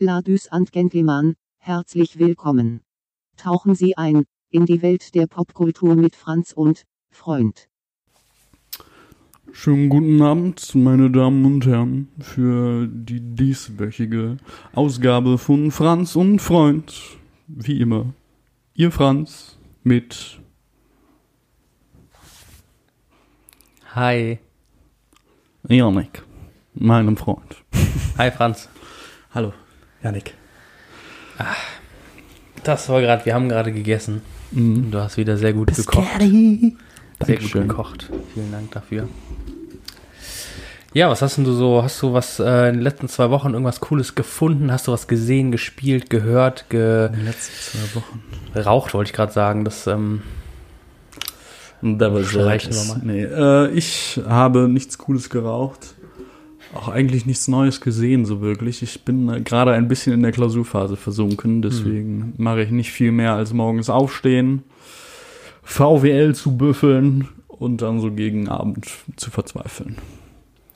Ladies and Gentlemen, herzlich willkommen. Tauchen Sie ein in die Welt der Popkultur mit Franz und Freund. Schönen guten Abend, meine Damen und Herren, für die dieswöchige Ausgabe von Franz und Freund. Wie immer, Ihr Franz mit Hi. Janik, meinem Freund. Hi Franz. Hallo, Janik. Das war gerade, wir haben gerade gegessen. Mhm. Du hast wieder sehr gut gekocht. Sehr Sehr gut gekocht. Vielen Dank dafür. Ja, was hast denn du so, hast du was äh, in den letzten zwei Wochen irgendwas Cooles gefunden? Hast du was gesehen, gespielt, gehört, In den letzten zwei Wochen. geraucht, wollte ich gerade sagen. Das, ähm, Da war Streichen wir mal. Nee, äh, ich habe nichts Cooles geraucht. Auch eigentlich nichts Neues gesehen, so wirklich. Ich bin äh, gerade ein bisschen in der Klausurphase versunken, deswegen mache ich nicht viel mehr als morgens aufstehen, VWL zu büffeln und dann so gegen Abend zu verzweifeln.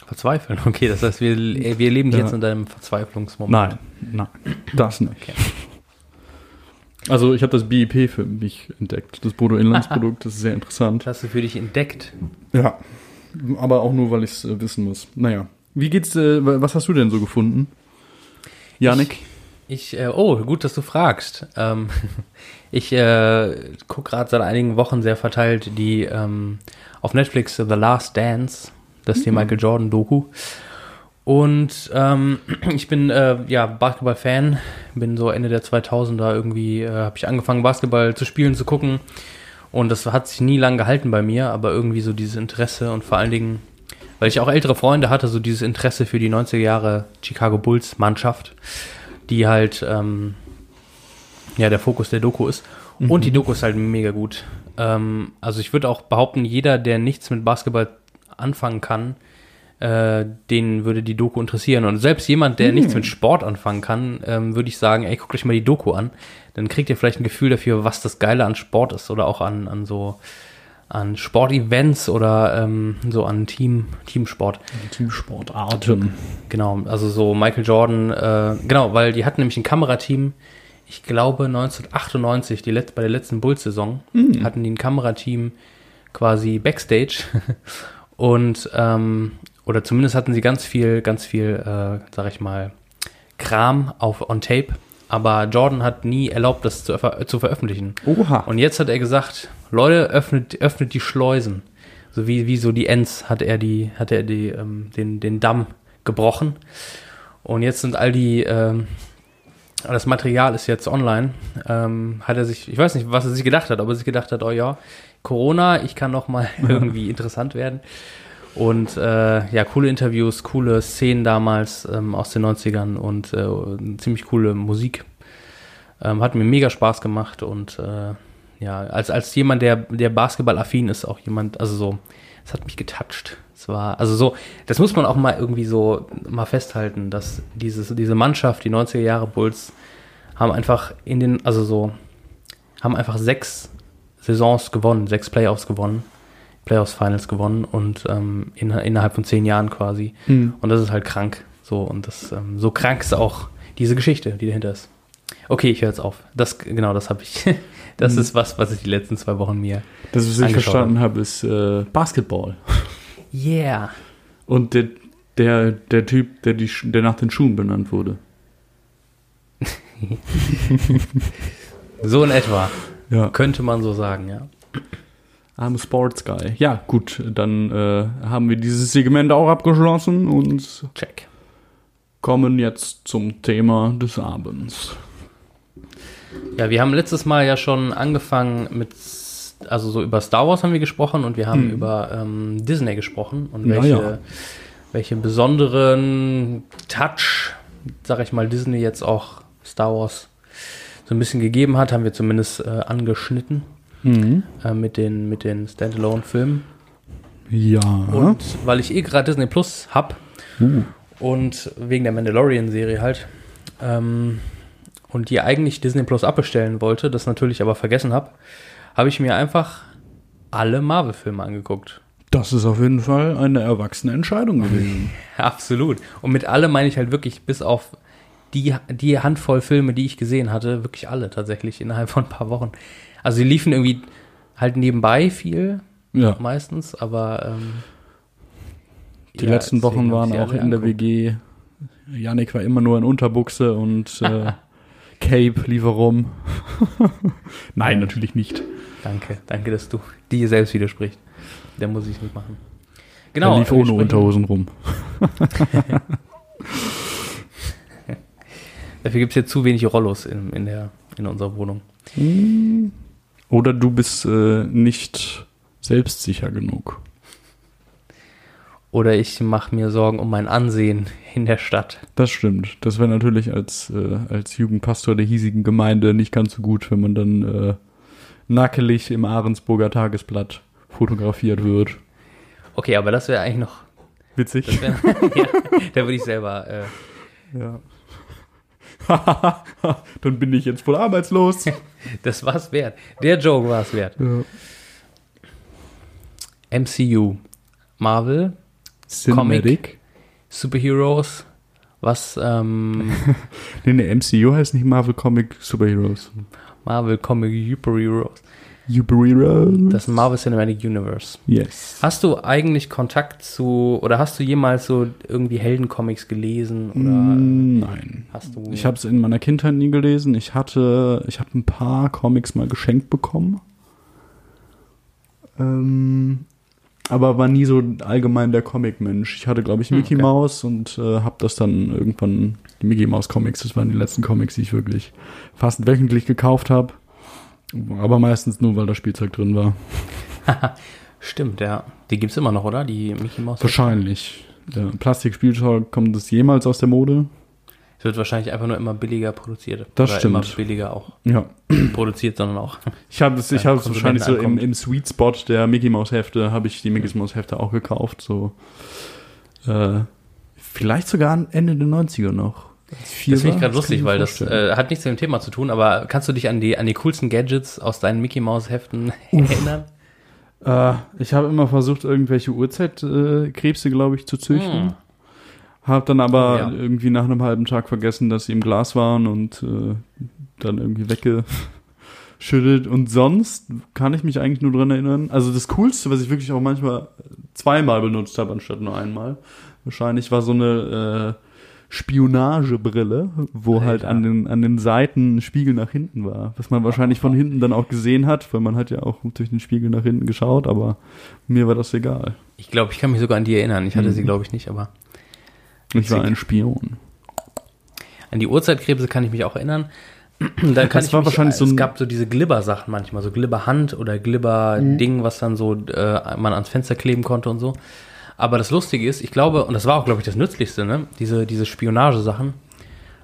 verzweifeln. Okay, das heißt, wir, äh, wir leben Ja. jetzt in deinem Verzweiflungsmoment. Nein, nein, das nicht. Also ich habe das BIP für mich entdeckt, das Bruttoinlandsprodukt, das ist sehr interessant. Das hast du für dich entdeckt. Ja, aber auch nur, weil ich es äh, wissen muss. Naja, wie geht's, äh, wa- was hast du denn so gefunden? Janik? Ich, äh, oh, gut, dass du fragst. Ähm, ich äh, gucke gerade seit einigen Wochen sehr verteilt die ähm, auf Netflix The Last Dance, das ist die Michael Jordan Doku. Und ähm, ich bin äh, ja Basketball-Fan, bin so Ende der 2000er irgendwie, äh, habe ich angefangen Basketball zu spielen, zu gucken. Und das hat sich nie lang gehalten bei mir, aber irgendwie so dieses Interesse und vor allen Dingen, weil ich auch ältere Freunde hatte, so dieses Interesse für die 90er Jahre Chicago Bulls Mannschaft, die halt ähm, ja der Fokus der Doku ist. Und die Doku ist halt mega gut. Ähm, also ich würde auch behaupten, jeder, der nichts mit Basketball anfangen kann, äh, den würde die Doku interessieren. Und selbst jemand, der nichts mit Sport anfangen kann, ähm, würde ich sagen, ey, guckt euch mal die Doku an. Dann kriegt ihr vielleicht ein Gefühl dafür, was das Geile an Sport ist oder auch an, an so an Sportevents oder ähm, so an Team, Teamsport. Teamsportarten. Genau, also so Michael Jordan, äh, genau, weil die hatten nämlich ein Kamerateam, ich glaube 1998, die Let bei der letzten Bulls-Saison, hatten die ein Kamerateam quasi Backstage und und oder zumindest hatten sie ganz viel, ganz viel, äh, sag ich mal, Kram auf on Tape. Aber Jordan hat nie erlaubt, das zu, ver zu veröffentlichen. Oha. Und jetzt hat er gesagt, Leute, öffnet, öffnet die Schleusen. So wie, wie so die Ents hat er die, hat er die, ähm, den, den Damm gebrochen. Und jetzt sind all die, ähm, das Material ist jetzt online. Ähm, hat er sich, ich weiß nicht, was er sich gedacht hat, ob er sich gedacht hat, oh ja, Corona, ich kann noch mal irgendwie interessant werden. Und äh, ja, coole Interviews, coole Szenen damals ähm, aus den 90ern und äh, ziemlich coole Musik. Ähm, hat mir mega Spaß gemacht und äh, ja, als, als jemand, der, der Basketball-affin ist, auch jemand, also so, es hat mich getoucht. Es war, also so, das muss man auch mal irgendwie so mal festhalten, dass dieses, diese Mannschaft, die 90er Jahre Bulls, haben einfach in den, also so, haben einfach sechs Saisons gewonnen, sechs Playoffs gewonnen, Playoffs Finals gewonnen und ähm, in, innerhalb von zehn Jahren quasi. Mhm. Und das ist halt krank. So, und das, ähm, so krank ist auch diese Geschichte, die dahinter ist. Okay, ich höre jetzt auf. Das, genau, das habe ich. Das ist was, was ich die letzten zwei Wochen mir. Das, was ich verstanden habe, ist äh, Basketball. Yeah. Und der, der, der Typ, der, die, der nach den Schuhen benannt wurde. So in etwa. Ja. Könnte man so sagen, ja. I'm a Sports Guy. Ja, gut, dann äh, haben wir dieses Segment auch abgeschlossen und Check. kommen jetzt zum Thema des Abends. Ja, wir haben letztes Mal ja schon angefangen mit, also so über Star Wars haben wir gesprochen und wir haben über ähm, Disney gesprochen und welche, ja. welche besonderen Touch, sag ich mal, Disney jetzt auch Star Wars so ein bisschen gegeben hat, haben wir zumindest äh, angeschnitten Mhm. äh, mit den, mit den Standalone-Filmen. Ja. Und weil ich eh gerade Disney Plus hab Uh. und wegen der Mandalorian-Serie halt ähm, und die eigentlich Disney Plus abbestellen wollte, das natürlich aber vergessen habe, habe ich mir einfach alle Marvel-Filme angeguckt. Das ist auf jeden Fall eine erwachsene Entscheidung gewesen. Absolut. Und mit alle meine ich halt wirklich bis auf die, die Handvoll Filme, die ich gesehen hatte, wirklich alle tatsächlich innerhalb von ein paar Wochen. Also sie liefen irgendwie halt nebenbei viel, Ja. meistens, aber ähm, Die ja, letzten Wochen waren auch in der angeguckt. WG. Yannick war immer nur in Unterbuchse und äh, Cape lief rum. Nein, natürlich nicht. Danke, danke, dass du dir selbst widersprichst. Der muss ich nicht machen. Genau. er lief ohne Unterhosen rum. Dafür gibt es hier zu wenig Rollos in, in, der, in unserer Wohnung. Oder du bist äh, nicht selbstsicher genug. Oder ich mache mir Sorgen um mein Ansehen in der Stadt. Das stimmt. Das wäre natürlich als, äh, als Jugendpastor der hiesigen Gemeinde nicht ganz so gut, wenn man dann äh, nackelig im Ahrensburger Tagesblatt fotografiert wird. Okay, aber das wäre eigentlich noch. Witzig. Wär, ja, da würde ich selber. Äh, Ja. dann bin ich jetzt wohl arbeitslos. das war's wert. Der Joke war es wert. ja. MCU. Marvel, Cinematic. Superheroes. Was, ähm, Nee, nee, MCU heißt nicht Marvel Comic Superheroes. Marvel Comic Superheroes. Das Marvel Cinematic Universe. Yes. Hast du eigentlich Kontakt zu, oder hast du jemals so irgendwie Heldencomics gelesen? Oder Mm, Nein. hast du. Ich habe es in meiner Kindheit nie gelesen. Ich hatte, ich habe ein paar Comics mal geschenkt bekommen. Ähm, aber war nie so allgemein der Comic-Mensch. Ich hatte, glaube ich, Hm, Mickey okay. Mouse und äh, habe das dann irgendwann, die Mickey Mouse Comics, das waren die letzten Comics, die ich wirklich fast wöchentlich gekauft habe. Aber meistens nur, weil da Spielzeug drin war. Stimmt, ja. Die gibt's immer noch, oder? Die Mickey Mouse. Wahrscheinlich. Ja, Plastikspielzeug, kommt das jemals aus der Mode? Es wird wahrscheinlich einfach nur immer billiger produziert. Das Oder stimmt. immer billiger auch Ja. produziert, sondern auch. Ich habe es ich Ja, es wahrscheinlich so im, im Sweet Spot der Mickey Mouse Hefte habe ich die Mickey Mouse Hefte auch gekauft, so äh, vielleicht sogar Ende der 90er noch. Das finde ich gerade lustig, weil das äh, hat nichts mit dem Thema zu tun, aber kannst du dich an die, an die coolsten Gadgets aus deinen Mickey Mouse Heften erinnern? äh, ich habe immer versucht irgendwelche Urzeitkrebse, äh, glaube ich, zu züchten. Hm. Hab dann aber ja. irgendwie nach einem halben Tag vergessen, dass sie im Glas waren und äh, dann irgendwie weggeschüttet. Und sonst kann ich mich eigentlich nur dran erinnern. Also das Coolste, was ich wirklich auch manchmal zweimal benutzt habe, anstatt nur einmal, wahrscheinlich war so eine äh, Spionagebrille, wo Alter. halt an den, an den Seiten ein Spiegel nach hinten war. Was man wahrscheinlich von hinten dann auch gesehen hat, weil man hat ja auch durch den Spiegel nach hinten geschaut, aber mir war das egal. Ich glaube, ich kann mich sogar an die erinnern. Ich hatte Mhm. sie, glaube ich, nicht, aber Ich war ein Spion. an die Urzeitkrebse kann ich mich auch erinnern. Da kann Das ich war mich, wahrscheinlich so es gab so diese Glibber-Sachen manchmal, so Glibber-Hand oder Glibber-Ding, was dann so äh, man ans Fenster kleben konnte und so. Aber das Lustige ist, ich glaube, und das war auch, glaube ich, das Nützlichste, ne? Diese, diese Spionagesachen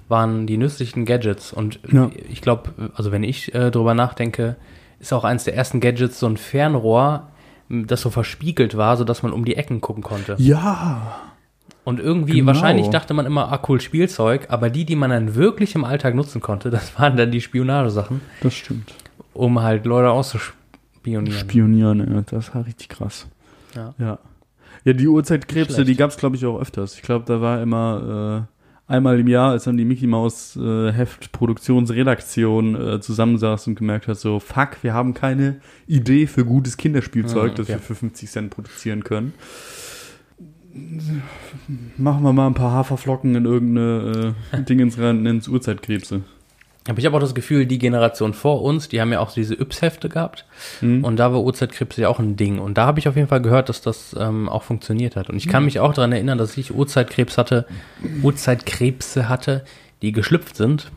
waren die nützlichen Gadgets. Und Ja. ich glaube, also wenn ich äh, drüber nachdenke, ist auch eins der ersten Gadgets so ein Fernrohr, das so verspiegelt war, sodass man um die Ecken gucken konnte. Ja. Und irgendwie, Genau. wahrscheinlich dachte man immer, ah cool, Spielzeug, aber die, die man dann wirklich im Alltag nutzen konnte, das waren dann die Spionagesachen, Das stimmt. um halt Leute auszuspionieren. Spionieren, ja, das war richtig krass. Ja. Ja, ja die Uhrzeitkrebse, Schlecht. die gab es, glaube ich, auch öfters. Ich glaube, da war immer äh, einmal im Jahr, als dann die Mickey Maus äh, Heft Produktionsredaktion äh, zusammensaß und gemerkt hat, so, fuck, wir haben keine Idee für gutes Kinderspielzeug, Ah, das okay. wir für 50 Cent produzieren können. Machen wir mal ein paar Haferflocken in irgendeine äh, Dingens rein, ins Uhrzeitkrebse. Aber ich habe auch das Gefühl, die Generation vor uns, die haben ja auch diese Yps-Hefte gehabt Hm? und da war Uhrzeitkrebs ja auch ein Ding. Und da habe ich auf jeden Fall gehört, dass das ähm, auch funktioniert hat. Und ich kann mich auch daran erinnern, dass ich Uhrzeitkrebs hatte, Uhrzeitkrebse hatte, die geschlüpft sind,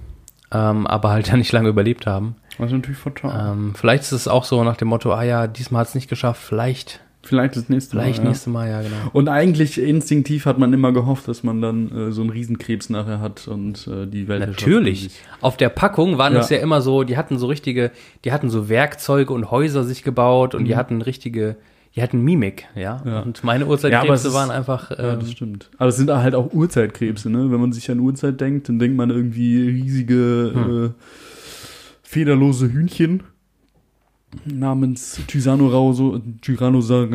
ähm, aber halt ja nicht lange überlebt haben. Was natürlich fatal. Ähm, vielleicht ist es auch so nach dem Motto, ah ja, diesmal hat es nicht geschafft, vielleicht, Vielleicht das nächste Mal. vielleicht ja. nächstes Mal, ja genau. Und eigentlich instinktiv hat man immer gehofft, dass man dann äh, so einen Riesenkrebs nachher hat und äh, die Welt Natürlich. Auf der Packung waren Ja. ja immer so, die hatten so richtige, die hatten so Werkzeuge und Häuser sich gebaut und die hatten richtige, die hatten Mimik, ja. Mhm. Ja. Und meine Ja, Uhrzeitkrebse ist- waren einfach, Ja, ähm, das stimmt. Aber es sind halt auch Uhrzeitkrebse, ne? Wenn man sich an Uhrzeit denkt, dann denkt man irgendwie riesige, Hm. äh, federlose Hühnchen namens Tyrannosaurus, Tyrannosaurus,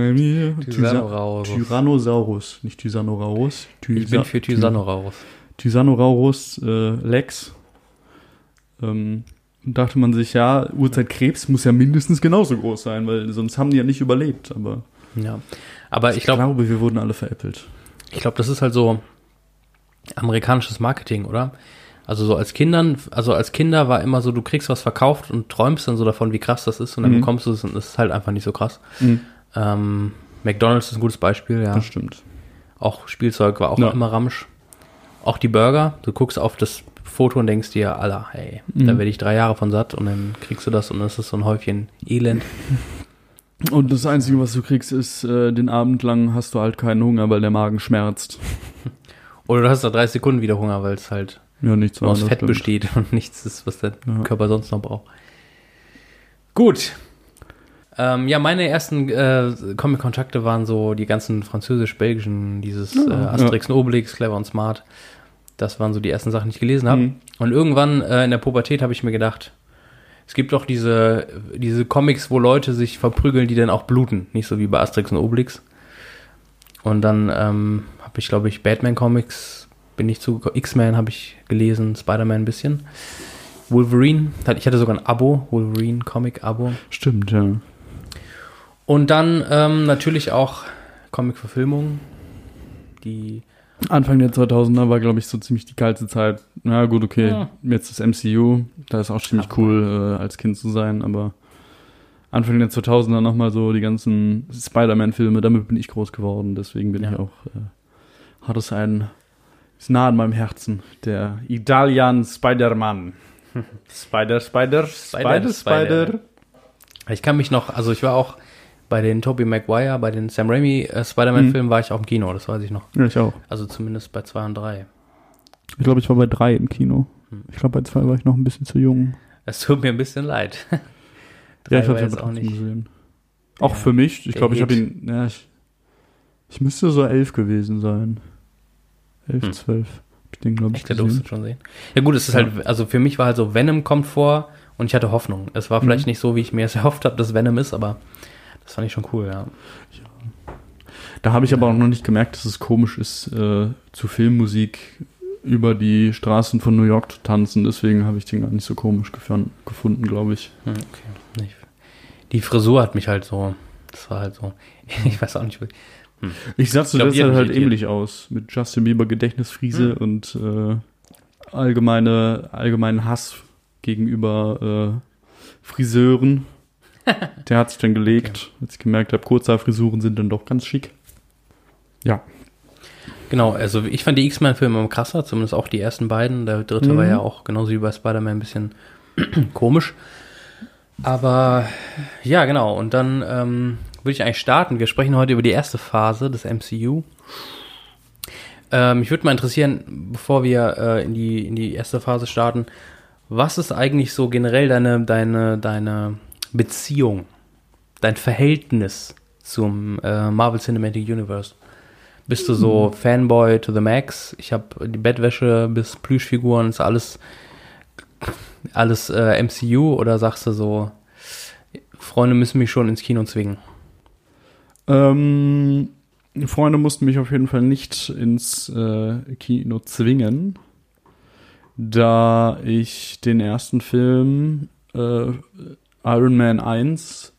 Tyrannosaurus. Tyrannosaurus, nicht Tyrannosaurus. ich bin für Tyrannosaurus. Tyrannosaurus äh, Lex. Ähm, dachte man sich, ja, Urzeitkrebs muss ja mindestens genauso groß sein, weil sonst haben die ja nicht überlebt. Aber Ja. Aber ich ich glaube, glaube, wir wurden alle veräppelt. ich glaube, das ist halt so amerikanisches Marketing, oder? Also so als Kindern, also als Kinder war immer so, du kriegst was verkauft und träumst dann so davon, wie krass das ist und dann Mhm. bekommst du es und es ist halt einfach nicht so krass. Mhm. Ähm, McDonalds ist ein gutes Beispiel, ja. Das stimmt. Auch Spielzeug war auch Ja. immer Ramsch. Auch die Burger, du guckst auf das Foto und denkst dir, Alter, hey, da Mhm. werde ich drei Jahre von satt und dann kriegst du das und das ist so ein Häufchen Elend. Und das Einzige, was du kriegst, ist, äh, den Abend lang hast du halt keinen Hunger, weil der Magen schmerzt. Oder du hast nach 30 Sekunden wieder Hunger, weil es halt Ja, nichts nur aus Fett stimmt. besteht und nichts ist, was der Ja. Körper sonst noch braucht. Gut. Ähm, ja, meine ersten äh, Comic-Kontakte waren so die ganzen französisch-belgischen, dieses äh, Asterix und Obelix, Clever und Smart. Das waren so die ersten Sachen, die ich gelesen habe. Mhm. Und irgendwann äh, in der Pubertät habe ich mir gedacht, es gibt doch diese, diese Comics, wo Leute sich verprügeln, die dann auch bluten. Nicht so wie bei Asterix und Obelix. Und dann ähm, habe ich, glaube ich, Batman-Comics, bin ich zu, X-Men habe ich gelesen, Spider-Man ein bisschen. Wolverine, ich hatte sogar ein Abo, Wolverine-Comic-Abo. Stimmt, ja. Und dann ähm, natürlich auch Comic-Verfilmungen, die Anfang der 2000er war, glaube ich, so ziemlich die geilste Zeit. Na gut, okay, Ja. jetzt das MCU, da ist auch ziemlich Ja. cool, äh, als Kind zu sein, aber Anfang der 2000er nochmal so die ganzen Spider-Man-Filme, damit bin ich groß geworden, deswegen bin Ja. ich auch, äh, hat es ein, ist nah an meinem Herzen, der Italian Spider-Man. Spider, Spider, Spider, Spider, Spider. Ich kann mich noch, also ich war auch bei den Tobey Maguire, bei den Sam Raimi äh, Spider-Man-Filmen war ich auch im Kino, das weiß ich noch. Ja, ich auch. Also zumindest bei zwei und drei. Ich glaube, ich war bei drei im Kino. Hm. Ich glaube, bei zwei war ich noch ein bisschen zu jung. Es tut mir ein bisschen leid. Ja, ich habe aber auch nicht. gesehen. Auch der- für mich. Ich glaube, ich habe ihn. Ja, ich, ich müsste so elf gewesen sein. Elf, Hm. zwölf. Hab ich den, glaube ich, Echt, durfte gesehen. schon sehen. Ja gut, es ist Ja. halt, also für mich war halt so, Venom kommt vor und ich hatte Hoffnung. Es war vielleicht Mhm. nicht so, wie ich mir es erhofft habe, dass Venom ist, aber das fand ich schon cool, ja. Da habe ich aber auch noch nicht gemerkt, dass es komisch ist, äh, zu Filmmusik über die Straßen von New York zu tanzen. Deswegen habe ich den gar nicht so komisch gefunden, glaube ich. Hm, okay. Die Frisur hat mich halt so, das war halt so, ich weiß auch nicht, wie- Ich sag so, das sah halt ähnlich aus. Mit Justin Bieber Gedächtnisfriese Hm. und äh, allgemeine, allgemeinen Hass gegenüber äh, Friseuren. Der hat sich dann gelegt, als ich gemerkt habe, Kurzhaarfrisuren sind dann doch ganz schick. Ja. Genau, also ich fand die X-Men-Filme immer krasser, zumindest auch die ersten beiden. Der dritte war Mhm. ja auch genauso wie bei Spider-Man ein bisschen komisch. Aber ja, genau. Und dann ähm, würde ich eigentlich starten. Wir sprechen heute über die erste Phase des MCU. Ähm, mich würde mal interessieren, bevor wir äh, in, die, in die erste Phase starten, was ist eigentlich so generell deine, deine, deine Beziehung, dein Verhältnis zum äh, Marvel Cinematic Universe? Bist du so Fanboy to the Max? Ich habe die Bettwäsche bis Plüschfiguren, ist alles, alles äh, MCU oder sagst du so, Freunde müssen mich schon ins Kino zwingen? Ähm, Freunde mussten mich auf jeden Fall nicht ins äh, Kino zwingen, da ich den ersten Film äh, Iron Man 1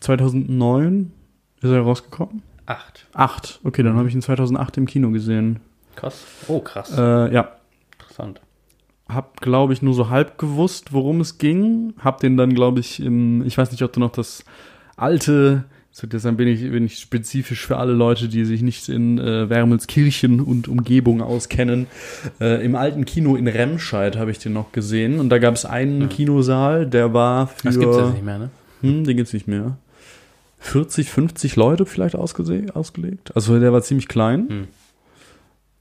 2009 ist er rausgekommen? Acht. Acht. Okay, dann habe ich ihn 2008 im Kino gesehen. Krass. Oh, krass. Äh, ja, Interessant. hab glaube ich nur so halb gewusst, worum es ging. Hab den dann glaube ich im, ich weiß nicht, ob du noch das alte, so deshalb bin ich, bin ich spezifisch für alle Leute, die sich nicht in äh, Wermelskirchen und Umgebung auskennen. Äh, Im alten Kino in Remscheid habe ich den noch gesehen und da gab es einen Mhm. Kinosaal, der war für, Das gibt's jetzt nicht mehr, ne? hm, den gibt's nicht mehr. 40, 50 Leute vielleicht ausgelegt. Also der war ziemlich klein. Hm.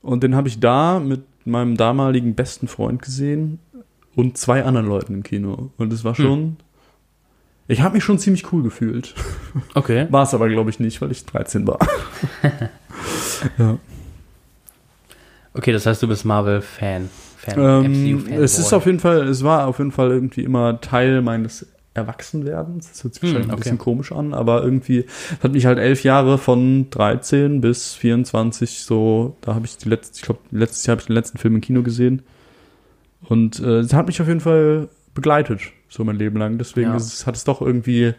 Und den habe ich da mit meinem damaligen besten Freund gesehen und zwei anderen Leuten im Kino. Und es war schon. Ich habe mich schon ziemlich cool gefühlt. Okay. War es aber, glaube ich, nicht, weil ich 13 war. ja. Okay, das heißt, du bist Marvel-Fan. Fan, Ähm, es ist auf jeden Fall, es war auf jeden Fall irgendwie immer Teil meines Erwachsenwerdens. Das hört sich Hm, wahrscheinlich ein okay. bisschen komisch an, aber irgendwie hat mich halt elf Jahre von 13 bis 24 so, da habe ich die letzte, ich glaube, letztes Jahr habe ich den letzten Film im Kino gesehen. Und äh, es hat mich auf jeden Fall begleitet, so mein Leben lang. Deswegen Ja. es, hat es doch irgendwie,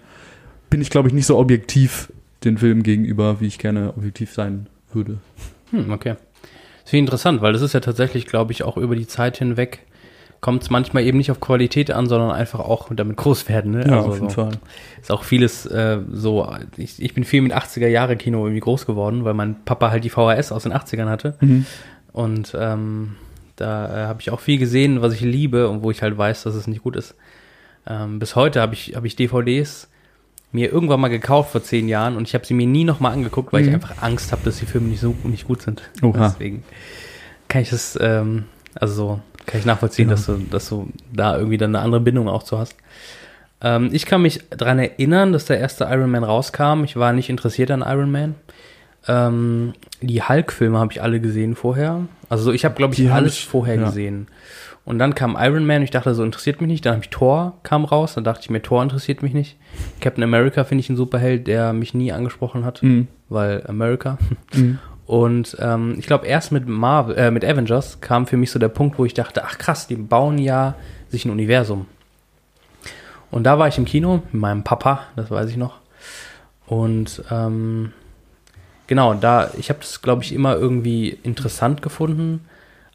bin ich glaube ich nicht so objektiv den Film gegenüber, wie ich gerne objektiv sein würde. Hm, okay. Das finde ich interessant, weil das ist ja tatsächlich, glaube ich, auch über die Zeit hinweg kommt es manchmal eben nicht auf Qualität an, sondern einfach auch damit groß werden. Ne? Also so. Fall. Ist auch vieles äh, so, ich, ich bin viel mit 80er-Jahre-Kino irgendwie groß geworden, weil mein Papa halt die VHS aus den 80ern hatte. Mhm. Und ähm, da äh, habe ich auch viel gesehen, was ich liebe und wo ich halt weiß, dass es nicht gut ist. Ähm, bis heute habe ich, hab ich DVDs mir irgendwann mal gekauft vor zehn Jahren und ich habe sie mir nie nochmal angeguckt, weil ich Mhm. einfach Angst habe, dass die Filme nicht so nicht gut sind. Oha. Deswegen kann ich das, ähm, also so, kann ich nachvollziehen, Genau. dass, du, dass du da irgendwie dann eine andere Bindung auch zu hast. Ähm, ich kann mich dran erinnern, dass der erste Iron Man rauskam. Ich war nicht interessiert an Iron Man. Ähm, die Hulk-Filme habe ich alle gesehen vorher. Also so, ich habe, glaube ich, Die alles ich- vorher ja. gesehen. Und dann kam Iron Man, ich dachte, so interessiert mich nicht. Dann habe ich Thor kam raus, dann dachte ich mir, Thor interessiert mich nicht. Captain America finde ich ein Superheld, der mich nie angesprochen hat, Mhm. weil America. Mhm. Und ähm, ich glaube, erst mit Marvel, äh, mit Avengers kam für mich so der Punkt, wo ich dachte, ach krass, die bauen ja sich ein Universum. Und da war ich im Kino mit meinem Papa, das weiß ich noch. Und ähm, genau, da, ich habe das, glaube ich, immer irgendwie interessant gefunden,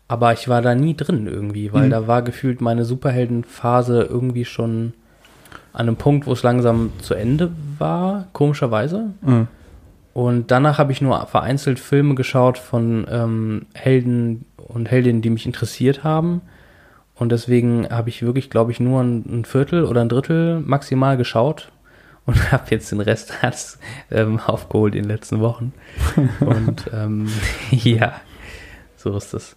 aber ich war da nie drin irgendwie, weil Mhm. da war gefühlt meine Superheldenphase irgendwie schon an einem Punkt, wo es langsam zu Ende war, komischerweise. Mhm. Und danach habe ich nur vereinzelt Filme geschaut von ähm, Helden und Heldinnen, die mich interessiert haben. Und deswegen habe ich wirklich, glaube ich, nur ein, ein Viertel oder ein Drittel maximal geschaut und habe jetzt den Rest erst, ähm, aufgeholt in den letzten Wochen. und ähm, ja, so ist das.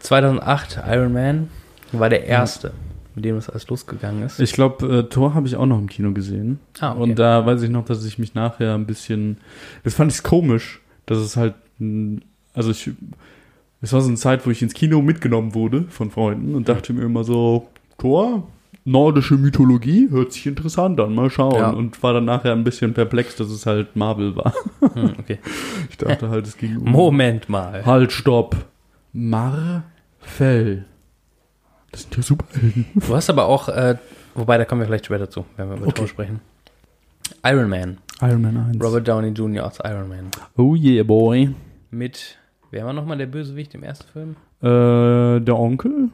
2008 Iron Man war der erste, mit dem das alles losgegangen ist. Ich glaube, äh, Thor habe ich auch noch im Kino gesehen. Ah, okay. Und da weiß ich noch, dass ich mich nachher ein bisschen. Das fand ich komisch, dass es halt. Also ich. Es war so eine Zeit, wo ich ins Kino mitgenommen wurde von Freunden und dachte mir immer so: Thor, nordische Mythologie, hört sich interessant an, mal schauen. Ja. Und war dann nachher ein bisschen perplex, dass es halt Marvel war. Hm, okay. Ich dachte halt, es ging um. Moment mal. Halt, stopp. Marvel. Das sind ja Superhelden. Du hast aber auch, äh, wobei, da kommen wir vielleicht später zu, wenn wir über Okay. Sprechen. Iron Man. Iron Man 1. Robert Downey Jr. als Iron Man. Oh yeah, boy. Mit, wer war nochmal der Bösewicht im ersten Film? Äh, der Onkel?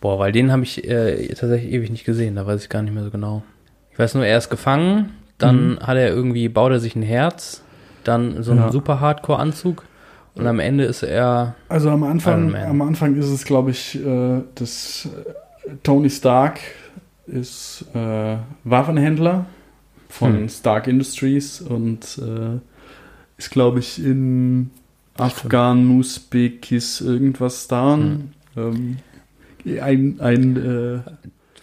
Boah, weil den habe ich äh, tatsächlich ewig nicht gesehen, da weiß ich gar nicht mehr so genau. Ich weiß nur, er ist gefangen, dann hat er irgendwie, baut er sich ein Herz, dann so einen Ja. super Hardcore-Anzug und am Ende ist er, Also am Anfang, am Anfang ist es, glaube ich, äh, dass äh, Tony Stark ist äh, Waffenhändler von Hm. Stark Industries und äh, ist, glaube ich, in Afghan, Usbekis, irgendwas da. Hm. Ähm, ein ein äh,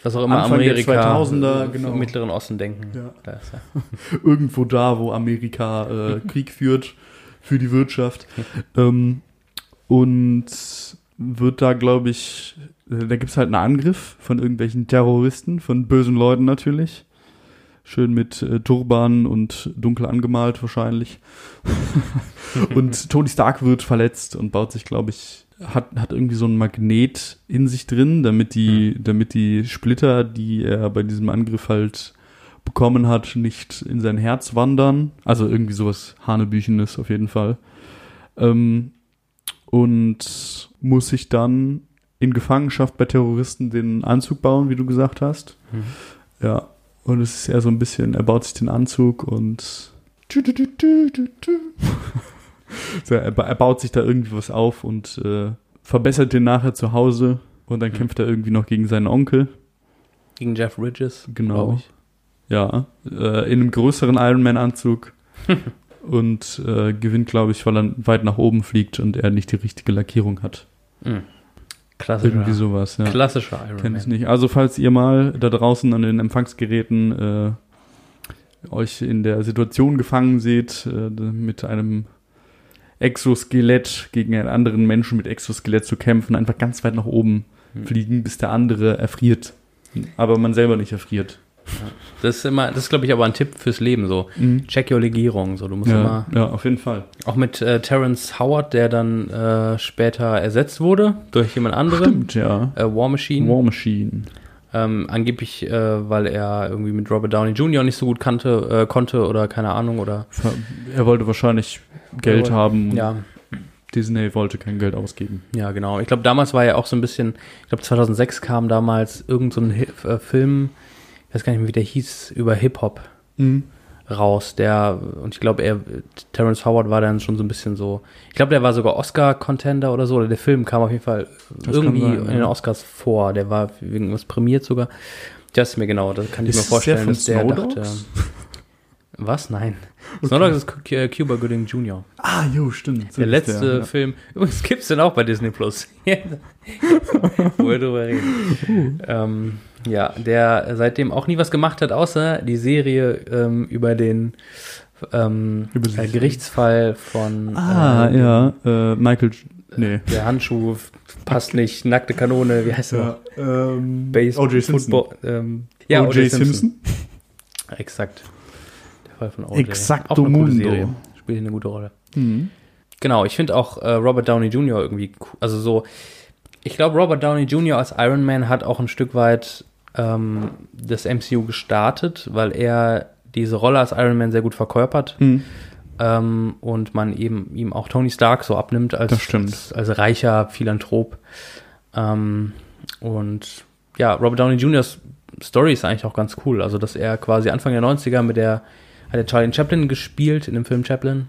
was auch immer Anfang der Amerika 2000er, äh, genau. im Mittleren Osten denken. Ja. Da irgendwo da, wo Amerika äh, Krieg führt für die Wirtschaft. ähm, und wird da, glaube ich, da gibt es halt einen Angriff von irgendwelchen Terroristen, von bösen Leuten natürlich. Schön mit äh, Turban und dunkel angemalt wahrscheinlich. und Tony Stark wird verletzt und baut sich, glaube ich, hat, hat irgendwie so ein Magnet in sich drin, damit die, damit die Splitter, die er bei diesem Angriff halt bekommen hat, nicht in sein Herz wandern. Also irgendwie sowas Hanebüchenes auf jeden Fall. Ähm, und muss sich dann in Gefangenschaft bei Terroristen den Anzug bauen, wie du gesagt hast. Mhm. Ja. Und es ist eher so ein bisschen, er baut sich den Anzug und so, er, er baut sich da irgendwie was auf und äh, verbessert den nachher zu Hause und dann Mhm. kämpft er irgendwie noch gegen seinen Onkel. Gegen Jeff Bridges, Genau. Ja, äh, in einem größeren Iron Man-Anzug und äh, gewinnt, glaube ich, weil er weit nach oben fliegt und er nicht die richtige Lackierung hat. Mhm. Klassischer, Irgendwie sowas, ja. klassischer Iron Kenn ich Man. nicht. Also, falls ihr mal da draußen an den Empfangsgeräten äh, euch in der Situation gefangen seht, äh, mit einem Exoskelett gegen einen anderen Menschen mit Exoskelett zu kämpfen, einfach ganz weit nach oben Hm. fliegen, bis der andere erfriert. aber man selber nicht erfriert. Das ist immer, das ist, glaube ich, aber ein Tipp fürs Leben so. Check your Legierung. So, du musst Ja, immer. ja, auf jeden Fall. Auch mit äh, Terrence Howard, der dann äh, später ersetzt wurde durch jemand anderen. Stimmt, ja. Äh, War Machine. War Machine. Ähm, angeblich, äh, weil er irgendwie mit Robert Downey Jr. nicht so gut kannte, äh, konnte oder keine Ahnung oder Er wollte wahrscheinlich Geld Ja, haben. ja, Disney wollte kein Geld ausgeben. ja genau. Ich glaube, damals war ja auch so ein bisschen, ich glaube 2006 kam damals irgend so ein Hi äh, Film, ich weiß gar nicht mehr, wie der hieß, über Hip Hop raus, der und ich glaube, er Terrence Howard war dann schon so ein bisschen so, ich glaube, der war sogar Oscar-Contender oder so, oder der Film kam auf jeden Fall Das irgendwie sein, in den Oscars vor, der war wegen was prämiert sogar. Das ist mir genau, das kann ich Ist mir es vorstellen, der dass der dachte. Was? Nein. Snow Dogs ist äh, Cuba Gooding Jr. Ah, jo, stimmt. Der letzte ja. Film. Übrigens gibt's den auch bei Disney Plus. Wo wir drüber reden. Ähm, ja, der seitdem auch nie was gemacht hat, außer die Serie ähm, über den ähm, äh, Gerichtsfall von Ah, äh, ja. Äh, Michael. Nee. der Handschuh passt nicht, nackte Kanone, wie heißt der? Ja, ähm, Baseball, O.J. Simpson. Football, ähm, ja, O.J. Simpson. Exakt. Der Fall von O.J. Exacto Auch eine gute mundo. Serie. Spielt eine gute Rolle. Mhm. Genau, ich finde auch äh, Robert Downey Jr. irgendwie, cool. also so, ich glaube, Robert Downey Jr. als Iron Man hat auch ein Stück weit ähm, das MCU gestartet, weil er diese Rolle als Iron Man sehr gut verkörpert Mhm. ähm, und man eben ihm auch Tony Stark so abnimmt als, als, als reicher Philanthrop. Ähm, und ja, Robert Downey Jr.'s Story ist eigentlich auch ganz cool. Also, dass er quasi Anfang der 90er mit der, hat er Charlie Chaplin gespielt in dem Film Chaplin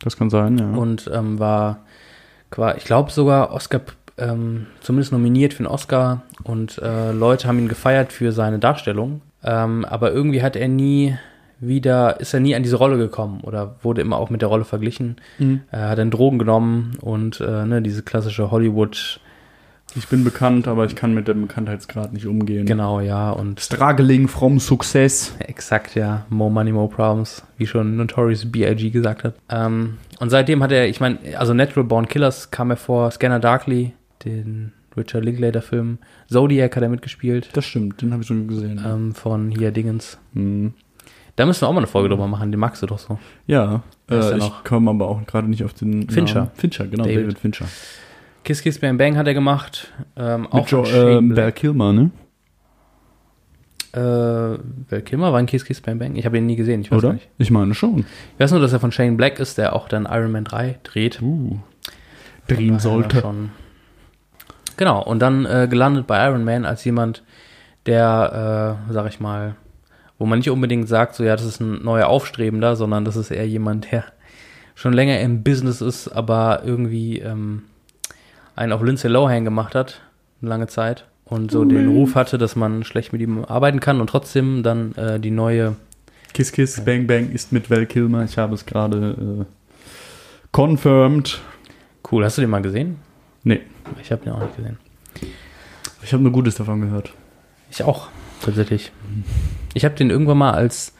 Das kann sein, ja. und ähm, war, qua- ich glaube sogar Oscar, ähm, zumindest nominiert für einen Oscar und äh, Leute haben ihn gefeiert für seine Darstellung. Ähm, aber irgendwie hat er nie wieder, ist er nie an diese Rolle gekommen oder wurde immer auch mit der Rolle verglichen. Mhm. Er hat dann Drogen genommen und äh, ne, diese klassische Hollywood, Ich bin bekannt, aber ich kann mit dem Bekanntheitsgrad nicht umgehen. genau, ja, und Struggling from Success. Exakt, ja. More Money, More Problems, wie schon Notorious B.I.G. gesagt hat. Ähm, und seitdem hat er, ich meine, also Natural Born Killers kam er vor, Scanner Darkly, den Richard Linklater-Film, Zodiac hat er mitgespielt, Das stimmt, den habe ich schon gesehen. ähm, von hier Dingens. Mhm. Da müssen wir auch mal eine Folge drüber machen, den magst du doch so. Ja, äh, ich komme aber auch gerade nicht auf den Fincher. Namen. Fincher, genau, David. David, Fincher. Kiss Kiss Bang Bang hat er gemacht. Ähm, auch Mit jo von äh, Black. Kilmer, ne? Äh, Val Kilmer war ein Kiss Kiss Bang Bang? Ich habe ihn nie gesehen, ich weiß Oder? nicht. Ich meine schon. Ich weiß nur, dass er von Shane Black ist, der auch dann Iron Man 3 dreht. Uh. Drehen sollte. Schon. Genau, und dann äh, gelandet bei Iron Man als jemand, der, äh, sag ich mal, wo man nicht unbedingt sagt, so ja, das ist ein neuer Aufstrebender, sondern das ist eher jemand, der schon länger im Business ist, aber irgendwie ähm, einen auf Lindsay Lohan gemacht hat, eine lange Zeit. Und so den Ruf hatte, dass man schlecht mit ihm arbeiten kann und trotzdem dann äh, die neue Kiss Kiss Bang Bang ist mit Val Kilmer. Ich habe es gerade äh, confirmed. Cool, hast du den mal gesehen? Nee, Ich habe den auch nicht gesehen. ich habe nur Gutes davon gehört. Ich auch, tatsächlich. Ich habe den irgendwann mal als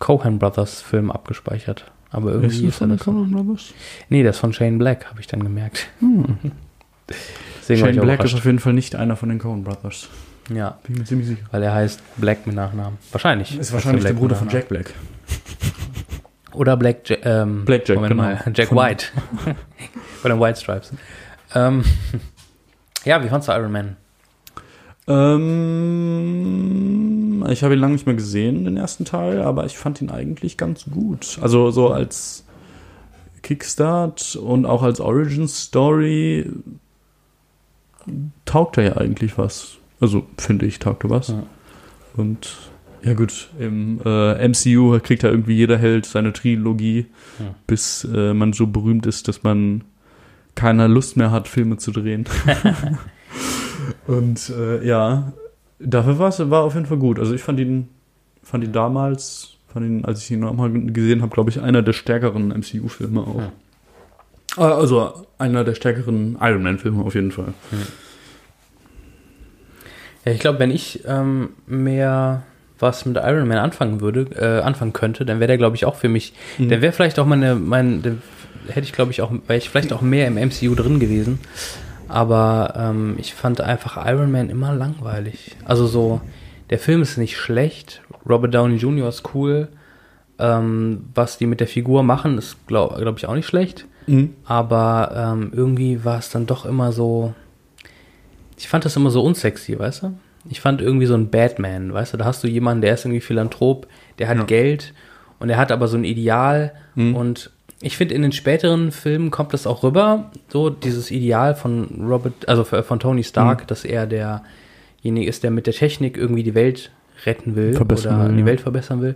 Cohen Brothers Film abgespeichert. Aber irgendwie Ist das ist von das. Coen Brothers? Nee, das von Shane Black, habe ich dann gemerkt. War Shane Black ist auf jeden Fall nicht einer von den Coen Brothers. Ja, Bin ich mir ziemlich sicher. weil er heißt Black mit Nachnamen. Wahrscheinlich. Ist wahrscheinlich er der Black Bruder von. Jack Black. Oder Black, ja ähm, Black Jack, genau. mal. Jack White. Von den White Stripes. Ähm, ja, wie fandst du Iron Man? Ähm, ich habe ihn lange nicht mehr gesehen, den ersten Teil, aber ich fand ihn eigentlich ganz gut. Also so als Kickstart und auch als Origin Story taugt er ja eigentlich was. Also finde ich, taugt er was. Ja. Und ja gut, im äh, MCU kriegt ja irgendwie jeder Held seine Trilogie, Ja. bis äh, man so berühmt ist, dass man keine Lust mehr hat, Filme zu drehen. Und äh, ja, dafür war es auf jeden Fall gut. Also ich fand ihn, fand ihn damals, fand ihn, als ich ihn nochmal gesehen habe, glaube ich, einer der stärkeren MCU-Filme auch. Ja. Äh, Also einer der stärkeren Iron Man-Filme auf jeden Fall. Ja, ich glaube, wenn ich ähm, mehr was mit Iron Man anfangen würde, äh, anfangen könnte, dann wäre der, glaube ich, auch für mich, Mhm. der wäre vielleicht auch meine, mein, der hätte ich, glaube ich, auch, wäre ich vielleicht auch mehr im MCU drin gewesen. Aber ähm, ich fand einfach Iron Man immer langweilig. Also so, der Film ist nicht schlecht. Robert Downey Jr. ist cool. Ähm, was die mit der Figur machen, ist, glaube glaub ich, auch nicht schlecht. Mhm. Aber ähm, irgendwie war es dann doch immer so. Ich fand das immer so unsexy, weißt du? Ich fand irgendwie so ein Batman, weißt du? Da hast du jemanden, der ist irgendwie Philanthrop, der hat Ja. Geld und er hat aber so ein Ideal. Mhm. Und ich finde, in den späteren Filmen kommt das auch rüber, so dieses Ideal von Robert, also von Tony Stark, Mhm. dass er derjenige ist, der mit der Technik irgendwie die Welt retten will Verbessern oder will, die ja. Welt verbessern will.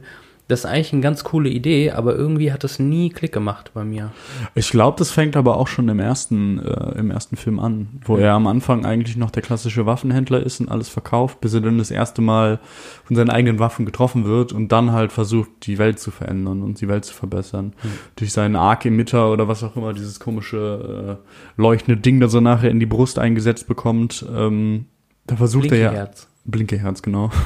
Das ist eigentlich eine ganz coole Idee, aber irgendwie hat das nie Klick gemacht bei mir. Ich glaube, das fängt aber auch schon im ersten, äh, im ersten Film an, wo er am Anfang eigentlich noch der klassische Waffenhändler ist und alles verkauft, bis er dann das erste Mal von seinen eigenen Waffen getroffen wird und dann halt versucht, die Welt zu verändern und die Welt zu verbessern. Durch seinen Arc-Emitter oder was auch immer, dieses komische äh, leuchtende Ding, das er nachher in die Brust eingesetzt bekommt. Ähm, da versucht er ja. Blinkeherz. Blinkeherz, genau.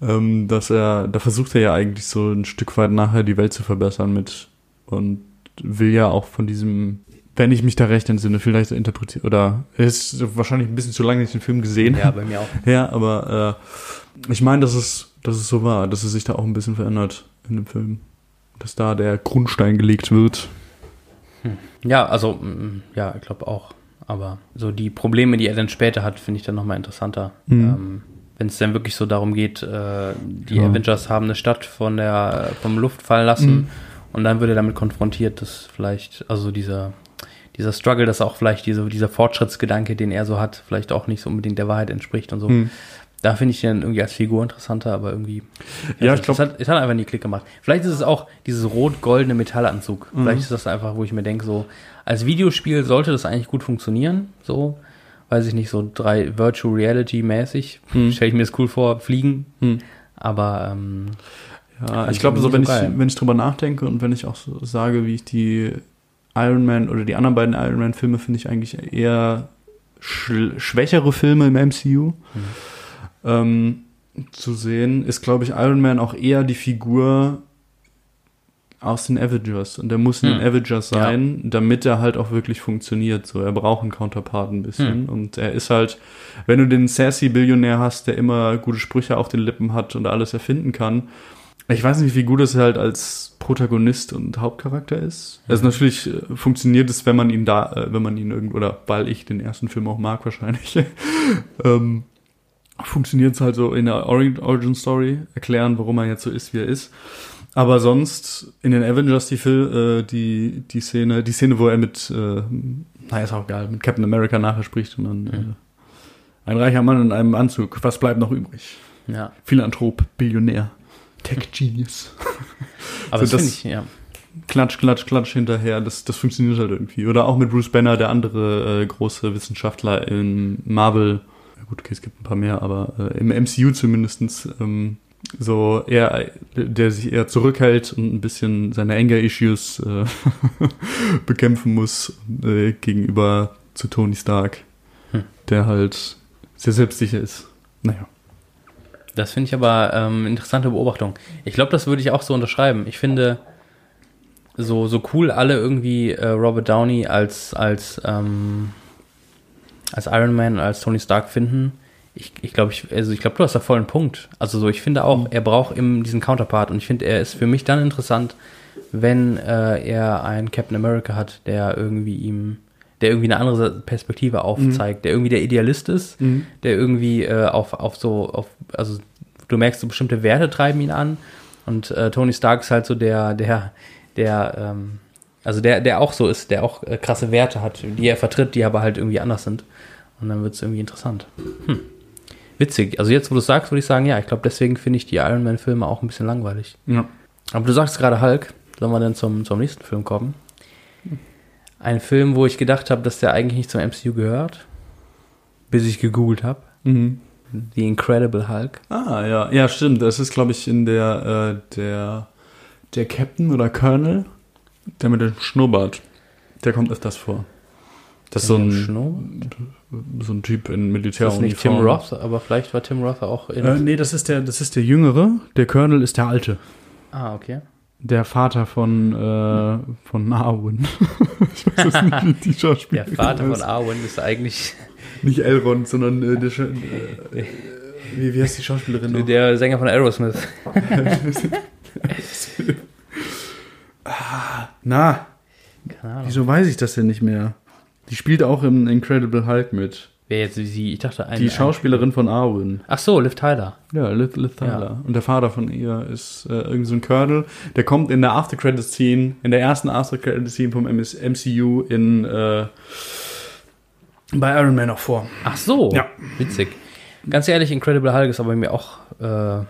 ähm, dass er, da versucht er ja eigentlich so ein Stück weit nachher die Welt zu verbessern mit und will ja auch von diesem, wenn ich mich da recht entsinne, vielleicht interpretieren, oder ist wahrscheinlich ein bisschen zu lange nicht den Film gesehen. Ja, bei mir auch. Ja, aber äh, ich meine, dass es, dass es so war, dass es sich da auch ein bisschen verändert in dem Film. Dass da der Grundstein gelegt wird. Ja, also, mm, ja, ich glaube auch. Aber so die Probleme, die er dann später hat, finde ich dann nochmal interessanter. Mhm. Ähm, Wenn es dann wirklich so darum geht, äh, die Ja. Avengers haben eine Stadt von der, vom Luft fallen lassen Mhm. und dann wird er damit konfrontiert, dass vielleicht, also dieser, dieser Struggle, dass auch vielleicht diese, dieser Fortschrittsgedanke, den er so hat, vielleicht auch nicht so unbedingt der Wahrheit entspricht und so. Mhm. Da finde ich den irgendwie als Figur interessanter, aber irgendwie. Ja, es, ich glaub- es, hat, es hat einfach nie Klick gemacht. Vielleicht ist es auch dieses rot-goldene Metallanzug. Mhm. Vielleicht ist das einfach, wo ich mir denke, so, als Videospiel sollte das eigentlich gut funktionieren. So, weiß ich nicht, so drei Virtual Reality mäßig. Mhm. Stelle ich mir das cool vor, fliegen. Mhm. Aber, ähm, Ja, ich glaube, so, wenn, so ich, wenn ich drüber nachdenke und wenn ich auch so sage, wie ich die Iron Man oder die anderen beiden Iron Man Filme finde ich eigentlich eher schwächere Filme im MCU. Ähm, zu sehen, ist, glaube ich, Iron Man auch eher die Figur aus den Avengers. Und der muss in den Hm. Avengers Ja. sein, damit er halt auch wirklich funktioniert. So, er braucht einen Counterpart ein bisschen. Hm. Und er ist halt, wenn du den sassy Billionär hast, der immer gute Sprüche auf den Lippen hat und alles erfinden kann. Ich weiß nicht, wie gut es halt als Protagonist und Hauptcharakter ist. Also natürlich äh, funktioniert es, wenn man ihn da, äh, wenn man ihn irgendwo, oder weil ich den ersten Film auch mag wahrscheinlich, ähm, funktioniert es halt so in der Ori- Origin Story, erklären, warum er jetzt so ist, wie er ist. Aber sonst in den Avengers die Film, äh, die die Szene, die Szene, wo er mit, äh, naja, ist auch egal, mit Captain America nachher spricht und dann äh, ein reicher Mann in einem Anzug. Was bleibt noch übrig? ja. Philanthrop, Billionär, Tech Genius. Aber So, das, das- finde ich, ja. Klatsch, klatsch, klatsch hinterher. Das, das funktioniert halt irgendwie. Oder auch mit Bruce Banner, der andere äh, große Wissenschaftler in Marvel. Ja gut, okay, es gibt ein paar mehr, aber äh, im MCU zumindestens ähm, so eher, der sich eher zurückhält und ein bisschen seine Anger-Issues äh, bekämpfen muss äh, gegenüber zu Tony Stark, Hm. der halt sehr selbstsicher ist. Naja. Das finde ich aber ähm, interessante Beobachtung. Ich glaube, das würde ich auch so unterschreiben. Ich finde, so, so cool alle irgendwie äh, Robert Downey als, als, ähm, als Iron Man, als Tony Stark finden. Ich, ich glaube, ich, also ich glaube, du hast da voll einen Punkt. Also so, ich finde auch, er braucht eben diesen Counterpart und ich finde, er ist für mich dann interessant, wenn äh, er einen Captain America hat, der irgendwie ihm, der irgendwie eine andere Perspektive aufzeigt, der irgendwie der Idealist ist, der irgendwie äh, auf, auf so, auf, also du merkst, so bestimmte Werte treiben ihn an. Und äh, Tony Stark ist halt so der, der, der, ähm, also der, der auch so ist, der auch äh, krasse Werte hat, die er vertritt, die aber halt irgendwie anders sind. Und dann wird es irgendwie interessant. Hm. Witzig. Also jetzt, wo du es sagst, würde ich sagen, ja, ich glaube, deswegen finde ich die Iron Man-Filme auch ein bisschen langweilig. Ja. Aber du sagst gerade Hulk, sollen wir dann zum, zum nächsten Film kommen? Ein Film, wo ich gedacht habe, dass der eigentlich nicht zum MCU gehört, bis ich gegoogelt habe. Mhm. The Incredible Hulk. Ah, ja, ja, stimmt. Das ist, glaube ich, in der, äh, der, der Captain oder Colonel, der mit dem Schnurrbart, der kommt öfters vor. Das ist so ein, Schnurr? So ein Typ in Ist das nicht Militäruniform. Tim Roth, aber vielleicht war Tim Roth auch in. Äh, nee, das ist der, das ist der Jüngere. Der Colonel ist der Alte. ah, okay. der Vater von, äh, von Arwen. ich weiß jetzt nicht, wie die Der Schauspielerin Vater von heißt. Arwen ist eigentlich Nicht Elrond, sondern äh, der, äh, wie, wie heißt die Schauspielerin noch? der Sänger von Aerosmith. Na, Keine Ahnung. wieso weiß ich das denn nicht mehr? Die spielt auch im Incredible Hulk mit. Wer jetzt sie? Ich dachte ein, Die Schauspielerin von Arwen. Ach so, Liv Tyler. Ja, Liv, Liv Tyler. Ja. Und der Vater von ihr ist äh, irgend so ein Colonel. Der kommt in der After-Credit-Scene, in der ersten After-Credit-Scene vom MS MCU in äh, bei Iron Man auch vor. Ach so. Ja. Witzig. Ganz ehrlich, Incredible Hulk ist aber mir auch äh,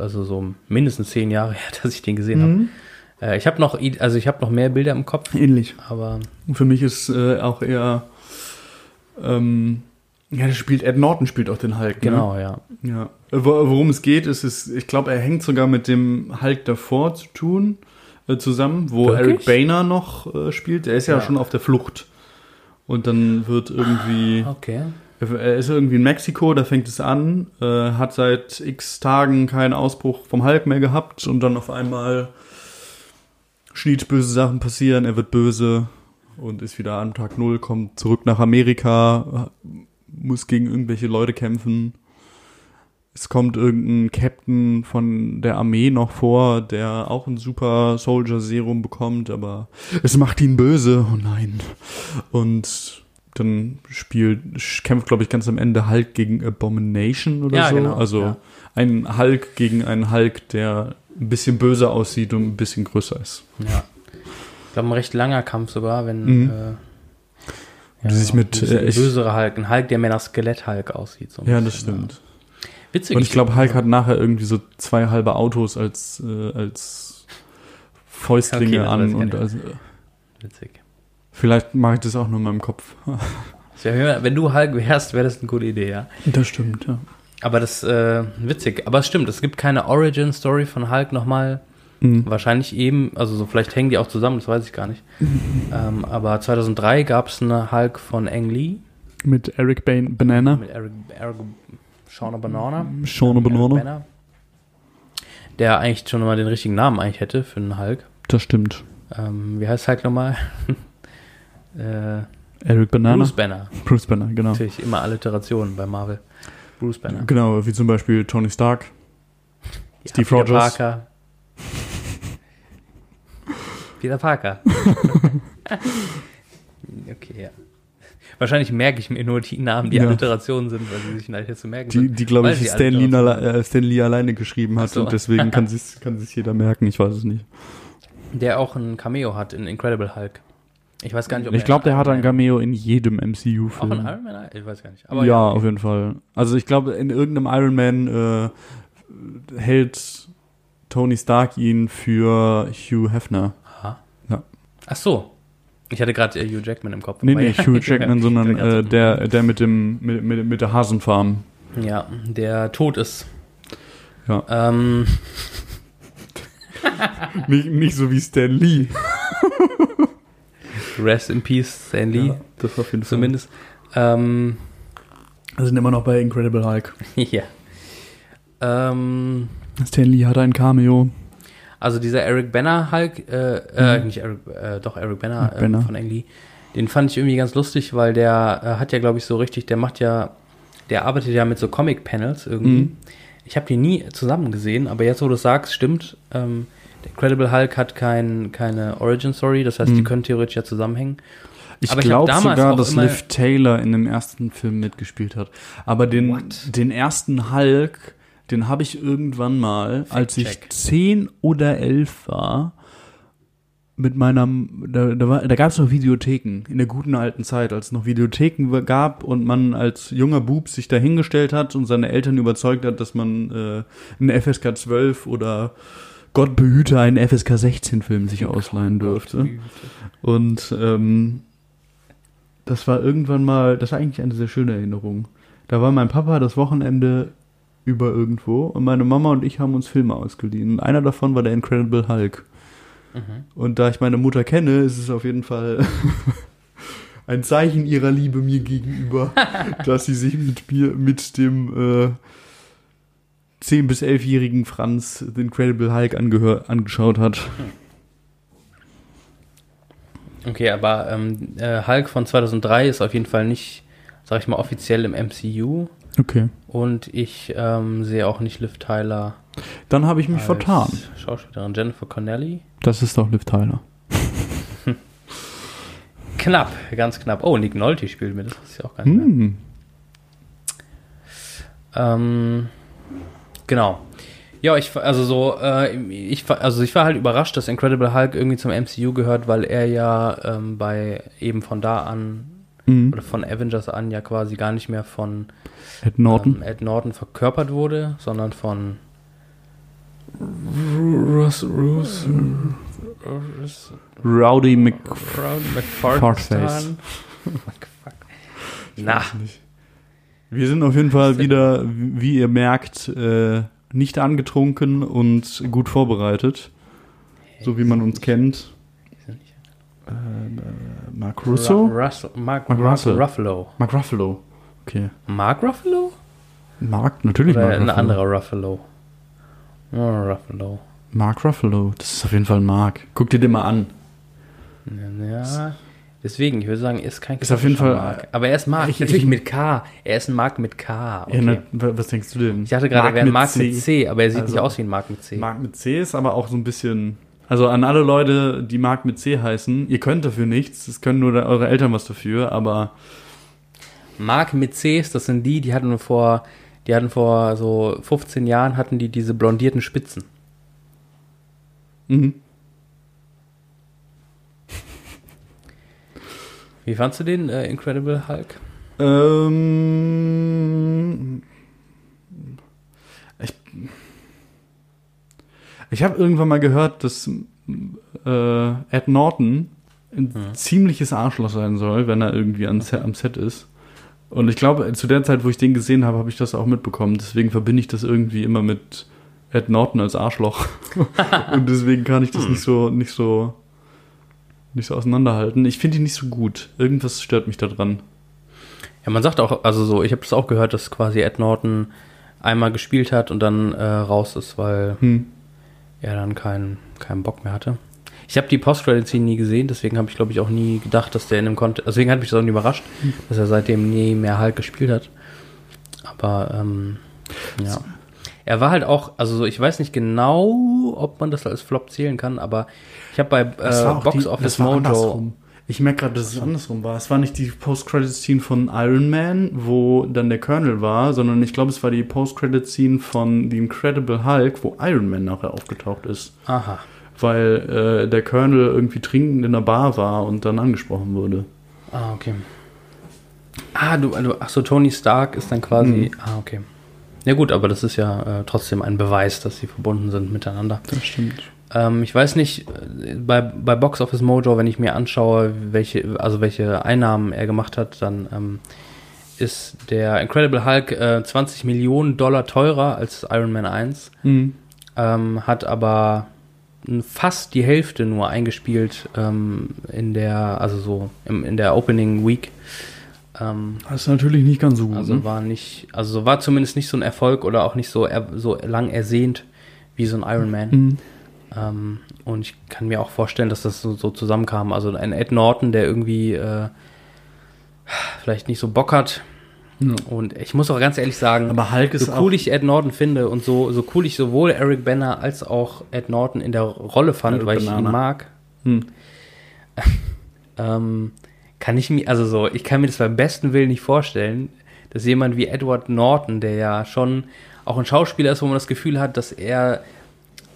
also so mindestens zehn Jahre her, dass ich den gesehen Mhm. habe. Äh, ich habe noch, also ich habe noch mehr Bilder im Kopf, Ähnlich. aber für mich ist äh, auch eher ähm, ja, der spielt Ed Norton spielt auch den Hulk. genau, ja. Ne? Ja. Äh, wo- Worum es geht, ist es, ich glaube, er hängt sogar mit dem Hulk davor zu tun äh, zusammen, wo Wirklich? Eric Boehner noch äh, spielt. Er ist ja, Ja. schon auf der Flucht. Und dann wird irgendwie Okay. Er er ist irgendwie in Mexiko, da fängt es an, äh, hat seit x Tagen keinen Ausbruch vom Hulk mehr gehabt und dann auf einmal schnitt böse Sachen passieren, er wird böse und ist wieder an Tag Null, kommt zurück nach Amerika, muss gegen irgendwelche Leute kämpfen. Es kommt irgendein Captain von der Armee noch vor, der auch ein Super Soldier Serum bekommt, aber es macht ihn böse. Oh nein. Und dann spielt, kämpft, glaube ich, ganz am Ende Hulk gegen Abomination oder Ja, so. genau, also ja. Ein Hulk gegen einen Hulk, der ein bisschen böser aussieht und ein bisschen größer ist. Ja. Ich glaube, ein recht langer Kampf sogar, wenn Mhm. äh, Die sich mit, äh, bösere Hulk, ein Hulk, der mehr nach Skelett-Hulk aussieht. So Ja, bisschen, das stimmt. Witzig. Und ich glaube, Hulk hat nachher irgendwie so zwei halbe Autos als, äh, als Fäustlinge Okay, an und also, Witzig. vielleicht mache ich das auch nur in meinem Kopf. Wenn du Hulk wärst, wäre das eine gute Idee, ja. Das stimmt, ja. Aber das, äh, witzig. Aber es stimmt, es gibt keine Origin-Story von Hulk nochmal. Mhm. Wahrscheinlich eben, also so, vielleicht hängen die auch zusammen, das weiß ich gar nicht. ähm, aber 2003 gab es eine Hulk von Ang Lee Mit Eric Ban Banana. mit Eric, Eric Shauna Banana. Shauna Eric Banana. Banner, der eigentlich schon mal den richtigen Namen eigentlich hätte für einen Hulk. Das stimmt. Ähm, wie heißt Hulk nochmal? äh, Eric Banana. Bruce Banner. Bruce Banner, genau. Natürlich immer Alliterationen bei Marvel. Bruce Banner. Genau, wie zum Beispiel Tony Stark. Ja, Steve Peter Rogers. Parker. Peter Parker. okay, ja. Wahrscheinlich merke ich mir nur die Namen, die Ja. Alliterationen sind, weil sie sich leichter zu merken Die, die glaube ich, sie Stan Lee, äh, Stan Lee alleine geschrieben hat so. und deswegen kann sich kann sich jeder merken. Ich weiß es nicht. Der auch ein Cameo hat in Incredible Hulk. Ich weiß gar nicht, ob Ich glaube, der hat ein Cameo in jedem Auch in MCU-Film. Iron Man? Ich weiß gar nicht. Aber ja, auf jeden Fall. Also ich glaube, in irgendeinem Iron Man äh, hält Tony Stark ihn für Hugh Hefner. Aha. Ja. Ach so. Ich hatte gerade äh, Hugh Jackman im Kopf. Nee, nee, ja. Hugh Jackman, sondern äh, der, der mit dem mit, mit, mit der Hasenfarm. Ja, der tot ist. Ja. Ähm, nicht, nicht so wie Stan Lee. rest in Peace, Stan Lee. Ja, das auf jeden Fall. Zumindest. Ähm, Wir sind immer noch bei Incredible Hulk. ja. Ähm, Stan Lee hat ein Cameo. also dieser Eric Banner Hulk, äh, äh, Mhm. nicht Eric, äh, doch Eric Banner, Eric Banner. Äh, von Ang Lee, den fand ich irgendwie ganz lustig, weil der äh, hat ja, glaube ich, so richtig, der macht ja, der arbeitet ja mit so Comic-Panels irgendwie. Mhm. Ich habe die nie zusammen gesehen, aber jetzt, wo du es sagst, stimmt. Ähm, der Incredible Hulk hat kein, keine Origin-Story, das heißt, die Mhm. können theoretisch ja zusammenhängen. Ich glaube sogar, dass Liv Taylor in dem ersten Film mitgespielt hat. Aber den, What? den ersten Hulk, den habe ich irgendwann mal, als ich zehn oder elf war, mit meiner, da, da, war- da gab es noch Videotheken in der guten alten Zeit, als es noch Videotheken gab und man als junger Bub sich dahingestellt hat und seine Eltern überzeugt hat, dass man äh, einen FSK 12 oder Gott behüte einen FSK 16 Film sich ausleihen dürfte. Und ähm, das war irgendwann mal, das war eigentlich eine sehr schöne Erinnerung. Da war mein Papa das Wochenende über irgendwo und meine Mama und ich haben uns Filme ausgeliehen. Und einer davon war der Incredible Hulk. Mhm. Und da ich meine Mutter kenne, ist es auf jeden Fall ein Zeichen ihrer Liebe mir gegenüber, dass sie sich mit mir, mit dem äh, 10- bis 11-jährigen Franz The Incredible Hulk angeschaut hat. Okay, aber ähm, äh, Hulk von 2003 ist auf jeden Fall nicht, sag ich mal, offiziell im MCU. Okay. Und ich ähm, sehe auch nicht Liv Tyler. Dann habe ich mich vertan. Schauspielerin Jennifer Connelly. Das ist doch Liv Tyler. Knapp, ganz knapp. Oh, Nick Nolte spielt mit, das ist ja auch gar nicht mehr. Hm. Ähm, genau. Ja, ich war- also so, äh, ich war- also ich war halt überrascht, dass Incredible Hulk irgendwie zum MCU gehört, weil er ja ähm, bei eben von da an Mhm. oder von Avengers an ja quasi gar nicht mehr von Ed Norton. ähm, Ed Norton verkörpert wurde, sondern von Russ, Russ, Rowdy. Brown Fartface. McFarlane. Fuck. Na, Wir sind auf jeden Fall wieder, wie ihr merkt, äh, nicht angetrunken und gut vorbereitet. So wie man uns kennt. Äh, äh, Mark Russo? Ru- Russell, Mark, Mark Russell. Ruffalo. Mark Ruffalo. Okay. Mark Ruffalo? Mark, natürlich Oder Mark ein Ruffalo. anderer Ruffalo? Oh, Ruffalo. Mark Ruffalo. Das ist auf jeden Fall ein Mark. Guck dir den mal an. Ja, deswegen, ich würde sagen, er ist kein Ist auf jeden Fall- Mark. Aber er ist Mark, Ich- natürlich ich- mit K. Er ist ein Mark mit K. Okay. Ja, ne, wa- was denkst du denn? ich dachte gerade, er wäre ein Mark mit C, aber er sieht Also- nicht aus wie ein Mark mit C. Mark mit C ist aber auch so ein bisschen. Also an alle Leute, die Mark mit C heißen, ihr könnt dafür nichts, es können nur eure Eltern was dafür, aber Mark mit Cs, das sind die, die hatten vor, die hatten vor so 15 Jahren hatten die diese blondierten Spitzen. mhm. Wie fandst du den äh, Incredible Hulk? Ähm, ich ich habe irgendwann mal gehört, dass äh, Ed Norton ein ziemliches Arschloch sein soll, wenn er irgendwie am Set, am Set ist. Und ich glaube, zu der Zeit, wo ich den gesehen habe, habe ich das auch mitbekommen. Deswegen verbinde ich das irgendwie immer mit Ed Norton als Arschloch. Und deswegen kann ich das nicht so, nicht so, nicht so auseinanderhalten. Ich finde ihn nicht so gut. Irgendwas stört mich da dran. Ja, man sagt auch, also so, ich habe das auch gehört, dass quasi Ed Norton einmal gespielt hat und dann äh, raus ist, weil Hm. er dann keinen keinen Bock mehr hatte. Ich habe die Post-Credit-Scene nie gesehen, deswegen habe ich, glaube ich, auch nie gedacht, dass der in dem Kontext, deswegen hat mich das auch nie überrascht, dass er seitdem nie mehr halt gespielt hat. Aber, ähm, ja. Er war halt auch, also so, ich weiß nicht genau, ob man das als Flop zählen kann, aber ich habe bei äh, Box die- Office Mojo, andersrum. Ich merke gerade, dass es andersrum war. Es war nicht die Post-Credit-Scene von Iron Man, wo dann der Colonel war, sondern ich glaube, es war die Post-Credit-Scene von The Incredible Hulk, wo Iron Man nachher aufgetaucht ist. aha, Weil äh, der Colonel irgendwie trinkend in der Bar war und dann angesprochen wurde. Ah, okay. Ah, du, du ach so, Tony Stark ist dann quasi. Ah, okay. Ja gut, aber das ist ja äh, trotzdem ein Beweis, dass sie verbunden sind miteinander. Das stimmt. Ähm, ich weiß nicht, äh, bei, bei Box Office Mojo, wenn ich mir anschaue, welche, also welche Einnahmen er gemacht hat, dann ähm, ist der Incredible Hulk äh, 20 Millionen Dollar teurer als Iron Man 1, Mhm. ähm, hat aber fast die Hälfte nur eingespielt ähm, in der, also so im, in der Opening Week. Ähm, Das ist natürlich nicht ganz so gut. also ne? war nicht, also war zumindest nicht so ein Erfolg oder auch nicht so, er, so lang ersehnt wie so ein Iron Man. Mhm. Ähm, und ich kann mir auch vorstellen, dass das so, so zusammenkam. Also ein Ed Norton, der irgendwie äh, vielleicht nicht so Bock hat. Ja. Und ich muss auch ganz ehrlich sagen, Aber Hulk ist so cool ich Ed Norton finde und so, so cool ich sowohl Eric Banner als auch Ed Norton in der Rolle fand, Eric weil ich Bana. ihn mag, Hm. ähm, kann ich mir, also so, ich kann mir das beim besten Willen nicht vorstellen, dass jemand wie Edward Norton, der ja schon auch ein Schauspieler ist, wo man das Gefühl hat, dass er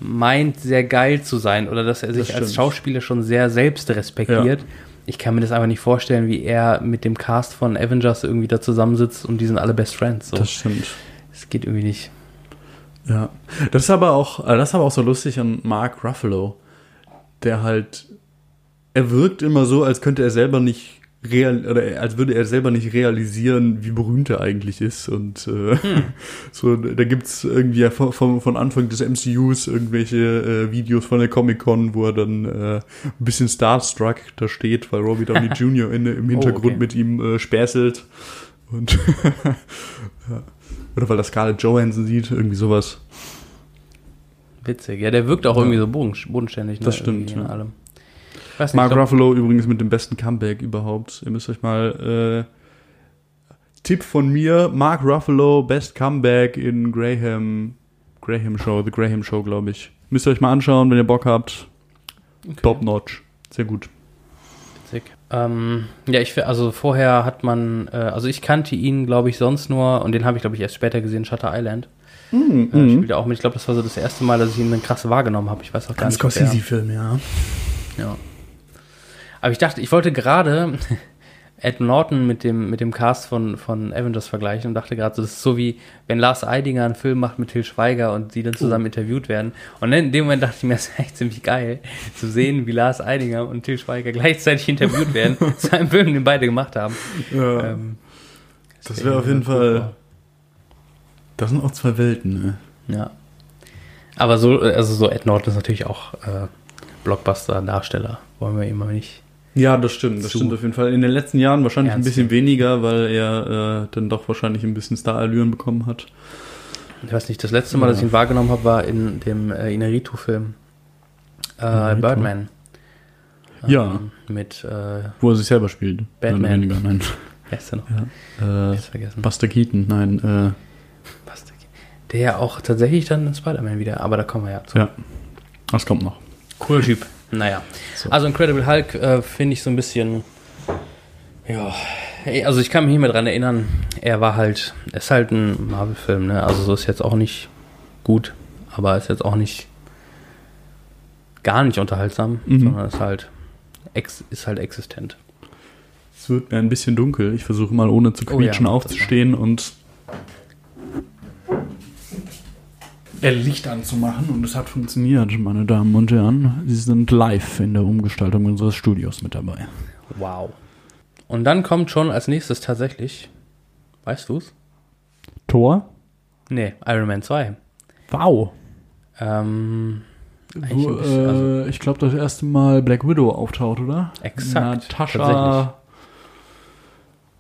meint, sehr geil zu sein oder dass er sich Das als. Schauspieler schon sehr selbst respektiert. Ich kann mir das einfach nicht vorstellen, wie er mit dem Cast von Avengers irgendwie da zusammensitzt und die sind alle Best Friends. So. Das stimmt. Das geht irgendwie nicht. Ja, das ist aber auch, äh, das ist aber auch so lustig an Mark Ruffalo, der halt, er wirkt immer so, als könnte er selber nicht real, oder als würde er selber nicht realisieren, wie berühmt er eigentlich ist und äh, so, da gibt's irgendwie ja von, von, Anfang des MCUs irgendwelche äh, Videos von der Comic Con, wo er dann äh, ein bisschen starstruck da steht, weil Robbie Downey Jr. In, im Hintergrund okay. mit ihm äh, späßelt Und ja. Oder weil er Scarlett Johansson sieht, irgendwie sowas. Witzig. Ja, der wirkt auch Ja. irgendwie so boden, bodenständig. Ne? Das stimmt, In ja. allem. Nicht, Mark glaub, Ruffalo übrigens mit dem besten Comeback überhaupt. Ihr müsst euch mal äh, Tipp von mir: Mark Ruffalo, Best Comeback in Graham Graham Show, The Graham Show, glaube ich. Müsst ihr euch mal anschauen, wenn ihr Bock habt. Top notch, sehr gut. witzig. Ähm, ja, ich also vorher hat man, äh, also ich kannte ihn, glaube ich, sonst nur, und den habe ich, glaube ich, erst später gesehen, Shutter Island. Mhm. Äh, spielt er auch mit. Ich glaube, das war so das erste Mal, dass ich ihn dann krass wahrgenommen habe. Ich weiß auch gar nicht. ob er- Film, ja. Ja. Aber ich dachte, ich wollte gerade Ed Norton mit dem, mit dem Cast von, von Avengers vergleichen und dachte gerade, so, das ist so wie, wenn Lars Eidinger einen Film macht mit Till Schweiger und die dann zusammen interviewt werden. Und in dem Moment dachte ich mir, das ist echt ziemlich geil, zu sehen, wie Lars Eidinger und Till Schweiger gleichzeitig interviewt werden zu einem Film, den beide gemacht haben. ja. Ähm, das wäre auf jeden Fall. Das sind auch zwei Welten, ne? Ja. Aber so, also so Ed Norton ist natürlich auch äh, Blockbuster-Darsteller. Wollen wir immer nicht. Ja, das stimmt, das Zu. stimmt auf jeden Fall. In den letzten Jahren wahrscheinlich ein Ernst bisschen weniger, weil er äh, dann doch wahrscheinlich ein bisschen Starallüren bekommen hat. Ich weiß nicht, das letzte Mal, dass ich ihn wahrgenommen habe, war in dem äh, Inarito-Film. Äh, Inarritu? Birdman. Ja. Ähm, Mit, äh, Wo er sich selber spielt. Batman. Weniger, nein. wer ist der noch? Ja. Äh, vergessen. Buster Keaton, nein. Äh, Passt. Der ja auch tatsächlich dann in Spider-Man wieder, aber da kommen wir ja zu. ja, das kommt noch. Cooler Typ. Naja. So. Also Incredible Hulk äh, finde ich so ein bisschen. Ja. Also ich kann mich nicht mehr dran erinnern. Er war halt. Er ist halt ein Marvel-Film, ne? Also so ist jetzt auch nicht gut, aber ist jetzt auch nicht gar nicht unterhaltsam, Mhm. sondern ist halt ex, ist halt existent. Es wird mir ein bisschen dunkel. Ich versuche mal ohne zu Oh ja, quietschen mach das aufzustehen und Licht anzumachen. Und es hat funktioniert, meine Damen und Herren. Sie sind live in der Umgestaltung unseres Studios mit dabei. Wow. Und dann kommt schon als nächstes tatsächlich, weißt du's? Tor? Nee, Iron Man 2. Wow. Ähm, Wo, also, äh, ich glaube, das erste Mal Black Widow auftaucht, oder? Exakt, Natascha.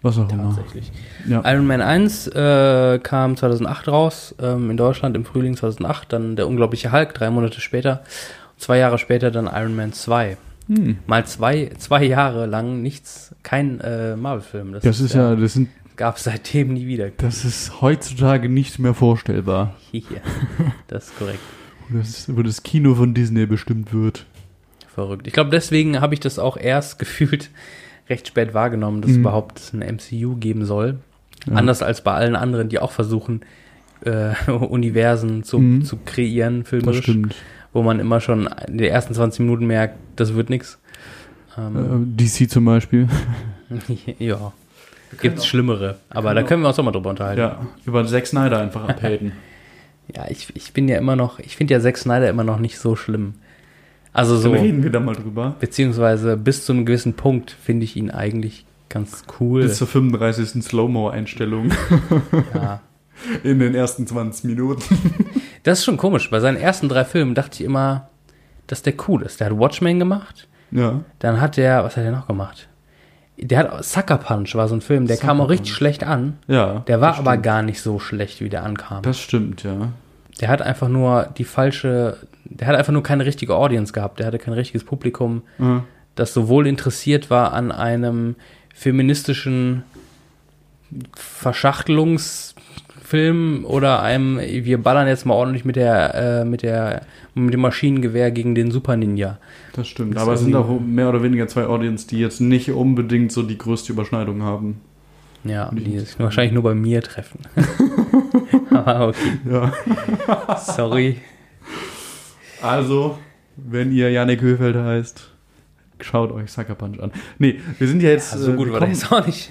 Was auch immer. tatsächlich. Ja. Iron Man 1 äh, kam 2008 raus, ähm, in Deutschland im Frühling 2008, dann der unglaubliche Hulk, drei Monate später, zwei Jahre später dann Iron Man 2. Hm. Mal zwei, zwei Jahre lang nichts, kein äh, Marvel-Film. Das ist ja, das sind, Gab es seitdem nie wieder. das ist heutzutage nicht mehr vorstellbar, Hier, das ist korrekt. das, wo das Kino von Disney bestimmt wird. Verrückt. Ich glaube, deswegen habe ich das auch erst gefühlt recht spät wahrgenommen, dass es Mhm. überhaupt ein MCU geben soll. Ja. Anders als bei allen anderen, die auch versuchen, äh, Universen zu, Mhm. zu kreieren, Das filmisch, stimmt. wo man immer schon in den ersten 20 Minuten merkt, das wird nichts. Ähm, Äh, DC zum Beispiel. ja, gibt es Schlimmere. Aber da können wir uns auch mal drüber unterhalten. Ja, über Zack Snyder einfach abhaten. Ja, ich, ich bin ja immer noch, ich finde ja Zack Snyder immer noch nicht so schlimm. Also so, Dann reden wir da mal drüber. beziehungsweise bis zu einem gewissen Punkt finde ich ihn eigentlich ganz cool. Bis zur 35. Slow-Mo-Einstellung ja. in den ersten 20 Minuten. Das ist schon komisch. Bei seinen ersten drei Filmen dachte ich immer, dass der cool ist. Der hat Watchmen gemacht, Ja. dann hat der, was hat er noch gemacht? Der hat Sucker Punch war so ein Film, der kam Sucker auch richtig Punch. schlecht an. Ja. Der war aber gar nicht so schlecht, wie der ankam. Das stimmt, ja. Der hat einfach nur die falsche, der hat einfach nur keine richtige Audience gehabt. Der hatte kein richtiges Publikum, Ja. das sowohl interessiert war an einem feministischen Verschachtelungsfilm oder einem, wir ballern jetzt mal ordentlich mit der, äh, mit der, mit dem Maschinengewehr gegen den Super Ninja. Das stimmt. Das Aber es sind auch mehr oder weniger zwei Audience, die jetzt nicht unbedingt so die größte Überschneidung haben. Ja, die sich wahrscheinlich nur bei mir treffen. Aber okay, Ja. sorry. Also, wenn ihr Janik Höfeld heißt, schaut euch Sucker Punch an. Nee, wir sind ja jetzt. Ja, so äh, gut wir war jetzt auch nicht.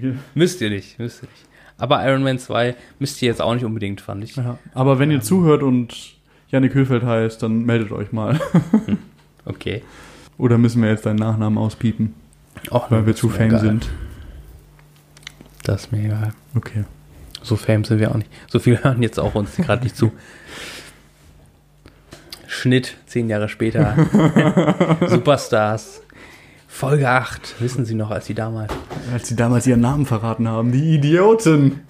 Ja. Müsst ihr nicht, müsst ihr nicht. Aber Iron Man 2 müsst ihr jetzt auch nicht unbedingt, fand ich. Ja. Aber wenn ihr zuhört und Janik Höfeld heißt, dann meldet euch mal. Okay. Oder müssen wir jetzt deinen Nachnamen auspiepen, Auch weil wir zu fame egal. sind? Das ist mir egal. Okay. So fame sind wir auch nicht. So viele hören jetzt auch uns gerade nicht zu. Schnitt, zehn Jahre später. Superstars. Folge 8, wissen Sie noch, als sie damals. Als sie damals ihren Namen verraten haben, die Idioten.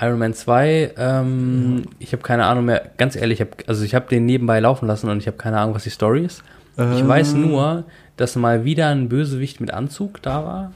Iron Man 2, ähm, ich habe keine Ahnung mehr, ganz ehrlich, ich hab, also ich habe den nebenbei laufen lassen und ich habe keine Ahnung, was die Story ist. Ich Äh, weiß nur, dass mal wieder ein Bösewicht mit Anzug da war.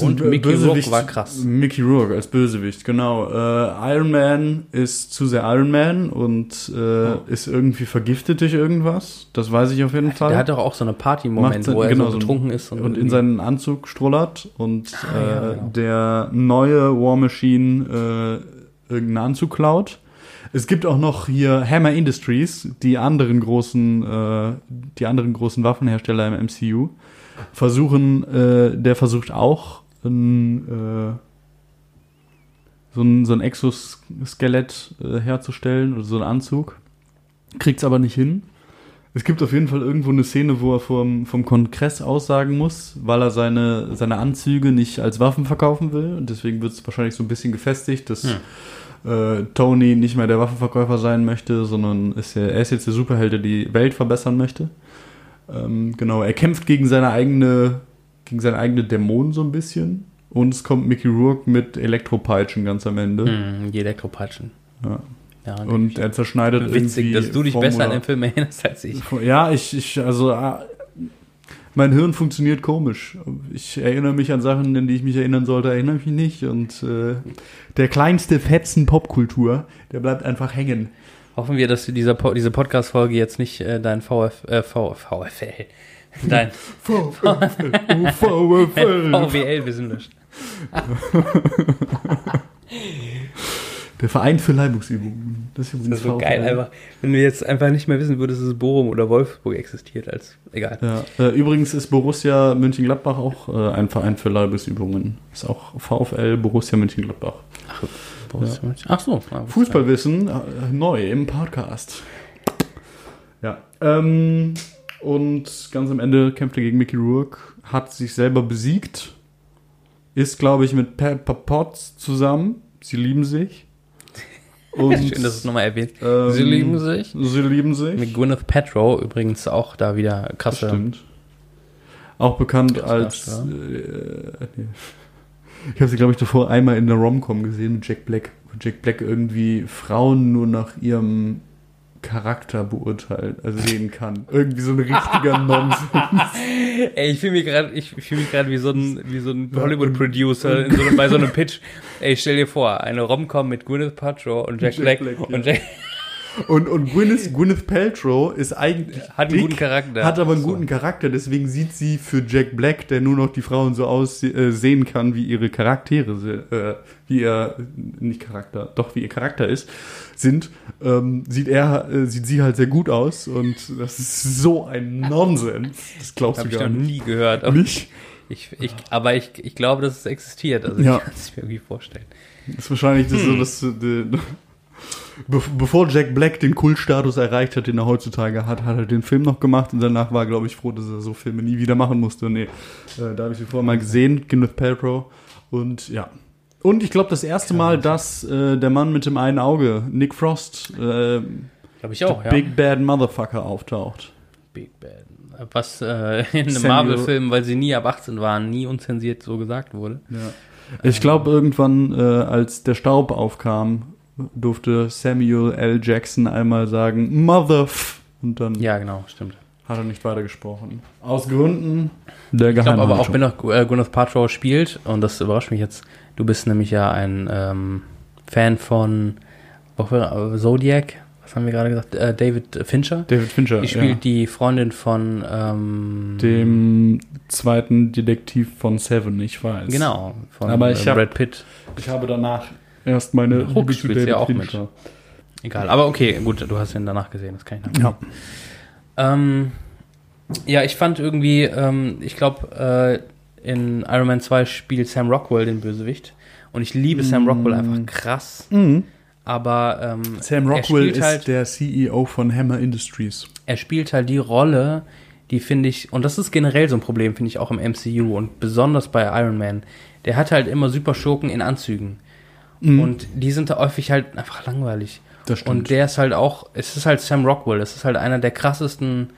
Und Mickey Rourke war krass. Mickey Rourke als Bösewicht, genau. Äh, Iron Man ist zu sehr Iron Man und äh, ist irgendwie vergiftet durch irgendwas. Das weiß ich auf jeden Fall. Der hat doch auch so eine Party-Moment, wo er genau, so betrunken ist. Und, und in seinen Anzug strollert und Ah, ja, äh, genau. der neue War Machine äh, irgendeinen Anzug klaut. Es gibt auch noch hier Hammer Industries, die anderen großen, äh, die anderen großen Waffenhersteller im MCU versuchen, äh, der versucht auch ein, äh, so ein, so ein Exoskelett äh, herzustellen oder so einen Anzug. Kriegt's aber nicht hin. Es gibt auf jeden Fall irgendwo eine Szene, wo er vom, vom Kongress aussagen muss, weil er seine, seine Anzüge nicht als Waffen verkaufen will. Und deswegen wird es wahrscheinlich so ein bisschen gefestigt, dass äh, Tony nicht mehr der Waffenverkäufer sein möchte, sondern ist ja, er ist jetzt der Superheld, der die Welt verbessern möchte. Ähm, genau, er kämpft gegen seine eigene, gegen seine eigene Dämonen so ein bisschen. Und es kommt Mickey Rourke mit Elektropeitschen ganz am Ende. Hm, die Elektropeitschen. Ja. Ja, Und er zerschneidet witzig, irgendwie dass du dich Formula- besser an den Film erinnerst als ich. Ja, ich, ich, also, ah, mein Hirn funktioniert komisch. Ich erinnere mich an Sachen, an die ich mich erinnern sollte, erinnere mich nicht. Und äh, der kleinste Fetzen Popkultur, der bleibt einfach hängen. Hoffen wir, dass dieser Po- diese Podcast-Folge jetzt nicht äh, dein VF, äh, VFL, dein VfL, VfL. VWL-Wissen löscht. Der Verein für Leibungsübungen. Das ist Das ist so VfL. geil einfach. Wenn du jetzt einfach nicht mehr wissen würdest, dass es Bochum oder Wolfsburg existiert, als egal. Ja, äh, übrigens ist Borussia Mönchengladbach auch äh, ein Verein für Leibesübungen. Ist auch VfL Borussia Mönchengladbach. Borussia Mönchen- Ach so. Fußballwissen äh, neu im Podcast. Ja. Ähm, und ganz am Ende kämpft er gegen Mickey Rourke, hat sich selber besiegt, ist, glaube ich, mit Pepper Potts zusammen. Sie lieben sich. Und, Schön, dass es nochmal erwähnt. ähm, Sie lieben sich. Sie lieben sich. Mit Gwyneth Paltrow übrigens auch da wieder krasse. stimmt. Auch bekannt als. krass, Äh, nee. Ich habe sie, glaube ich, davor einmal in der Rom-Com gesehen mit Jack Black. Wo Jack Black irgendwie Frauen nur nach ihrem Charakter beurteilt, also sehen kann. Irgendwie so ein richtiger Nonsens. Ey, ich fühle mich gerade, ich fühle mich gerade wie so ein, wie so ein Hollywood-Producer so bei so einem Pitch. Ey, stell dir vor, eine Rom-Com mit Gwyneth Paltrow und Jack, Jack Black, Black, ja. und Jack Und, und Gwyneth, Gwyneth Paltrow ist eigentlich. hat einen dick, guten Charakter. Hat aber einen So. guten Charakter, deswegen sieht sie für Jack Black, der nur noch die Frauen so aussehen kann, wie ihre Charaktere, äh, wie ihr, nicht Charakter, doch wie ihr Charakter ist, sind, ähm, sieht er, äh, sieht sie halt sehr gut aus und das ist so ein Nonsens. Das glaubst Habe du ich gar noch nicht. nie gehört. Aber Nicht? ich, ich, aber ich, ich glaube, dass es existiert. Also Ja. ich kann es mir irgendwie vorstellen. Das ist wahrscheinlich das so, Hm. dass, äh, be bevor Jack Black den Kultstatus erreicht hat, den er heutzutage hat, hat er den Film noch gemacht und danach war, glaube ich, froh, dass er so Filme nie wieder machen musste. Nee, äh, da habe ich sie vorher mal gesehen, Gwyneth Paltrow. Und ja. Und ich glaube, das erste Mal, dass äh, der Mann mit dem einen Auge, Nick Frost, äh, Glaube ich auch, ja. Big Bad Motherfucker auftaucht. Big Bad. Was äh, in einem Marvel-Film, weil sie nie ab 18 waren, nie unzensiert so gesagt wurde. Ja. Ich glaube, irgendwann, äh, als der Staub aufkam, durfte Samuel L. Jackson einmal sagen, Mother f und dann Ja, genau, stimmt. hat er nicht weitergesprochen. Aus Gründen der Ich glaube aber auch, wenn noch äh, Gwyneth Paltrow spielt, und das überrascht mich jetzt, du bist nämlich ja ein ähm, Fan von äh, Zodiac, was haben wir gerade gesagt, äh, David Fincher. David Fincher, Die spielt ja. die Freundin von ähm, dem zweiten Detektiv von Seven, ich weiß. Genau, von Aber ich äh, hab- Brad Pitt. Ich habe danach erst meine Hook Liebe zu auch mit. Fincher. Egal, aber okay, gut, du hast ihn danach gesehen, das kann ich noch. Ja. Ähm, ja, ich fand irgendwie, ähm, ich glaube, äh, in Iron Man 2 spielt Sam Rockwell den Bösewicht. Und ich liebe Sam Mm. Rockwell einfach krass. Mhm. Aber ähm, Sam Rockwell ist halt, der CEO von Hammer Industries. er spielt halt die Rolle, die finde ich, und das ist generell so ein Problem, finde ich auch im MCU und besonders bei Iron Man. Der hat halt immer super Schurken in Anzügen. Mhm. Und die sind da häufig halt einfach langweilig. Das stimmt. Und der ist halt auch, es ist halt Sam Rockwell, es ist halt einer der krassesten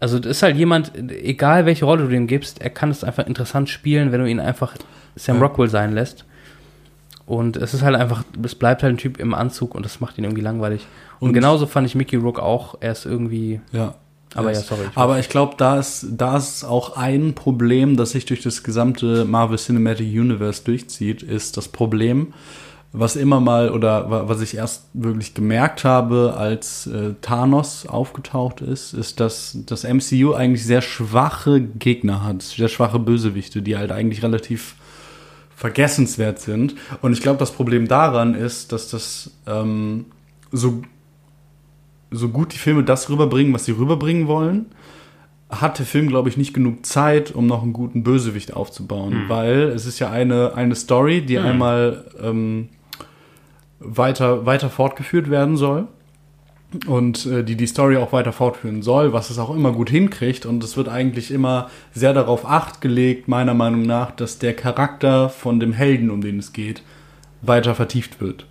also das ist halt jemand, egal welche Rolle du ihm gibst, er kann es einfach interessant spielen, wenn du ihn einfach Sam Ja. Rockwell sein lässt. Und es ist halt einfach, es bleibt halt ein Typ im Anzug und das macht ihn irgendwie langweilig. Und, Und- genauso fand ich Mickey Rook auch. Er ist irgendwie, Ja. Aber ja, sorry. ich- Aber ich glaube, da ist, da ist auch ein Problem, das sich durch das gesamte Marvel Cinematic Universe durchzieht, ist das Problem, was immer mal oder wa- was ich erst wirklich gemerkt habe, als äh, Thanos aufgetaucht ist, ist, dass das MCU eigentlich sehr schwache Gegner hat, sehr schwache Bösewichte, die halt eigentlich relativ vergessenswert sind. Und ich glaube, das Problem daran ist, dass das ähm, so so gut die Filme das rüberbringen, was sie rüberbringen wollen, hat der Film, glaube ich, nicht genug Zeit, um noch einen guten Bösewicht aufzubauen. Weil es ist ja eine, eine Story, die einmal ähm, weiter, weiter fortgeführt werden soll. Und äh, die die Story auch weiter fortführen soll, was es auch immer gut hinkriegt. Und es wird eigentlich immer sehr darauf acht gelegt, meiner Meinung nach, dass der Charakter von dem Helden, um den es geht, weiter vertieft wird.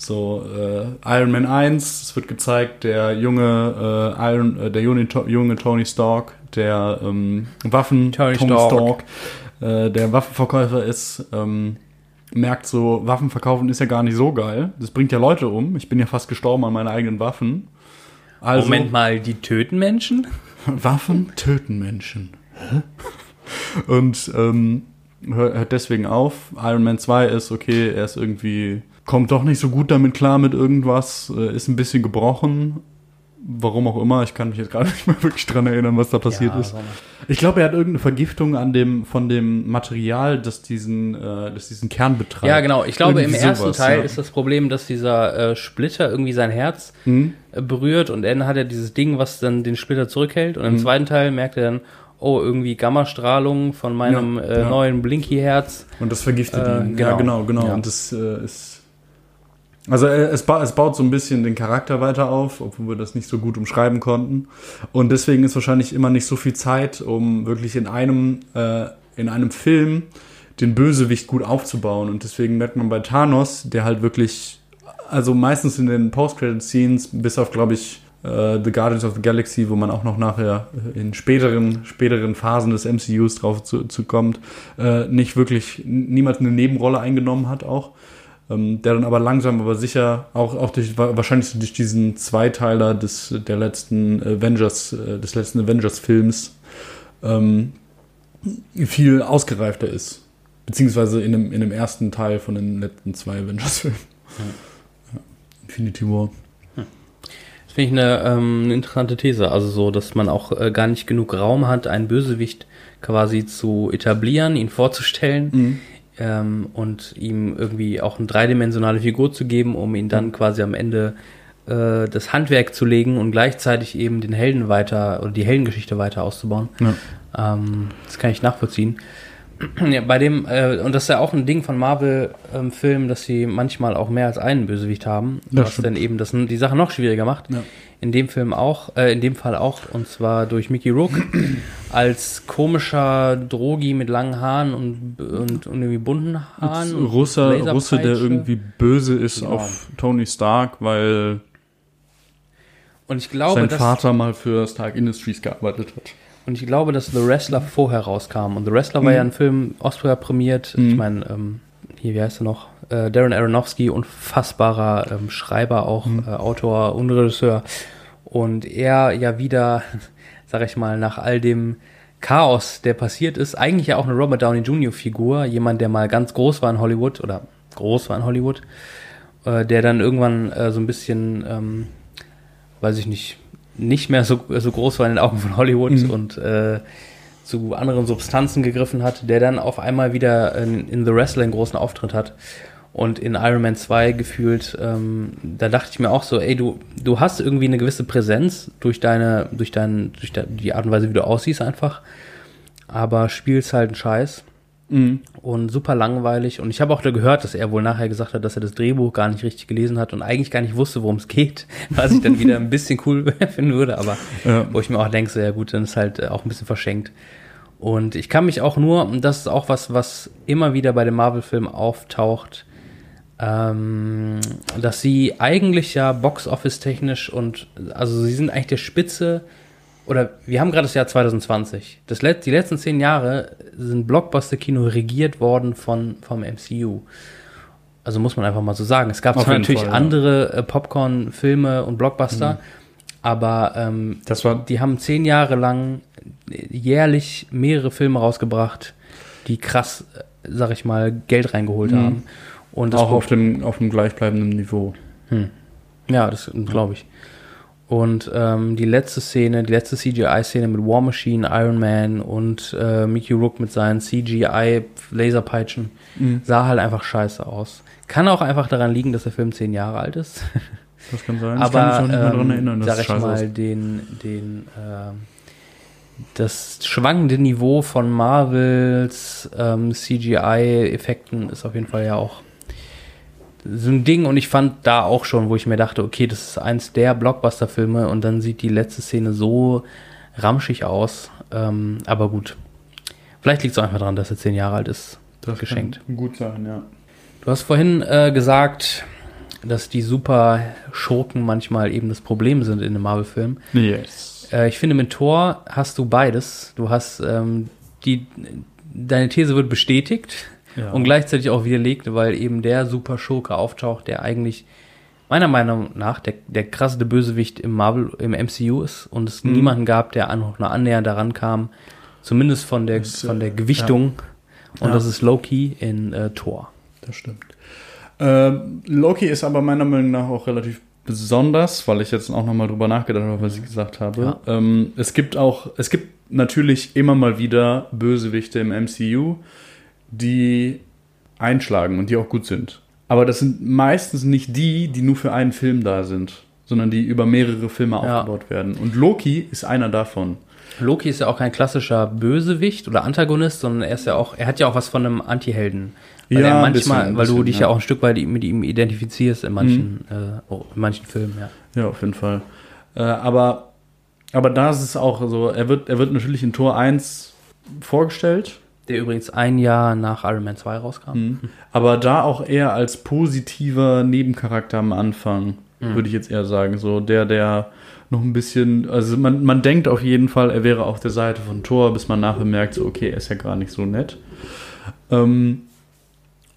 So, äh, Iron Man 1, es wird gezeigt, der junge, äh, Iron, äh, der junge, junge Tony Stark, der ähm, Waffen, Tony Stark. äh, der Waffenverkäufer ist, ähm, merkt so, Waffen verkaufen ist ja gar nicht so geil. Das bringt ja Leute um. Ich bin ja fast gestorben an meinen eigenen Waffen. Also, Moment mal, die töten Menschen? Waffen töten Menschen. Hä? Und ähm, hört hört deswegen auf. Iron Man 2 ist okay, er ist irgendwie, kommt doch nicht so gut damit klar mit irgendwas, äh, ist ein bisschen gebrochen. Warum auch immer, ich kann mich jetzt gerade nicht mehr wirklich dran erinnern, was da passiert Ja, ist. Ich glaube, er hat irgendeine Vergiftung an dem, von dem Material, das diesen, äh, das diesen Kern betreibt. Ja, genau. Ich glaube, im Irgendwie ersten sowas, Teil ja. ist das Problem, dass dieser äh, Splitter irgendwie sein Herz Mhm. äh, berührt und dann hat er dieses Ding, was dann den Splitter zurückhält. Und im Mhm. zweiten Teil merkt er dann, oh, irgendwie Gammastrahlung von meinem Ja, äh, neuen Blinky-Herz. Und das vergiftet Äh, ihn. Ja, genau. genau, genau. Und das äh, ist. Also äh, es, ba es baut so ein bisschen den Charakter weiter auf, obwohl wir das nicht so gut umschreiben konnten. Und deswegen ist wahrscheinlich immer nicht so viel Zeit, um wirklich in einem, äh, in einem Film den Bösewicht gut aufzubauen. Und deswegen merkt man bei Thanos, der halt wirklich, also meistens in den Post-Credit-Scenes, bis auf, glaube ich, äh, The Guardians of the Galaxy, wo man auch noch nachher in späteren, späteren Phasen des MCUs drauf zu, zu kommt, äh, nicht wirklich n- niemals eine Nebenrolle eingenommen hat auch. Ähm, der dann aber langsam, aber sicher, auch, auch durch, wa- wahrscheinlich durch diesen Zweiteiler des, der letzten Avengers, äh, des letzten Avengers-Films, ähm, viel ausgereifter ist. Beziehungsweise in dem, in dem ersten Teil von den letzten zwei Avengers-Filmen. Ja. Infinity War. Das finde ich eine, ähm, eine interessante These. Also so, dass man auch äh, gar nicht genug Raum hat, einen Bösewicht quasi zu etablieren, ihn vorzustellen Mhm. Ähm, und ihm irgendwie auch eine dreidimensionale Figur zu geben, um ihn dann quasi am Ende äh, das Handwerk zu legen und gleichzeitig eben den Helden weiter oder die Heldengeschichte weiter auszubauen. Ja. Ähm, das kann ich nachvollziehen. Ja, bei dem, äh, und das ist ja auch ein Ding von Marvel-Filmen, dass sie manchmal auch mehr als einen Bösewicht haben, Ja, was stimmt. dann eben das, die Sache noch schwieriger macht. Ja. In dem Film auch, äh, in dem Fall auch, und zwar durch Mickey Rook als komischer Drogi mit langen Haaren und, und, und irgendwie bunten Haaren. Und Russe, der irgendwie böse ist Genau. auf Tony Stark, weil Und ich glaube, sein Vater mal für Stark Industries gearbeitet hat. Und ich glaube, dass The Wrestler vorher rauskam. Und The Wrestler war Mhm. ja ein Film, Oscar prämiert. Mhm. Ich meine, ähm, hier, wie heißt er noch? Äh, Darren Aronofsky, unfassbarer ähm, Schreiber, auch Mhm. äh, Autor und Regisseur. Und er ja wieder, sag ich mal, nach all dem Chaos, der passiert ist, eigentlich ja auch eine Robert Downey Jr. Figur, jemand, der mal ganz groß war in Hollywood oder groß war in Hollywood, äh, der dann irgendwann äh, so ein bisschen, ähm, weiß ich nicht, nicht mehr so, so groß war in den Augen von Hollywood Mhm. und äh, zu anderen Substanzen gegriffen hat, der dann auf einmal wieder in, in The Wrestler einen großen Auftritt hat. Und in Iron Man 2 gefühlt, ähm, da dachte ich mir auch so, ey, du, du hast irgendwie eine gewisse Präsenz durch deine, durch dein, durch de, die Art und Weise, wie du aussiehst einfach, aber spielst halt einen Scheiß Mhm. und super langweilig. Und ich habe auch da gehört, dass er wohl nachher gesagt hat, dass er das Drehbuch gar nicht richtig gelesen hat und eigentlich gar nicht wusste, worum es geht, was ich dann wieder ein bisschen cool finden würde, aber Ja. wo ich mir auch denke, so, ja gut, dann ist halt äh, auch ein bisschen verschenkt. Und ich kann mich auch nur, und das ist auch was, was immer wieder bei den Marvel-Filmen auftaucht, ähm, dass sie eigentlich ja Box-Office-technisch und, also sie sind eigentlich der Spitze oder wir haben gerade das Jahr 2020. Das Let die letzten zehn Jahre sind Blockbuster-Kino regiert worden von, vom MCU. Also muss man einfach mal so sagen. Es gab zwar natürlich Fall, ja. andere äh, Popcorn-Filme und Blockbuster, aber ähm, Das war die haben zehn Jahre lang jährlich mehrere Filme rausgebracht, die krass, äh, sag ich mal, Geld reingeholt Mhm. haben. Und auch auf dem, auf dem gleichbleibenden Niveau. Ja, das glaube ich. Und ähm, die letzte Szene, die letzte CGI-Szene mit War Machine, Iron Man und äh, Mickey Rook mit seinen CGI-Laserpeitschen Mhm. sah halt einfach scheiße aus. Kann auch einfach daran liegen, dass der Film zehn Jahre alt ist. Das kann sein. Aber ich kann mich auch nicht mehr ähm, daran erinnern, dass sag ich mal, aussieht. den, den, ähm, das schwankende Niveau von Marvels ähm, CGI-Effekten ist auf jeden Fall ja auch so ein Ding und ich fand da auch schon, wo ich mir dachte, okay, das ist eins der Blockbuster-Filme und dann sieht die letzte Szene so ramschig aus. Ähm, aber gut. Vielleicht liegt es auch einfach daran, dass er zehn Jahre alt ist. Das geschenkt. Gut sein, ja. Du hast vorhin äh, gesagt, dass die super Schurken manchmal eben das Problem sind in einem Marvel-Film. Yes. Äh, ich finde, mit Thor hast du beides. Du hast ähm, die, deine These wird bestätigt Ja. und gleichzeitig auch widerlegt, weil eben der super Schurke auftaucht, der eigentlich meiner Meinung nach der, der krasseste Bösewicht im Marvel, im MCU ist und es Mhm. niemanden gab, der noch nur annähernd daran kam, zumindest von der, Das, von der äh, Gewichtung. Und Ja. das ist Loki in äh, Thor. Das stimmt. Ähm, Loki ist aber meiner Meinung nach auch relativ besonders, weil ich jetzt auch nochmal drüber nachgedacht habe, was ich gesagt habe. Ja. Ähm, es gibt auch, es gibt natürlich immer mal wieder Bösewichte im MCU, die einschlagen und die auch gut sind. Aber das sind meistens nicht die, die nur für einen Film da sind, sondern die über mehrere Filme Ja. aufgebaut werden. Und Loki ist einer davon. Loki ist ja auch kein klassischer Bösewicht oder Antagonist, sondern er ist ja auch, er hat ja auch was von einem Anti-Helden. Weil Ja, manchmal, bisschen, weil du bisschen, dich ja. ja. Mhm. auch ein Stück weit mit ihm identifizierst in manchen, äh, oh, in manchen Filmen, ja. Ja, auf jeden Fall. Äh, aber, aber da ist es auch so, er wird, er wird natürlich in Tor 1 vorgestellt, Der übrigens ein Jahr nach Iron Man 2 rauskam. Mhm. aber da auch eher als positiver Nebencharakter am Anfang, würde ich jetzt eher sagen. So der, der noch ein bisschen, also man, man denkt auf jeden Fall, er wäre auf der Seite von Thor, bis man nachher merkt, so, okay, er ist ja gar nicht so nett. Ähm,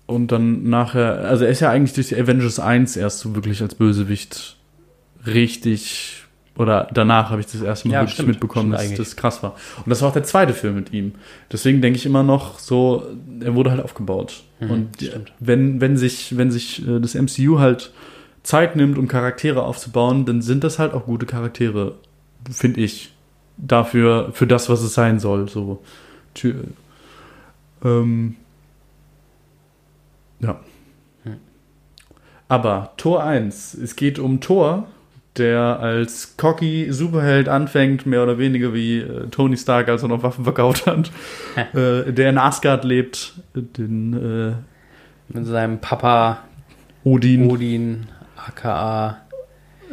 und dann nachher, also er ist ja eigentlich durch Avengers 1 erst so wirklich als Bösewicht richtig, oder danach habe ich das erste Mal Ja, wirklich stimmt. mitbekommen, Stimmt dass eigentlich. das krass war. Und das war auch der zweite Film mit ihm. Deswegen denke ich immer noch so, er wurde halt aufgebaut. Mhm, und stimmt. wenn, wenn sich, wenn sich äh, das MCU halt Zeit nimmt, um Charaktere aufzubauen, dann sind das halt auch gute Charaktere, finde ich. Dafür, für das, was es sein soll. So. Ähm, ja. Hm. Aber Tor 1, es geht um Thor, der als cocky Superheld anfängt, mehr oder weniger wie äh, Tony Stark, als er noch Waffen verkauft hat, äh, der in Asgard lebt, den äh, Mit seinem Papa Odin, Odin, aka,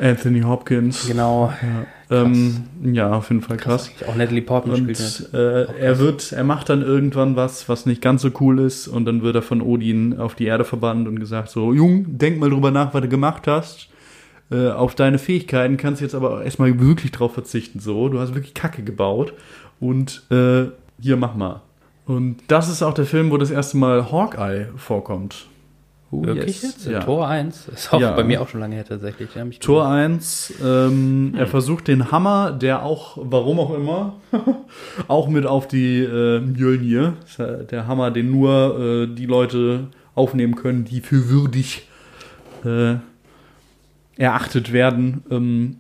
Anthony Hopkins. genau. Ja, ähm, ja, auf jeden Fall krass. Auch Natalie Portman spielt Und mit. äh, Auch er krass. wird, er macht dann irgendwann was, was nicht ganz so cool ist, und dann wird er von Odin auf die Erde verbannt und gesagt: So, Jung, denk mal drüber nach, was du gemacht hast. Äh, auf deine Fähigkeiten kannst du jetzt aber erstmal wirklich drauf verzichten. So, du hast wirklich Kacke gebaut und äh, hier mach mal. Und das ist auch der Film, wo das erste Mal Hawkeye vorkommt. Oh, Wirklich yes. jetzt? Ja. Tor 1? Ist auch Ja. bei mir auch schon lange her tatsächlich. Ja, mich Tor 1, ähm, er versucht den Hammer, der auch, warum auch immer, auch mit auf die äh, Mjölnir, der Hammer, den nur äh, die Leute aufnehmen können, die für würdig äh, erachtet werden, ähm,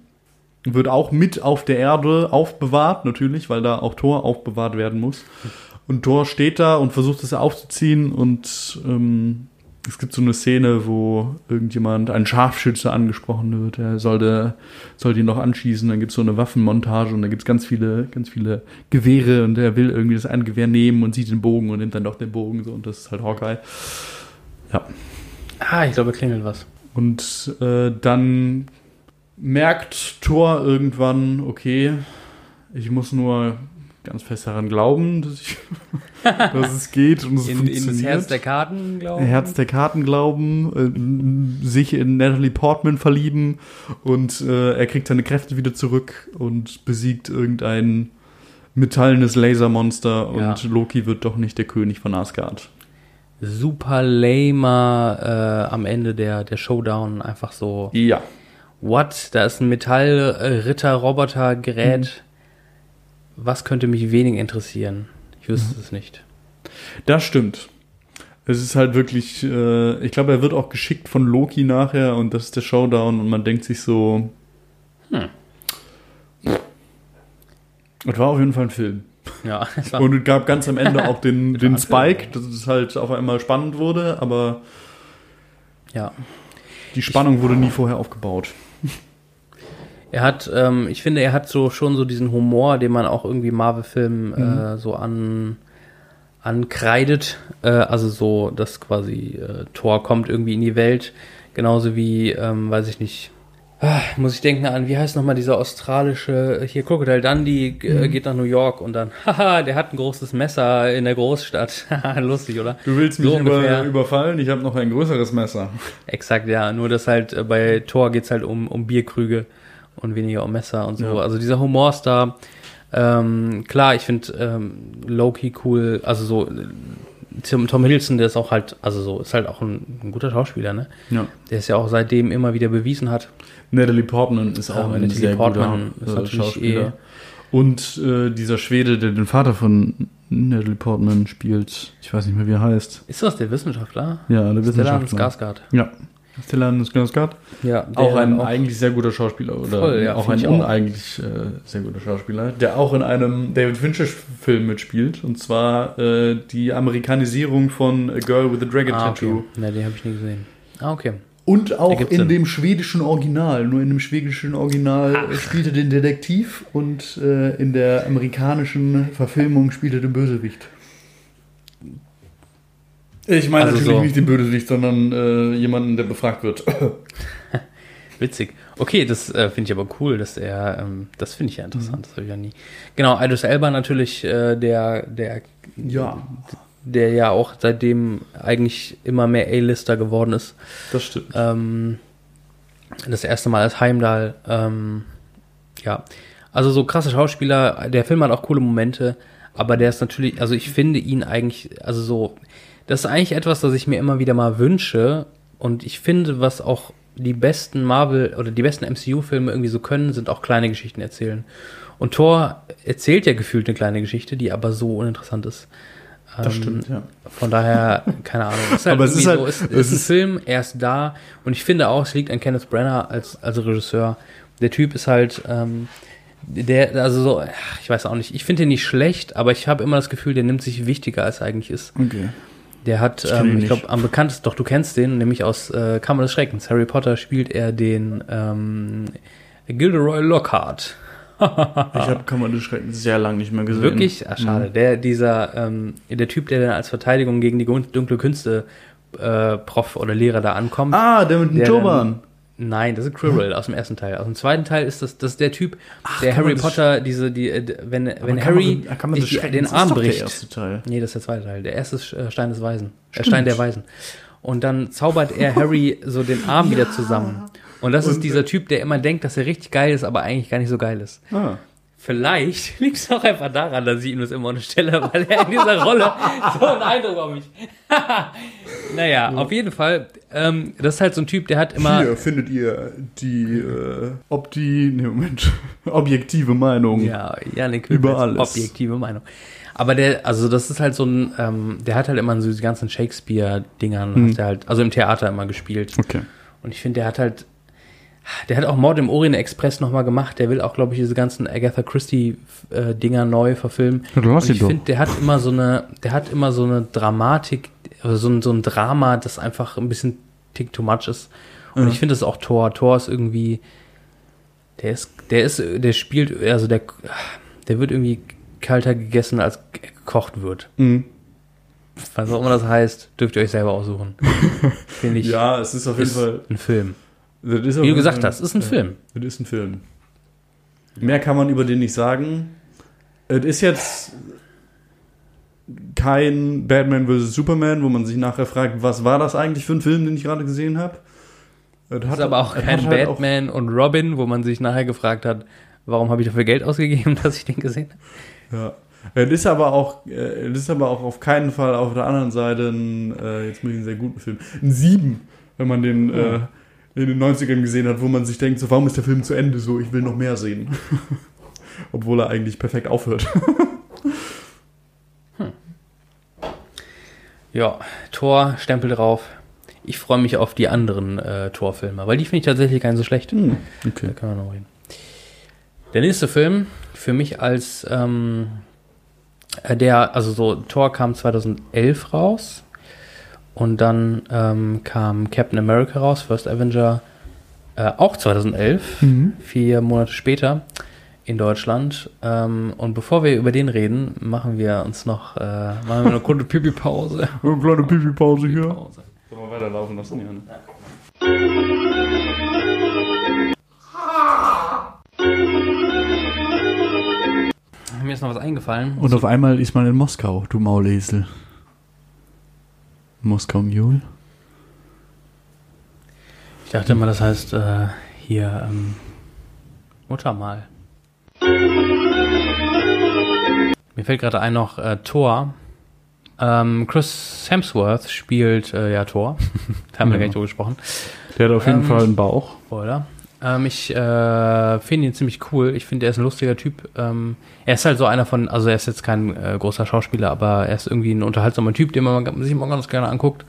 wird auch mit auf der Erde aufbewahrt, natürlich, weil da auch Tor aufbewahrt werden muss. Und Thor steht da und versucht es aufzuziehen und ähm, es gibt so eine Szene, wo irgendjemand, ein Scharfschütze angesprochen wird, er sollte, sollte ihn noch anschießen, dann gibt es so eine Waffenmontage und da gibt es ganz viele, ganz viele Gewehre und er will irgendwie das eine Gewehr nehmen und sieht den Bogen und nimmt dann doch den Bogen so und das ist halt Hawkeye. Ja. Ah, ich glaube, klingelt was. Und äh, dann merkt Thor irgendwann, okay, ich muss nur ganz fest daran glauben, dass, ich, dass es geht und es In, funktioniert. in das Herz der Karten, glaube ich. Herz der Karten glauben, äh, sich in Natalie Portman verlieben und äh, er kriegt seine Kräfte wieder zurück und besiegt irgendein metallenes Lasermonster und Ja. Loki wird doch nicht der König von Asgard. Super lamer äh, am Ende der, der Showdown. Einfach so, Ja. what? Da ist ein Metallritter-Roboter-Gerät. Was könnte mich wenig interessieren? Ich wüsste es nicht. Das stimmt. Es ist halt wirklich, äh, ich glaube, er wird auch geschickt von Loki nachher und das ist der Showdown und man denkt sich so. Hm. Es war auf jeden Fall ein Film. Ja, Und es gab ganz am Ende auch den, den ein Spike, dass es halt auf einmal spannend wurde, aber ja. die Spannung wurde nie vorher aufgebaut. Er hat, ähm, ich finde, er hat so schon so diesen Humor, den man auch irgendwie Marvel-Filmen äh, so an ankreidet. Äh, also so, dass quasi äh, Thor kommt irgendwie in die Welt, genauso wie, ähm, weiß ich nicht. Ah, muss ich denken an, wie heißt nochmal dieser australische, hier Crocodile Dundee äh, geht nach New York und dann, haha, der hat ein großes Messer in der Großstadt. Haha, Lustig, oder? Du willst So ungefähr. überfallen? Ich habe noch ein größeres Messer. Exakt, ja. Nur dass halt äh, bei Thor geht's halt um, um Bierkrüge und weniger um Messer und so. Ja. Also dieser Humor ist da. Ähm, klar, ich finde ähm, Loki cool. Also so Tom, Tom Hiddleston, der ist auch halt, also so, ist halt auch ein, ein guter Schauspieler, ne? Ja. Der es ja auch seitdem immer wieder bewiesen hat. Natalie Portman ist auch Ja, ein Natalie sehr Portman guter ist äh, Schauspieler. Und äh, dieser Schwede, der den Vater von Natalie Portman spielt, ich weiß nicht mehr, wie er heißt. Ist das der Wissenschaftler? Ja, der Stellan Wissenschaftler. Skarsgård. Ja. Stellan Skarsgård. Ja, Auch ein auch- eigentlich sehr guter Schauspieler oder Voll, ja, auch ein uneigentlich äh, sehr guter Schauspieler, der auch in einem David Fincher Film mitspielt und zwar äh, die Amerikanisierung von A Girl with a Dragon Ah, Tattoo okay. Ne, den habe ich nie gesehen. Ah, okay. Und auch in dem schwedischen Original. Nur in dem schwedischen Original Ach. spielt er den Detektiv und äh, in der amerikanischen Verfilmung spielt er den Bösewicht. Ich meine Also natürlich so- nicht den Bösewicht, sondern äh, jemanden, der befragt wird. Witzig. Okay, das äh, finde ich aber cool, dass er, ähm, das finde ich ja interessant, das habe ich ja nie. Genau, Idris Elba natürlich, äh, der, der, ja, der ja auch seitdem eigentlich immer mehr A-Lister geworden ist. das stimmt. Ähm, das erste Mal als Heimdall. Ähm, ja, also so krasse Schauspieler. Der Film hat auch coole Momente, aber der ist natürlich, also ich finde ihn eigentlich, also so, das ist eigentlich etwas, das ich mir immer wieder mal wünsche. Und ich finde, was auch die besten Marvel oder die besten MCU-Filme irgendwie so können, sind auch kleine Geschichten erzählen. Und Thor erzählt ja gefühlt eine kleine Geschichte, die aber so uninteressant ist. Das Ähm, stimmt, ja. Von daher, keine Ahnung. Es ist halt Aber es ist halt- so, es, es ist ein Film, er ist da und ich finde auch, es liegt an Kenneth Branagh als, als Regisseur. Der Typ ist halt, ähm, der, also so, ich weiß auch nicht, ich finde ihn nicht schlecht, aber ich habe immer das Gefühl, der nimmt sich wichtiger, als er eigentlich ist. Okay. Der hat, Ich ähm, ich glaube, am bekanntesten, doch du kennst den, nämlich aus äh, Kammer des Schreckens. Harry Potter spielt er den ähm, Gilderoy Lockhart. Ich habe Kammer des Schreckens sehr lange nicht mehr gesehen. Wirklich? Ah, schade. Mhm. Der, dieser, ähm, der Typ, der dann als Verteidigung gegen die dunkle Künste äh, Prof oder Lehrer da ankommt. Ah, der mit dem Turban. Nein, das ist Quirrell aus dem ersten Teil. Aus dem zweiten Teil ist das, das ist der Typ, Ach, der Harry Potter diese, die, äh, wenn, wenn Harry des die, den ist Arm doch der bricht. erste Teil. Nee, das ist der zweite Teil. Der erste ist äh, Stein des Weisen. Äh. Stein der Weisen. Und dann zaubert er Harry so den Arm wieder zusammen. Und das Und- ist dieser Typ, der immer denkt, dass er richtig geil ist, aber eigentlich gar nicht so geil ist. Ah. Vielleicht liegt es auch einfach daran, dass ich ihm das immer unterstelle, weil er in dieser Rolle so einen Eindruck auf mich. naja, auf jeden Fall. Ähm, das ist halt so ein Typ, der hat immer. Hier findet ihr die, äh, ob die, nee, Moment, objektive Meinung. Ja, Janik Über Über alles. Objektive Meinung. Aber der, also das ist halt so ein, ähm, der hat halt immer so diese ganzen Shakespeare-Dingern, Mhm. hat er halt, also im Theater immer gespielt. Okay. Und ich finde, der hat halt, der hat auch Mord im Orient Express nochmal gemacht. Der will auch, glaube ich, diese ganzen Agatha Christie-Dinger neu verfilmen. Ja, du lass Und ich finde, der hat immer so eine, der hat immer so eine Dramatik, also so ein, so ein Drama, das einfach ein bisschen tick too much ist. Und Ja. ich finde das auch Thor. Thor ist irgendwie, der ist, der ist, der spielt, also der, der wird irgendwie kalter gegessen, als gekocht wird. Mhm. Was auch immer das heißt, dürft ihr euch selber aussuchen. Finde ich, Ja, es ist auf jeden Fall. ein Film. Wie du gesagt Fall- hast, ist ein ja, Film. Das ist ein Film. Mehr kann man über den nicht sagen. es ist jetzt kein Batman vs. Superman, wo man sich nachher fragt, was war das eigentlich für ein Film, den ich gerade gesehen habe. Es ist aber auch kein halt Batman auch und Robin, wo man sich nachher gefragt hat, warum habe ich dafür Geld ausgegeben, dass ich den gesehen habe. Ja. Es ist aber auch, äh, es ist aber auch auf keinen Fall auf der anderen Seite ein, äh, jetzt muss ich einen sehr guten Film, ein Sieben, wenn man den äh, in den 90ern gesehen hat, wo man sich denkt, so warum ist der Film zu Ende so, ich will noch mehr sehen. Obwohl er eigentlich perfekt aufhört. hm. Ja, Tor, Stempel drauf. Ich freue mich auf die anderen äh, Torfilme, weil die finde ich tatsächlich gar nicht so schlecht. Hm, okay. Da können wir noch reden. Der nächste Film, für mich als ähm, äh, der, also so, Thor kam 2011 raus und dann ähm, kam Captain America raus, First Avenger, äh, auch 2011, mhm. vier Monate später in Deutschland. Ähm, und bevor wir über den reden, machen wir uns noch äh, machen wir eine kurze Pipi-Pause. Eine kleine Pipi-Pause hier. Sollen wir weiterlaufen lassen? Ja, ne? Mir ist noch was eingefallen. Und auf einmal ist man in Moskau, du Maulesel. Moskau Mule? Ich dachte immer, das heißt äh, hier ähm, Muttermal. Mir fällt gerade ein noch äh, Thor. Ähm, Chris Hemsworth spielt äh, ja Thor. da haben wir gar nicht drüber gesprochen. Der hat auf jeden ähm, Fall einen Bauch. Oder? Ähm, ich äh, finde ihn ziemlich cool. Ich finde, er ist ein lustiger Typ. Ähm, er ist halt so einer von, also er ist jetzt kein äh, großer Schauspieler, aber er ist irgendwie ein unterhaltsamer Typ, den man sich immer ganz gerne anguckt.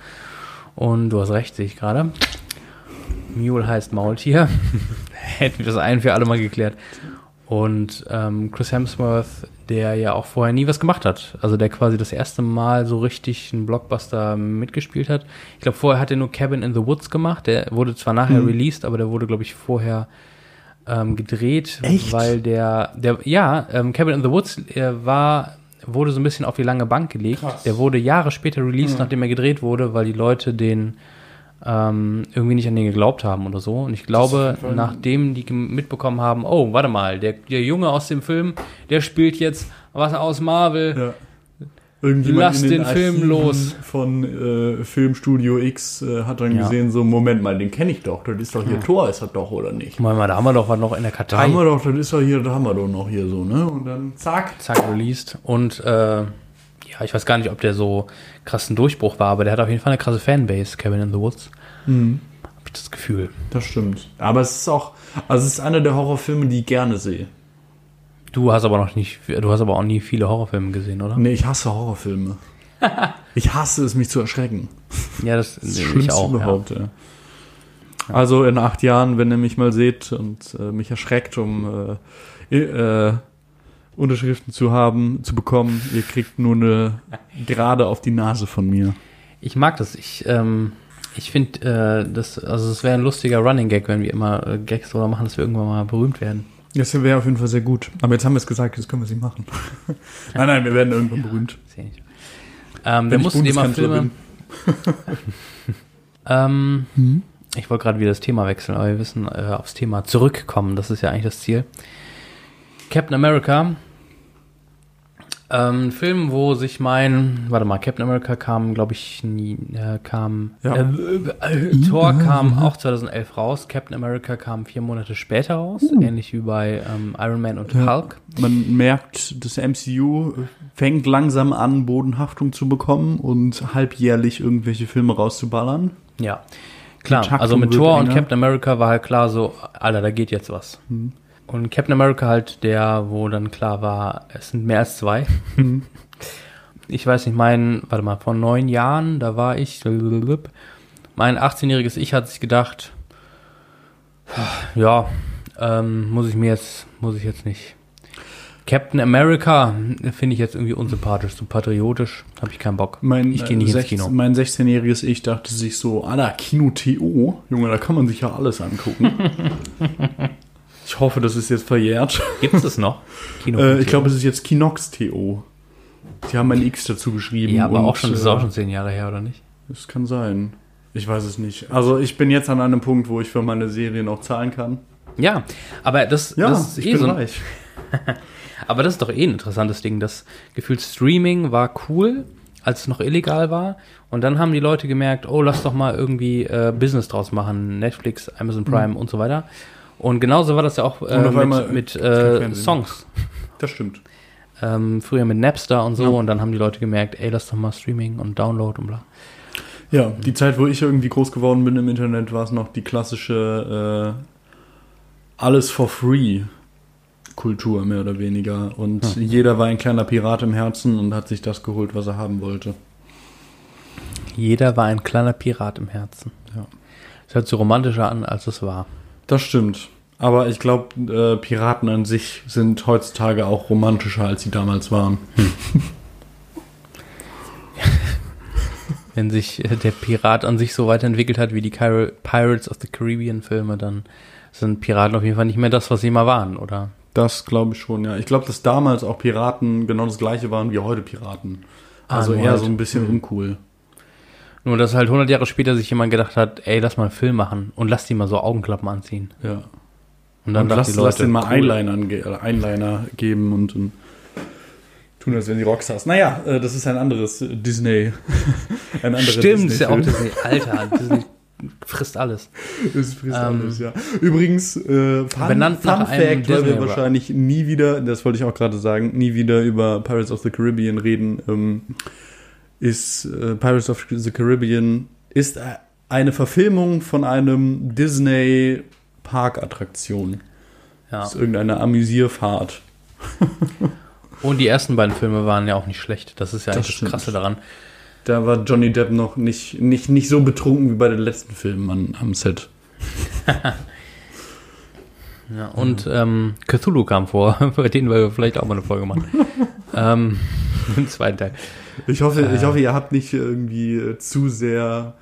Und du hast recht, sehe ich gerade. Mule heißt Maultier. Hätten wir das ein für alle mal geklärt. Und ähm, Chris Hemsworth, der ja auch vorher nie was gemacht hat. Also der quasi das erste Mal so richtig einen Blockbuster mitgespielt hat. Ich glaube, vorher hat er nur Cabin in the Woods gemacht. Der wurde zwar nachher mhm. released, aber der wurde, glaube ich, vorher ähm, gedreht, Echt? weil der, der, ja, ähm, Cabin in the Woods er war, wurde so ein bisschen auf die lange Bank gelegt. Krass. Der wurde Jahre später released, mhm. nachdem er gedreht wurde, weil die Leute den ähm, irgendwie nicht an den geglaubt haben oder so. Und ich glaube, nachdem die mitbekommen haben, oh, warte mal, der, der Junge aus dem Film, der spielt jetzt was aus Marvel. Ja. Lass den, den Film los. Von äh, Filmstudio X äh, hat dann ja. gesehen, so, Moment mal, den kenne ich doch. Das ist doch hier ja. Tor, ist das doch, oder nicht? Mal, mal, da haben wir doch was noch in der Kartei. Da haben wir doch, das ist doch hier, da haben wir doch noch hier so, ne? Und dann zack. Zack, released. Und äh, ja, ich weiß gar nicht, ob der so krassen Durchbruch war, aber der hat auf jeden Fall eine krasse Fanbase, Kevin in the Woods. Mhm. Hab ich das Gefühl. Das stimmt. Aber es ist auch, also es ist einer der Horrorfilme, die ich gerne sehe. Du hast aber noch nicht, du hast aber auch nie viele Horrorfilme gesehen, oder? Nee, ich hasse Horrorfilme. ich hasse es, mich zu erschrecken. Ja, das, das ist ich auch, überhaupt, ja. ja. Also in acht Jahren, wenn ihr mich mal seht und äh, mich erschreckt, um äh, äh, Unterschriften zu haben, zu bekommen. Ihr kriegt nur eine gerade auf die Nase von mir. Ich mag das. Ich, ähm, ich finde, äh, das, also es wäre ein lustiger Running Gag, wenn wir immer äh, Gags oder machen, dass wir irgendwann mal berühmt werden. Das wäre auf jeden Fall sehr gut. Aber jetzt haben wir es gesagt, jetzt können wir es nicht machen. nein, nein, wir werden irgendwann ja, berühmt. Ähm, wir mussten mal Filme. ähm, mhm. Ich wollte gerade wieder das Thema wechseln, aber wir müssen äh, aufs Thema zurückkommen. Das ist ja eigentlich das Ziel. Captain America. Ähm, ein Film, wo sich mein, warte mal, Captain America kam, glaube ich, nie, äh, kam, ja. äh, äh, Thor kam auch 2011 raus, Captain America kam vier Monate später raus, uh. ähnlich wie bei ähm, Iron Man und ja. Hulk. Man merkt, das MCU fängt langsam an, Bodenhaftung zu bekommen und halbjährlich irgendwelche Filme rauszuballern. Ja, klar, also mit Thor und Captain America war halt klar so, Alter, da geht jetzt was. Mhm. Und Captain America halt der, wo dann klar war, es sind mehr als zwei. Ich weiß nicht, mein, warte mal, vor neun Jahren, da war ich, mein 18-jähriges Ich hat sich gedacht, ja, ähm, muss ich mir jetzt, muss ich jetzt nicht. Captain America finde ich jetzt irgendwie unsympathisch, so patriotisch, habe ich keinen Bock. Mein, ich gehe nicht 16, ins Kino. Mein 16-jähriges Ich dachte sich so, Alter, Kino TO, Junge, da kann man sich ja alles angucken. Ich hoffe, das ist jetzt verjährt. Gibt es das noch? äh, ich glaube, es ist jetzt Kinox.to. Sie haben ein X dazu geschrieben. Ja, aber auch schon, das ist auch schon zehn Jahre her, oder nicht? Das kann sein. Ich weiß es nicht. Also ich bin jetzt an einem Punkt, wo ich für meine Serien auch zahlen kann. Ja, aber das, ja, das ist eh so. Reich. Aber das ist doch eh ein interessantes Ding. Das Gefühl Streaming war cool, als es noch illegal war. Und dann haben die Leute gemerkt, oh, lass doch mal irgendwie äh, Business draus machen. Netflix, Amazon Prime mhm. und so weiter. Und genauso war das ja auch äh, mit, mit äh, Songs. Das stimmt. Ähm, früher mit Napster und so. Ja. Und dann haben die Leute gemerkt, ey, lass doch mal Streaming und Download und bla. Ja, die Zeit, wo ich irgendwie groß geworden bin im Internet, war es noch die klassische äh, alles for free Kultur, mehr oder weniger. Und ja. jeder war ein kleiner Pirat im Herzen und hat sich das geholt, was er haben wollte. Jeder war ein kleiner Pirat im Herzen. Ja. Das hört sich romantischer an, als es war. Das stimmt. Aber ich glaube, äh, Piraten an sich sind heutzutage auch romantischer, als sie damals waren. Hm. wenn sich äh, der Pirat an sich so weiterentwickelt hat wie die Pirates of the Caribbean Filme, dann sind Piraten auf jeden Fall nicht mehr das, was sie mal waren, oder? Das glaube ich schon, ja. Ich glaube, dass damals auch Piraten genau das gleiche waren wie heute Piraten. Ah, also ah, eher so ein bisschen mhm. uncool. Nur, dass halt 100 Jahre später sich jemand gedacht hat, ey, lass mal einen Film machen und lass die mal so Augenklappen anziehen. Ja. Und dann und lass, die Leute, lass den mal cool. Eyeliner, Eyeliner geben und, und tun, als wenn die Rockstars. Naja, äh, das ist ein anderes Disney. ein anderes Stimmt, Disney ist ja auch Disney. Alter, Disney frisst alles. Es frisst ähm, alles, ja. Übrigens, äh, Fun, benannt Fun Fact, weil wir wahrscheinlich nie wieder, das wollte ich auch gerade sagen, nie wieder über Pirates of the Caribbean reden, ähm, ist äh, Pirates of the Caribbean ist eine Verfilmung von einem Disney Parkattraktion. Ja. Ist irgendeine Amüsierfahrt. Und die ersten beiden Filme waren ja auch nicht schlecht. Das ist ja das, das Krasse daran. Da war Johnny Depp noch nicht, nicht, nicht so betrunken wie bei den letzten Filmen an, am Set. ja, und ähm, Cthulhu kam vor, bei denen wir vielleicht auch mal eine Folge machen. ähm, Im zweiten Teil. Ich hoffe, äh, ich hoffe, ihr habt nicht irgendwie zu sehr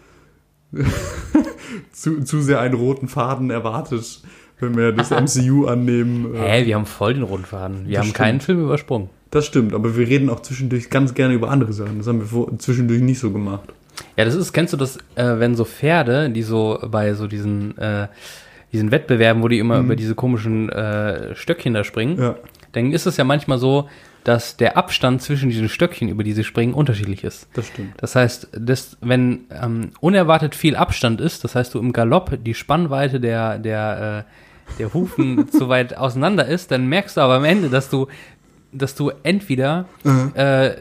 zu, zu sehr einen roten Faden erwartet wenn wir das MCU annehmen. Hä, hey, wir haben voll den roten Faden. Wir haben stimmt. keinen Film übersprungen. Das stimmt, aber wir reden auch zwischendurch ganz gerne über andere Sachen. Das haben wir zwischendurch nicht so gemacht. Ja, das ist, kennst du das, äh, wenn so Pferde, die so bei so diesen, äh, diesen Wettbewerben, wo die immer mhm. über diese komischen äh, Stöckchen da springen, ja. dann ist es ja manchmal so, dass der Abstand zwischen diesen Stöckchen, über die sie springen, unterschiedlich ist. Das stimmt. Das heißt, das, wenn ähm, unerwartet viel Abstand ist, das heißt, du im Galopp die Spannweite der, der äh, der Hufen zu weit auseinander ist, dann merkst du aber am Ende, dass du dass du entweder mhm. äh,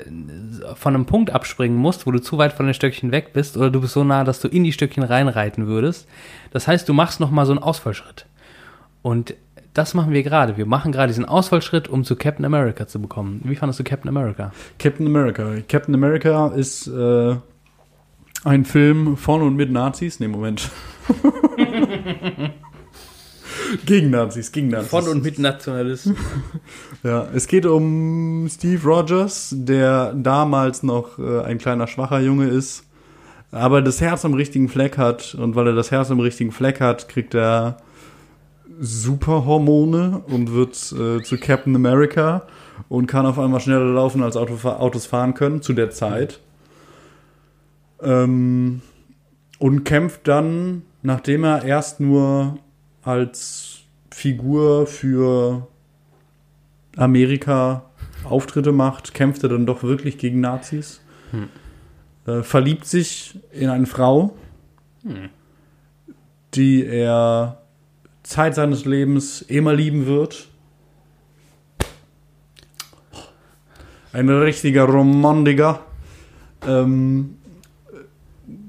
von einem Punkt abspringen musst, wo du zu weit von den Stöckchen weg bist, oder du bist so nah, dass du in die Stöckchen reinreiten würdest. Das heißt, du machst noch mal so einen Ausfallschritt. Und das machen wir gerade. Wir machen gerade diesen Ausfallschritt, um zu Captain America zu bekommen. Wie fandest du Captain America? Captain America. Captain America ist äh, ein Film von und mit Nazis. Nee, Moment. gegen Nazis, gegen Nazis. Von und mit Nationalisten. ja, es geht um Steve Rogers, der damals noch äh, ein kleiner schwacher Junge ist, aber das Herz am richtigen Fleck hat und weil er das Herz am richtigen Fleck hat, kriegt er Superhormone und wird äh, zu Captain America und kann auf einmal schneller laufen als Auto, Autos fahren können zu der Zeit. Ähm, und kämpft dann, nachdem er erst nur als Figur für Amerika Auftritte macht, kämpft er dann doch wirklich gegen Nazis. Hm. Äh, verliebt sich in eine Frau, hm. die er Zeit seines Lebens immer lieben wird. Ein richtiger Romantiker. Ähm,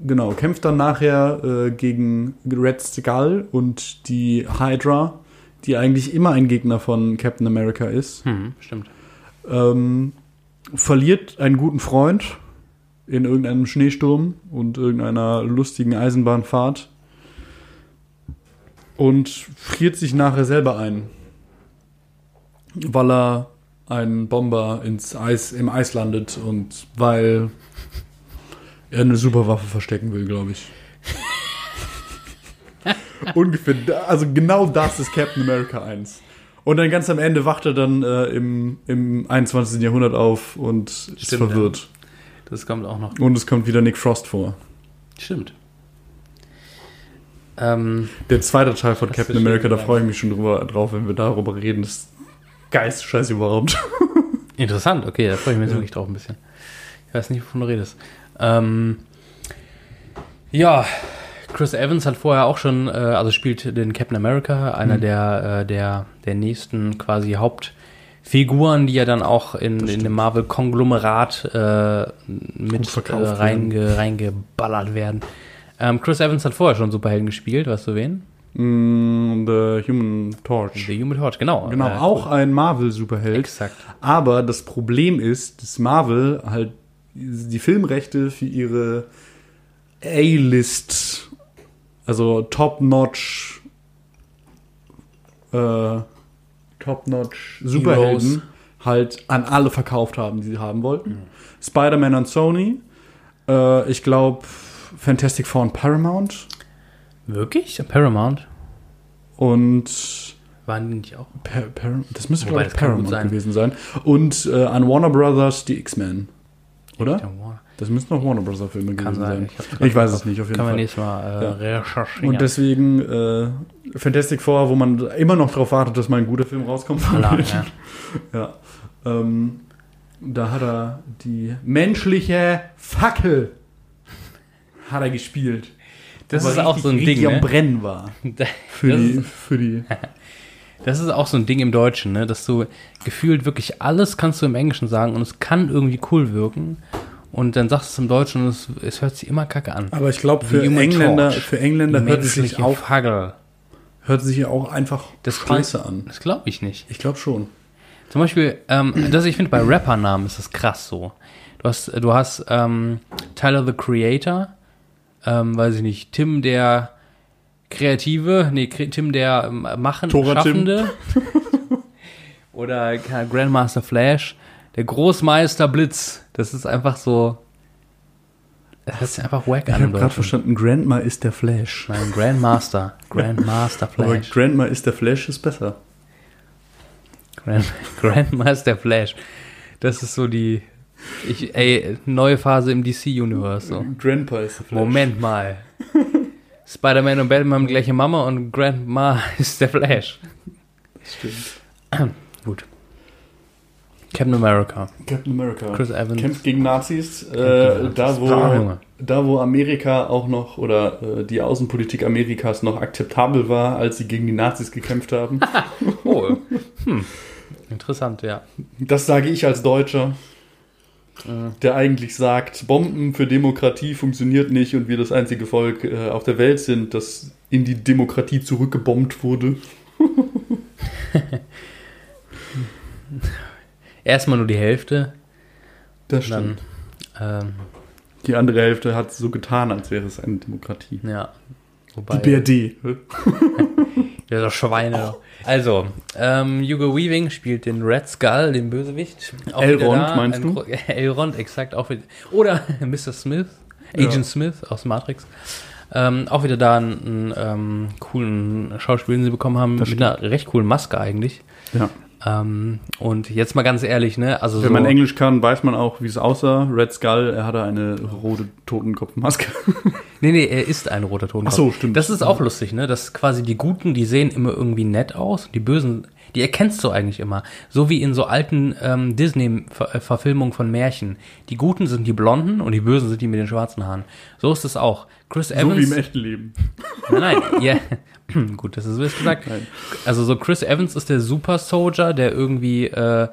genau, kämpft dann nachher äh, gegen Red Skull und die Hydra, die eigentlich immer ein Gegner von Captain America ist. Hm, stimmt. Ähm, verliert einen guten Freund in irgendeinem Schneesturm und irgendeiner lustigen Eisenbahnfahrt und friert sich nachher selber ein, weil er einen Bomber ins Eis im Eis landet und weil er eine Superwaffe verstecken will, glaube ich. Ungefähr, also genau das ist Captain America 1. Und dann ganz am Ende wacht er dann äh, im, im 21. Jahrhundert auf und Stimmt, ist verwirrt. Ja. Das kommt auch noch. Und es kommt wieder Nick Frost vor. Stimmt. Ähm, Der zweite Teil von Captain America, da freue ich mich schon drüber, drauf, wenn wir darüber reden. Das geilste Scheiß überhaupt. Interessant, okay, da freue ich mich jetzt Ja. wirklich drauf ein bisschen. Ich weiß nicht, wovon du redest. Ähm, ja, Chris Evans hat vorher auch schon, äh, also spielt den Captain America, einer Mhm. der, äh, der, der nächsten quasi Hauptfiguren, die ja dann auch in, in dem Marvel-Konglomerat äh, mit äh, reinge, reingeballert werden. Ähm, Chris Evans hat vorher schon Superhelden gespielt, weißt du wen? Mm, The Human Torch. The Human Torch, genau. Genau, Äh, auch ein Marvel-Superheld. Exakt. Aber das Problem ist, dass Marvel halt die Filmrechte für ihre A-List, also Top-Notch, äh, Top-Notch Superhelden halt an alle verkauft haben, die sie haben wollten. Spider-Man an Sony, äh, ich glaube Fantastic Four und Paramount Wirklich? Paramount? und Waren die nicht auch? Pa Par das müsste Wobei, glaube ich kann Paramount sein. gewesen sein. Und äh, an Warner Brothers die X-Men. Oder? Das müssten noch Warner Brothers Filme Kann gewesen sein. Ich Ich, weiß es nicht, auf jeden wir Fall. nächstes Mal äh, Ja. recherchieren. Und deswegen äh, Fantastic Four, wo man immer noch darauf wartet, dass mal ein guter Film rauskommt. Alarm, ja. ja. Ähm, da hat er die menschliche Fackel hat er gespielt. Das ist auch so ein Ding, am ne? Brennen war. Für Das die, ist- für die. Das ist auch so ein Ding im Deutschen, ne? dass du gefühlt wirklich alles kannst du im Englischen sagen und es kann irgendwie cool wirken. Und dann sagst du es im Deutschen und es, es hört sich immer kacke an. Aber ich glaube, für Engländer, für Engländer Die hört es sich auch, Fagel. hört es sich auch einfach Das scheiße an. Das glaube ich nicht. Ich glaube schon. Zum Beispiel, ähm, das ich finde, bei Rappernamen ist das krass so. Du hast, du hast ähm, Tyler the Creator, ähm, weiß ich nicht, Tim der Kreative, nee, Tim der ähm, Machen, Tora. Schaffende. Oder Grandmaster Flash, der Großmeister Blitz. Das ist einfach so. Das ist einfach wack Ich an habe im gerade verstanden, Grandma ist der Flash. Nein, Grandmaster. Grandmaster Aber Flash. Grandma ist der Flash ist besser. Grand, Grandmaster Flash. Das ist so die. Ich, ey, neue Phase im DC-Universe. So. Grandpa ist der Flash. Moment mal. Spider-Man und Batman haben gleiche Mama und Grandma ist der Flash. Das stimmt. Gut. Captain America. Captain America. Chris Evans. Kämpft gegen Nazis. Äh, da, Ah, wo, Junge. da, wo Amerika auch noch, oder äh, die Außenpolitik Amerikas noch akzeptabel war, als sie gegen die Nazis gekämpft haben. Oh. Hm. Interessant, ja. Das sage ich als Deutscher, Der eigentlich sagt, Bomben für Demokratie funktioniert nicht und wir das einzige Volk äh, auf der Welt sind, das in die Demokratie zurückgebombt wurde. Erstmal nur die Hälfte. Das Dann, ähm, Die andere Hälfte hat so getan, als wäre es eine Demokratie. ja. Wobei. Die BRD. Ja, das Schweine. Also, ähm, Hugo Weaving spielt den Red Skull, den Bösewicht. Auch Elrond, da, meinst ein du? Elrond, exakt. Auch wieder, oder Mr. Smith, Agent Ja. Smith aus Matrix. Ähm, auch wieder da einen, ähm, coolen Schauspieler, den sie bekommen haben, Das mit einer recht coolen Maske eigentlich. Ja. Ähm, und jetzt mal ganz ehrlich, ne? Also Wenn so, man Englisch kann, weiß man auch, wie es aussah. Red Skull, er hatte eine rote Totenkopfmaske. Nee, nee, er ist ein roter Totenkopf. Ach so, stimmt. Das ist auch lustig, ne? Dass quasi die Guten, die sehen immer irgendwie nett aus. Die Bösen, die erkennst du eigentlich immer. So wie in so alten ähm, Disney-Verfilmungen von Märchen. Die Guten sind die Blonden und die Bösen sind die mit den schwarzen Haaren. So ist es auch. Chris so Evans. wie im echten Leben. Nein, nein, ja. Gut, das ist so gesagt. Nein. Also so Chris Evans ist der Super Soldier, der irgendwie äh,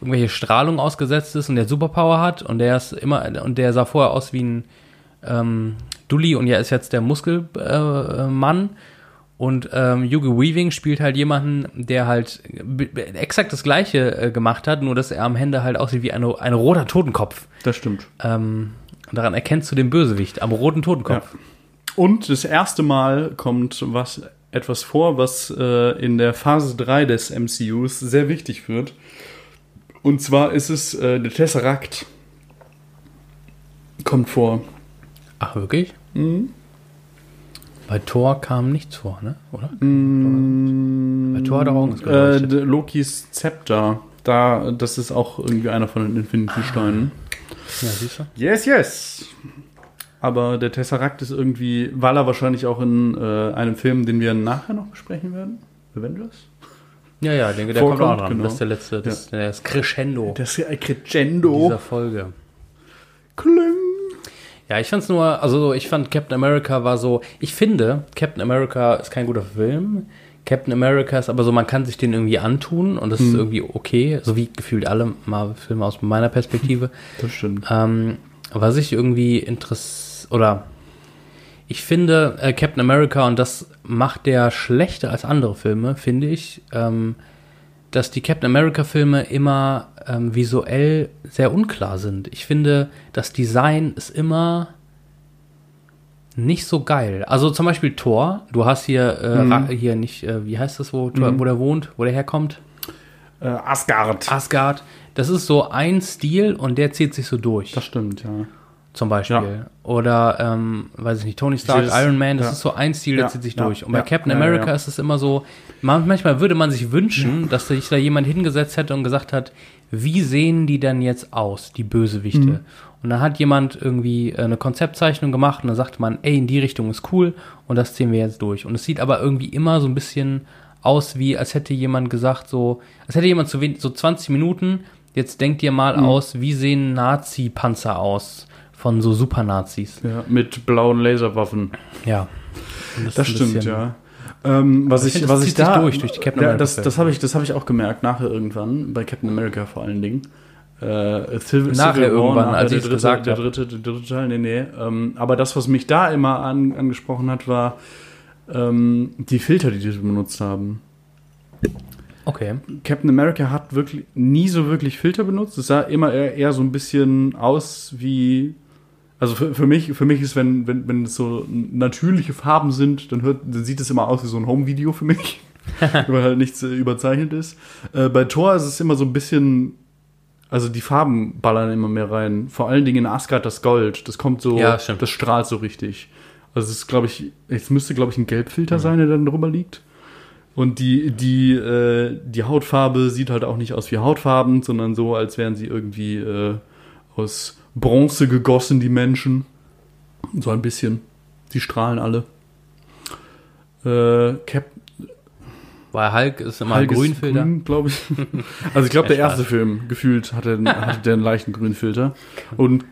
irgendwelche Strahlung ausgesetzt ist und der Superpower hat und der ist immer und der sah vorher aus wie ein ähm, Dulli und ja ist jetzt der Muskelmann. Äh, Mann. und ähm, Hugo Weaving spielt halt jemanden, der halt exakt das gleiche äh, gemacht hat, nur dass er am Ende halt aussieht wie ein, ein roter Totenkopf. Das stimmt. Ähm, daran erkennst du den Bösewicht, am roten Totenkopf. Und das erste Mal kommt was etwas vor, was äh, in der Phase 3 des MCUs sehr wichtig wird. Und zwar ist es äh, der Tesseract. Kommt vor. Ach, wirklich? Mhm. Bei Thor kam nichts vor, ne? Oder? Mm, Bei Thor hat er auch äh, Lokis Zepter. Da, das ist auch irgendwie einer von den Infinity-Steinen. Ja, siehst du? Yes, yes. Aber der Tesseract ist irgendwie, weil er wahrscheinlich auch in äh, einem Film, den wir nachher noch besprechen werden, Avengers, Ja, ja, ich denke, der Vorkommt, kommt auch dran. genau. Das ist der letzte, das, das Crescendo Das ist ja ein dieser Crescendo. Folge. Kling. Ja, ich fand's nur, also ich fand Captain America war so, ich finde, Captain America ist kein guter Film. Captain America ist aber so, man kann sich den irgendwie antun und das ist irgendwie okay, so wie gefühlt alle Marvel-Filme aus meiner Perspektive. Das stimmt. Ähm, was ich irgendwie interessiert, oder ich finde äh, Captain America, und das macht der schlechter als andere Filme, finde ich, ähm, dass die Captain America-Filme immer ähm, visuell sehr unklar sind. Ich finde, das Design ist immer nicht so geil. Also zum Beispiel Thor, du hast hier, äh, Ra- hier nicht, äh, wie heißt das, wo, Thor, wo der wohnt, wo der herkommt? Äh, Asgard. Asgard. Das ist so ein Stil und der zieht sich so durch. Das stimmt, ja. Zum Beispiel. Ja. Oder, ähm, weiß ich nicht, Tony Stark, Iron Man, das ja. ist so ein Stil, der Ja, zieht sich durch. Und bei Captain America ist es immer so, man, manchmal würde man sich wünschen, dass sich da jemand hingesetzt hätte und gesagt hat, wie sehen die denn jetzt aus, die Bösewichte? Mhm. Und dann hat jemand irgendwie äh, eine Konzeptzeichnung gemacht und dann sagt man, ey, in die Richtung ist cool und das ziehen wir jetzt durch. Und es sieht aber irgendwie immer so ein bisschen aus, wie als hätte jemand gesagt, so, als hätte jemand zu wenig, so 20 Minuten, jetzt denkt ihr mal Mhm. aus, wie sehen Nazi-Panzer aus von so Super-Nazis. ja. Mit blauen Laserwaffen. Ja. Das ein stimmt, bisschen- ja. Ähm, was Ich ich, das was ich da durch, durch die Captain ja, America das, das habe ich, das habe ich auch gemerkt nachher irgendwann bei Captain America vor allen Dingen. Äh, Civil, Nachher irgendwann, nachher als der ich's dritte, gesagt der dritte, der dritte Teil, nee, nee. Ähm, aber das, was mich da immer an, angesprochen hat, war ähm, die Filter, die die benutzt haben. Okay. Captain America hat wirklich nie so wirklich Filter benutzt. Es sah immer eher, eher so ein bisschen aus wie. Also für, für mich, für mich ist, wenn, wenn, wenn es so natürliche Farben sind, dann, hört, dann sieht es immer aus wie so ein Home-Video für mich. weil halt nichts äh, überzeichnet ist. Äh, bei Thor ist es immer so ein bisschen. Also die Farben ballern immer mehr rein. Vor allen Dingen in Asgard das Gold. Das kommt so. Ja. Das strahlt so richtig. Also es ist, glaube ich, es müsste, glaube ich, ein Gelbfilter sein, der dann drüber liegt. Und die, die, äh, die Hautfarbe sieht halt auch nicht aus wie Hautfarben, sondern so, als wären sie irgendwie äh, aus Bronze gegossen, die Menschen. So ein bisschen. Die strahlen alle. Äh, Cap Weil Hulk ist immer Hulk ist Grünfilter. Grün, glaube ich. Also ich glaube, der erste Film gefühlt hatte, hatte der einen leichten Grünfilter. Und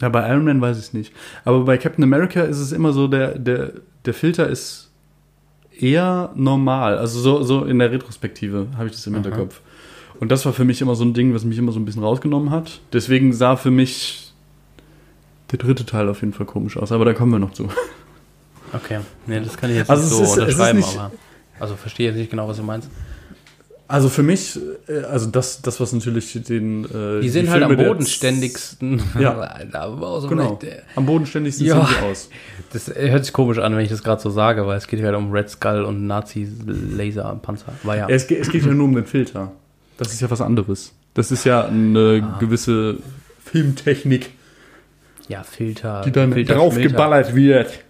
ja, bei Iron Man weiß ich es nicht. Aber bei Captain America ist es immer so, der, der, der Filter ist eher normal. Also so, so in der Retrospektive habe ich das im Hinterkopf. Und das war für mich immer so ein Ding, was mich immer so ein bisschen rausgenommen hat. Deswegen sah für mich der dritte Teil auf jeden Fall komisch aus. Aber da kommen wir noch zu. Okay. Nee, das kann ich jetzt Also nicht so ist- unterschreiben, nicht- aber. Also verstehe jetzt nicht genau, was du meinst. Also für mich, äh, also das, das was natürlich den. Äh, Die sind halt am Filme der- bodenständigsten. Ja. so Genau. äh, Am bodenständigsten Ja. sehen sie aus. Das hört sich komisch an, wenn ich das gerade so sage, weil es geht halt um Red Skull und Nazi-Laser-Panzer. War ja. Es, geht, es geht ja nur um den Filter. Das ist ja was anderes. Das ist ja eine Ah. gewisse Filmtechnik, Ja, Filter. die dann Filter, draufgeballert wird. Filter.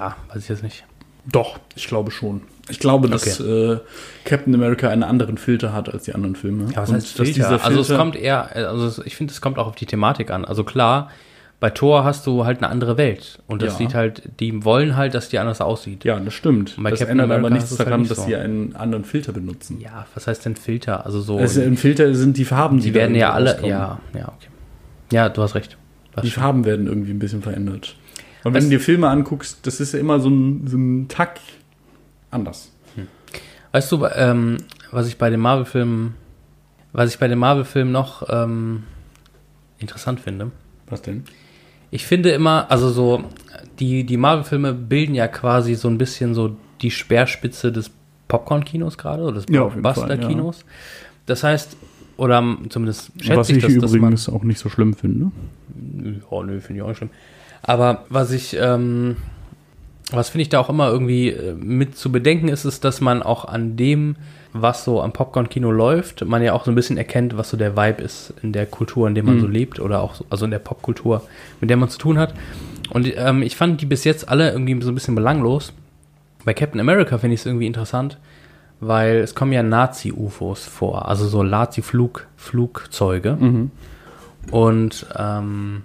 Ja, weiß ich jetzt nicht. Doch, ich glaube schon. Ich glaube, dass äh, Captain America einen anderen Filter hat als die anderen Filme. Ja, was heißt Filter? dieser Also es Filter- kommt eher, also es- ich finde, es kommt auch auf die Thematik an. Also klar, bei Thor hast du halt eine andere Welt. Und das Ja. sieht halt, die wollen halt, dass die anders aussieht. Ja, das stimmt. Und bei das Captain ändert aber America nichts ist es halt daran, nicht dass so. sie einen anderen Filter benutzen. Ja, was heißt denn Filter? Also so, Also Im Filter sind die Farben, die, die werden ja alle, rauskommen. ja, ja, okay. Ja, du hast recht. Das Die stimmt. Farben werden irgendwie ein bisschen verändert. Und wenn du dir Filme anguckst, das ist ja immer so ein, so ein Tack anders. Weißt du, ähm, was ich bei den Marvel-Filmen, was ich bei den Marvel-Filmen noch ähm, interessant finde? Was denn? Ich finde immer, also so, die, die Marvel-Filme bilden ja quasi so ein bisschen so die Speerspitze des Popcorn-Kinos gerade, oder des Ja, Blockbuster-Kinos. Das heißt, oder zumindest schätze Was ich, ich dass, dass man, übrigens auch nicht so schlimm finde. Ja, nö, finde ich auch nicht schlimm. Aber was ich, ähm, was finde ich da auch immer irgendwie äh, mit zu bedenken ist, ist, dass man auch an dem, was so am Popcorn-Kino läuft, man ja auch so ein bisschen erkennt, was so der Vibe ist in der Kultur, in der man Mhm. so lebt oder auch so, also in der Popkultur, mit der man zu tun hat. Und ähm, ich fand die bis jetzt alle irgendwie so ein bisschen belanglos. Bei Captain America finde ich es irgendwie interessant, weil es kommen ja Nazi-UFOs vor, also so Nazi-Flugzeuge. Mhm. Und ähm,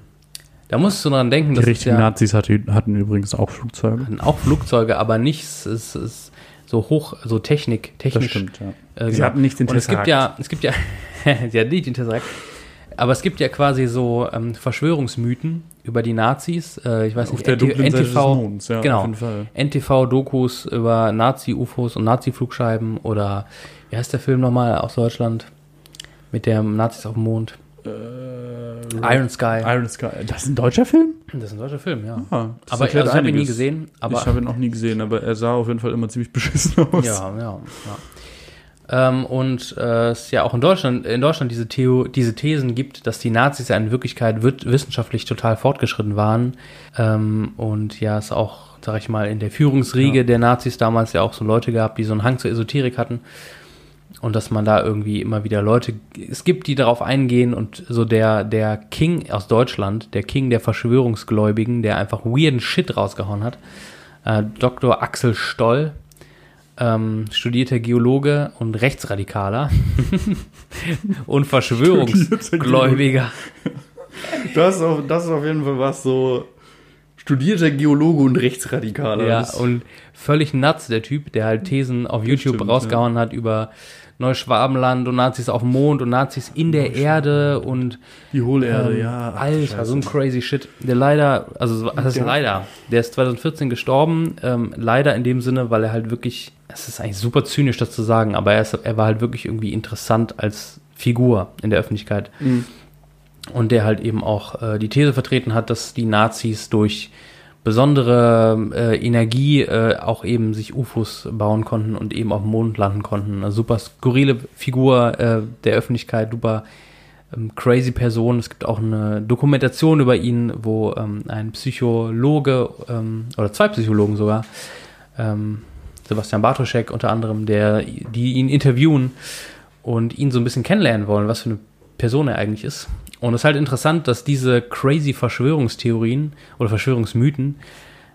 da musst du dran denken, Die dass es richtigen ja Nazis hatte, hatten übrigens auch Flugzeuge. hatten auch Flugzeuge, aber nicht, es, es, so hoch, so Technik, Das technisch. stimmt, ja. Äh, Sie genau. hatten nicht den Und es gibt Tesseract. ja, es gibt ja, sie hat nicht den Tesseract. Aber es gibt ja quasi so ähm, Verschwörungsmythen über die Nazis. Äh, ich weiß Auf nicht, der dunklen NTV, Monds, ja, genau. auf jeden Fall. NTV-Dokus über Nazi-UFOs und Nazi-Flugscheiben oder wie heißt der Film nochmal aus Deutschland? Mit der Nazis auf dem Mond. Äh, Iron Sky. Iron Sky. Das ist ein deutscher Film? Das ist ein deutscher Film, ja. Ah, das aber also, habe ich nie gesehen. Aber ich habe ihn auch nie gesehen, aber er sah auf jeden Fall immer ziemlich beschissen aus. Ja, ja, ja. Ähm, und äh, es ja auch in Deutschland, in Deutschland diese, Theo, diese Thesen gibt, dass die Nazis ja in Wirklichkeit wird, wissenschaftlich total fortgeschritten waren. Ähm, und ja, es auch, sag ich mal, in der Führungsriege Ja. der Nazis damals ja auch so Leute gab, die so einen Hang zur Esoterik hatten. Und dass man da irgendwie immer wieder Leute, es gibt, die darauf eingehen und so der, der King aus Deutschland, der King der Verschwörungsgläubigen, der einfach weirden Shit rausgehauen hat, äh, Dr. Axel Stoll, ähm, studierter Geologe und Rechtsradikaler und Verschwörungsgläubiger. Das, ist auf, das ist auf jeden Fall was so studierter Geologe und Rechtsradikaler. Ja, Das- und völlig nuts, der Typ, der halt Thesen auf YouTube stimmt, rausgehauen hat über Neuschwabenland und Nazis auf dem Mond und Nazis in der Erde und die Hohlerde, ähm, ja. ach, Alter, Scheiße. so ein crazy Shit. Der leider, also was heißt Ja. leider? Der ist 2014 gestorben, ähm, leider in dem Sinne, weil er halt wirklich, es ist eigentlich super zynisch, das zu sagen, aber er, ist, er war halt wirklich irgendwie interessant als Figur in der Öffentlichkeit. Mhm. Und der halt eben auch äh, die These vertreten hat, dass die Nazis durch besondere äh, Energie äh, auch eben sich UFOs bauen konnten und eben auf dem Mond landen konnten. Eine super skurrile Figur äh, der Öffentlichkeit, super ähm, crazy Person. Es gibt auch eine Dokumentation über ihn, wo ähm, ein Psychologe ähm, oder zwei Psychologen sogar, ähm, Sebastian Bartoschek unter anderem, der, die ihn interviewen und ihn so ein bisschen kennenlernen wollen, was für eine Person er eigentlich ist. Und es ist halt interessant, dass diese crazy Verschwörungstheorien oder Verschwörungsmythen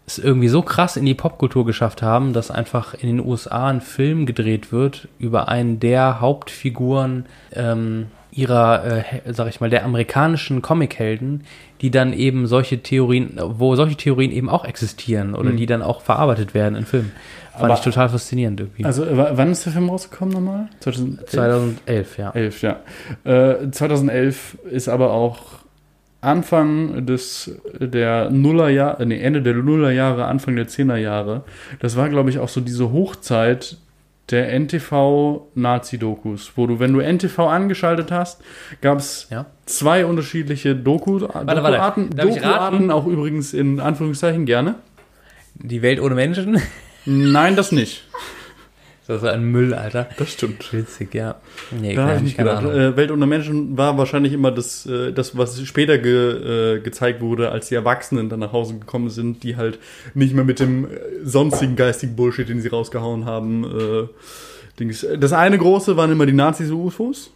es irgendwie so krass in die Popkultur geschafft haben, dass einfach in den USA ein Film gedreht wird über einen der Hauptfiguren ähm, ihrer, äh, sag ich mal, der amerikanischen Comichelden, die dann eben solche Theorien, wo solche Theorien eben auch existieren oder Mhm. die dann auch verarbeitet werden in Filmen. Fand Aber- ich total faszinierend irgendwie. Also, wann ist der Film rausgekommen nochmal? 2011? 2011, ja. 11, ja. Äh, 2011 ist aber auch Anfang des der Nullerjahre, nee, Ende der Nullerjahre, Anfang der Zehnerjahre. Das war, glaube ich, auch so diese Hochzeit der NTV-Nazi-Dokus, wo du, wenn du NTV angeschaltet hast, gab es Ja. zwei unterschiedliche Doku, warte. Dokuarten, ich Dokuarten auch übrigens in Anführungszeichen gerne. Die Welt ohne Menschen? Nein, das nicht. Das ist ein Müll, Alter. Das stimmt. Witzig, ja. Nee, Da habe ich nicht keine gedacht. Ahnung. Äh, Welt unter Menschen war wahrscheinlich immer das, äh, das was später ge, äh, gezeigt wurde, als die Erwachsenen dann nach Hause gekommen sind, die halt nicht mehr mit dem äh, sonstigen geistigen Bullshit, den sie rausgehauen haben. Dings. Das eine große waren immer die Nazis und UFOs.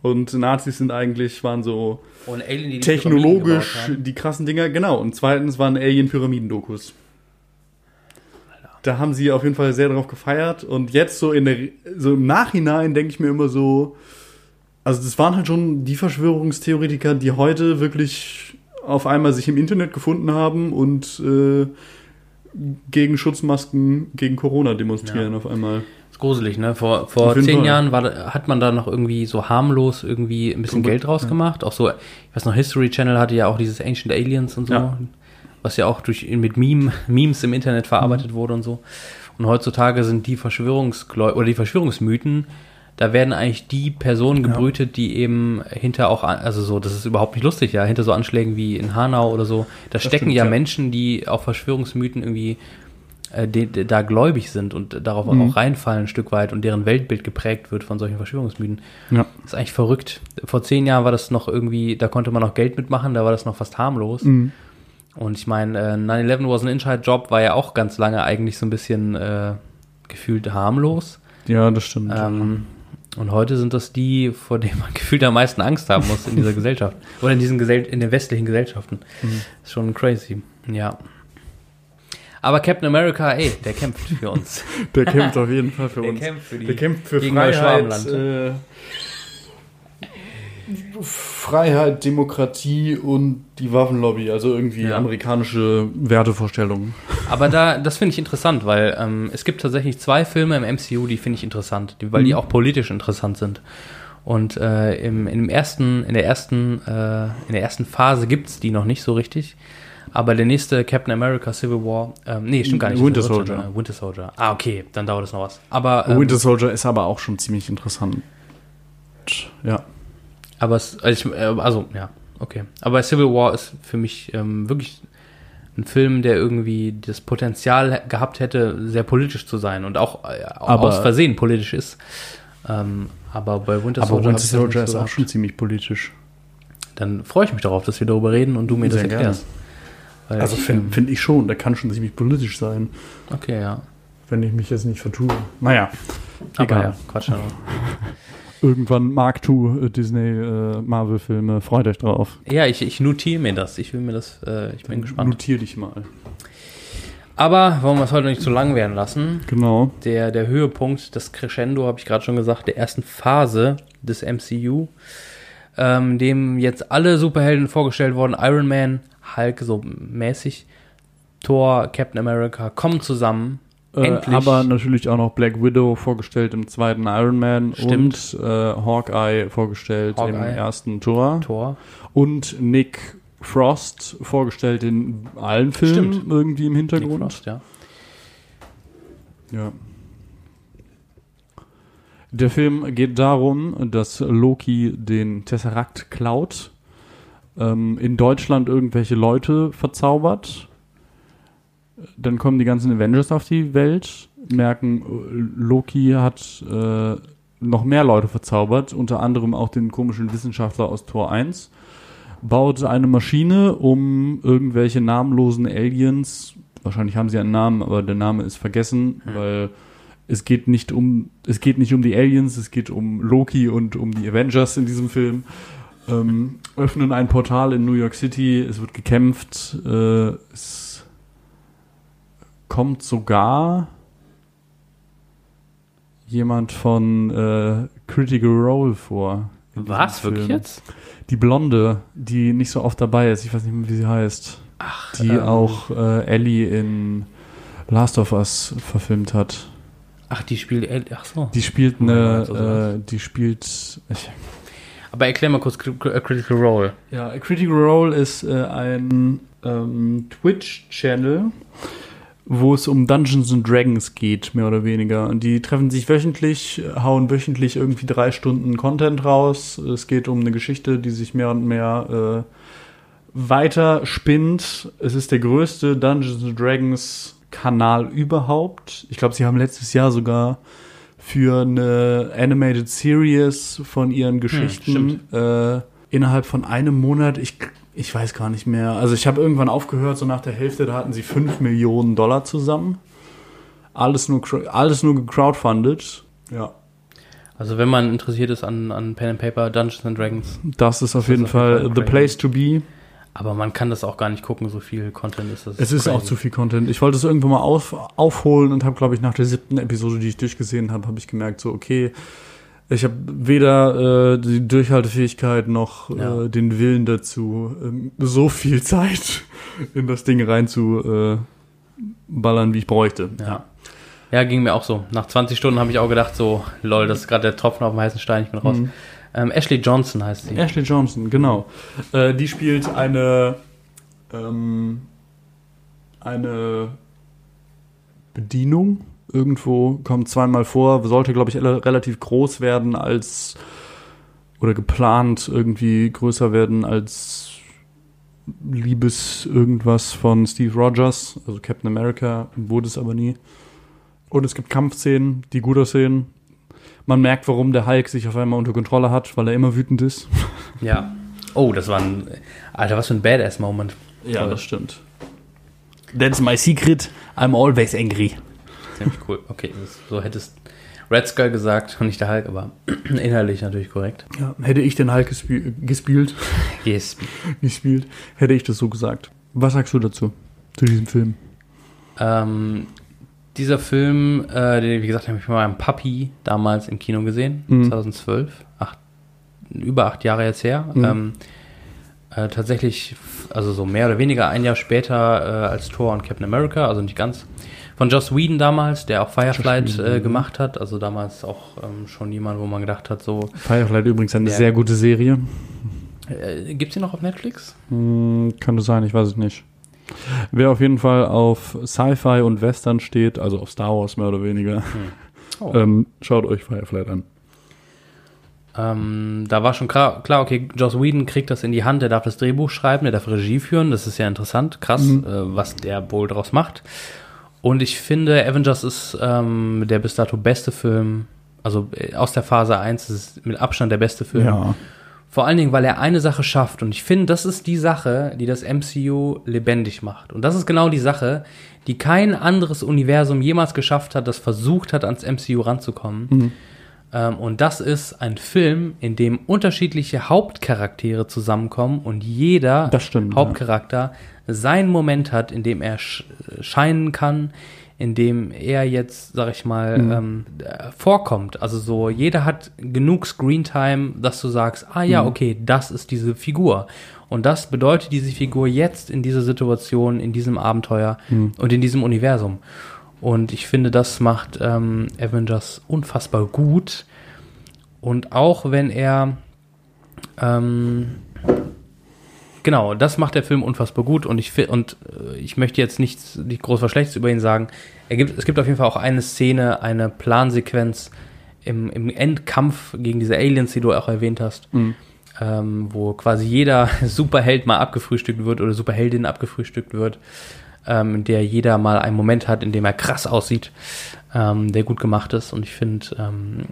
Und Nazis sind eigentlich, waren so Und Alien, die die technologisch haben. die krassen Dinger, genau. Und zweitens waren Alien-Pyramiden-Dokus. Da haben sie auf jeden Fall sehr drauf gefeiert. Und jetzt so in der, so im Nachhinein denke ich mir immer so, also das waren halt schon die Verschwörungstheoretiker, die heute wirklich auf einmal sich im Internet gefunden haben und äh, gegen Schutzmasken, gegen Corona demonstrieren Ja. auf einmal. ist gruselig, ne? Vor, vor zehn Fall. Jahren war, hat man da noch irgendwie so harmlos irgendwie ein bisschen Geld rausgemacht. Auch so, ich weiß noch, History Channel hatte ja auch dieses Ancient Aliens und so, Ja. Was ja auch durch mit Meme, Memes im Internet verarbeitet wurde und so. Und heutzutage sind die Verschwörungsgläu oder die Verschwörungsmythen, da werden eigentlich die Personen gebrütet, die eben hinter auch, also so, das ist überhaupt nicht lustig, ja, hinter so Anschlägen wie in Hanau oder so, da stecken stimmt, ja, ja. Menschen, die auf Verschwörungsmythen irgendwie äh, die, die da gläubig sind und darauf Mhm. auch reinfallen ein Stück weit und deren Weltbild geprägt wird von solchen Verschwörungsmythen. Ja. Das ist eigentlich verrückt. Vor zehn Jahren war das noch irgendwie, da konnte man noch Geld mitmachen, da war das noch fast harmlos. Mhm. Und ich meine, äh, 9-11 was an Inside Job war ja auch ganz lange eigentlich so ein bisschen äh, gefühlt harmlos. Ja, das stimmt. Ähm, und heute sind das die, vor denen man gefühlt am meisten Angst haben muss in dieser Gesellschaft. Oder in diesen Gesell in den westlichen Gesellschaften. Mhm. Ist schon crazy. Ja. Aber Captain America, ey, der kämpft für uns. Der kämpft auf jeden Fall für Der uns. kämpft für die Der kämpft für Freiheit. Äh, Freiheit, Demokratie und die Waffenlobby, also irgendwie Ja. amerikanische Wertevorstellungen. Aber da, das finde ich interessant, weil ähm, es gibt tatsächlich zwei Filme im MCU, die finde ich interessant, die, weil die Mhm. auch politisch interessant sind. Und äh, im, im ersten, in der ersten, äh, in der ersten Phase gibt's die noch nicht so richtig. Aber der nächste Captain America Civil War, ähm, nee, stimmt gar nicht. Winter Soldier. schon, äh, Winter Soldier. Ah, okay, dann dauert es noch was. Aber, ähm, Winter Soldier ist aber auch schon ziemlich interessant. Ja. Aber es, also, ich, äh, also, ja, okay. Aber Civil War ist für mich ähm, wirklich ein Film, der irgendwie das Potenzial gehabt hätte, sehr politisch zu sein und auch, äh, Aber- aus Versehen politisch ist. Ähm, aber bei Winter Aber Soldier, Winter das Soldier ist so auch schon ziemlich politisch. Dann freue ich mich darauf, dass wir darüber reden und du mir das Sehr gerne. erklärst. Weil Also finde ähm, find ich schon, der kann schon ziemlich politisch sein, Okay, ja. wenn ich mich jetzt nicht vertue. Naja, Aber Egal. ja, Quatsch. Irgendwann Mark II äh, Disney äh, Marvel-Filme, freut euch drauf. ja, ich, ich notiere mir das. Ich will mir das, äh, ich bin gespannt. Notier dich mal. Aber wollen wir es heute nicht zu lang werden lassen? Genau. der, der Höhepunkt, das Crescendo, habe ich gerade schon gesagt, der ersten Phase des MCU, ähm, dem jetzt alle Superhelden vorgestellt wurden, Iron Man, Hulk so mäßig, Thor, Captain America, kommen zusammen. Äh, aber natürlich auch noch Black Widow vorgestellt im zweiten Iron Man Stimmt. und äh, Hawkeye vorgestellt im Hawkeye. ersten Tor Thor. und Nick Frost vorgestellt in allen Filmen Stimmt. irgendwie im Nick Hintergrund. Frost, ja. Ja. Der Film geht darum, dass Loki den Tesseract klaut, ähm, in Deutschland irgendwelche Leute verzaubert. Dann kommen die ganzen Avengers auf die Welt, merken, äh, Loki hat äh, noch mehr Leute verzaubert, unter anderem auch den komischen Wissenschaftler aus Tor 1, baut eine Maschine, um irgendwelche namenlosen Aliens, wahrscheinlich haben sie einen Namen, aber der Name ist vergessen, weil es geht nicht um, es geht nicht um die Aliens, es geht um Loki und um die Avengers in diesem Film. Ähm, öffnen ein Portal in New York City, es wird gekämpft, äh, es kommt sogar jemand von äh, Critical Role vor. Was, wirklich jetzt? Die Blonde, die nicht so oft dabei ist, ich weiß nicht mehr, wie sie heißt. Ach, Die ähm, auch äh, Ellie in Last of Us verfilmt hat. Ach, die spielt, El- ach so. Die spielt Oh eine, Gott, äh, die spielt. Ich, Aber erklär mal kurz äh, Critical Role. ja, Critical Role ist äh, ein ähm, Twitch-Channel, wo es um Dungeons and Dragons geht, mehr oder weniger. Und die treffen sich wöchentlich, hauen wöchentlich irgendwie drei Stunden Content raus. Es geht um eine Geschichte, die sich mehr und mehr äh, weiter spinnt. Es ist der größte Dungeons and Dragons Kanal überhaupt. Ich glaube, sie haben letztes Jahr sogar für eine Animated Series von ihren Geschichten äh, innerhalb von einem Monat, ich, ich weiß gar nicht mehr. Also ich habe irgendwann aufgehört, so nach der Hälfte, da hatten sie 5 Millionen Dollar zusammen. Alles nur, alles nur gecrowdfundet. Ja. Also wenn man interessiert ist an, an Pen and Paper, Dungeons and Dragons. Das ist auf ist jeden jeden Fall Fall the place to be. Aber man kann das auch gar nicht gucken, so viel Content ist das. Es ist auch crazy. zu viel Content. Ich wollte es irgendwann mal auf, aufholen und habe, glaube ich, nach der siebten Episode, die ich durchgesehen habe, habe ich gemerkt, so, okay, ich habe weder äh, die Durchhaltefähigkeit noch Ja. äh, den Willen dazu, ähm, so viel Zeit in das Ding rein zu äh, ballern, wie ich bräuchte. Ja. Ja, ging mir auch so. Nach 20 Stunden habe ich auch gedacht, so, lol, das ist gerade der Tropfen auf dem heißen Stein, ich bin raus. Mhm. Ähm, Ashley Johnson heißt sie. Ashley Johnson, genau. Äh, die spielt eine ähm, eine Bedienung irgendwo, kommt zweimal vor, sollte, glaube ich, relativ groß werden als oder geplant irgendwie größer werden als Liebes irgendwas von Steve Rogers, also Captain America, wurde es aber nie. Und es gibt Kampfszenen, die gut aussehen. Man merkt, warum der Hulk sich auf einmal unter Kontrolle hat, weil er immer wütend ist. Ja. Oh, das war ein. Alter, was für ein Badass-Moment. Ja, das stimmt. That's my secret. I'm always angry. Ziemlich cool. Okay, so hättest Red Skull gesagt und nicht der Hulk, aber inhaltlich natürlich korrekt. Ja, hätte ich den Hulk gespiel gespielt, Yes. gespielt, hätte ich das so gesagt. Was sagst du dazu? Zu diesem Film? Ähm, dieser Film, äh, den, wie gesagt, habe ich mit meinem Papi damals im Kino gesehen, Mhm. 2012. Ach, über acht Jahre jetzt her. Mhm. Ähm, äh, tatsächlich, also so mehr oder weniger ein Jahr später äh, als Thor und Captain America, also nicht ganz. Von Joss Whedon damals, der auch Firefly äh, gemacht hat, also damals auch ähm, schon jemand, wo man gedacht hat, so, Firefly übrigens eine Ja. sehr gute Serie. äh, gibt's die noch auf Netflix? Hm, könnte sein, ich weiß es nicht. Wer auf jeden Fall auf Sci-Fi und Western steht, also auf Star Wars mehr oder weniger, Oh. ähm, schaut euch Firefly an. Ähm, da war schon klar, klar, okay, Joss Whedon kriegt das in die Hand, der darf das Drehbuch schreiben, der darf Regie führen, das ist ja interessant, krass, Mhm. äh, was der wohl draus macht. Und ich finde, Avengers ist ähm, der bis dato beste Film, also äh, aus der Phase 1 ist es mit Abstand der beste Film. Ja. Vor allen Dingen, weil er eine Sache schafft. Und ich finde, das ist die Sache, die das MCU lebendig macht. Und das ist genau die Sache, die kein anderes Universum jemals geschafft hat, das versucht hat, ans MCU ranzukommen. Mhm. Ähm, und das ist ein Film, in dem unterschiedliche Hauptcharaktere zusammenkommen und jeder stimmt, Hauptcharakter seinen Moment hat, in dem er sch scheinen kann, in dem er jetzt, sag ich mal, Mhm. ähm, äh, vorkommt. Also so, jeder hat genug Screentime, dass du sagst, ah Mhm. ja, okay, das ist diese Figur. Und das bedeutet diese Figur jetzt in dieser Situation, in diesem Abenteuer Mhm. und in diesem Universum. Und ich finde, das macht ähm, Avengers unfassbar gut. Und auch wenn er ähm, Genau, das macht der Film unfassbar gut und ich und äh, ich möchte jetzt nichts nicht groß was Schlechtes über ihn sagen. Er gibt, es gibt auf jeden Fall auch eine Szene, eine Plansequenz im, im Endkampf gegen diese Aliens, die du auch erwähnt hast, Mhm. ähm, wo quasi jeder Superheld mal abgefrühstückt wird oder Superheldin abgefrühstückt wird, ähm, in der jeder mal einen Moment hat, in dem er krass aussieht, ähm, der gut gemacht ist. Und ich finde, ähm,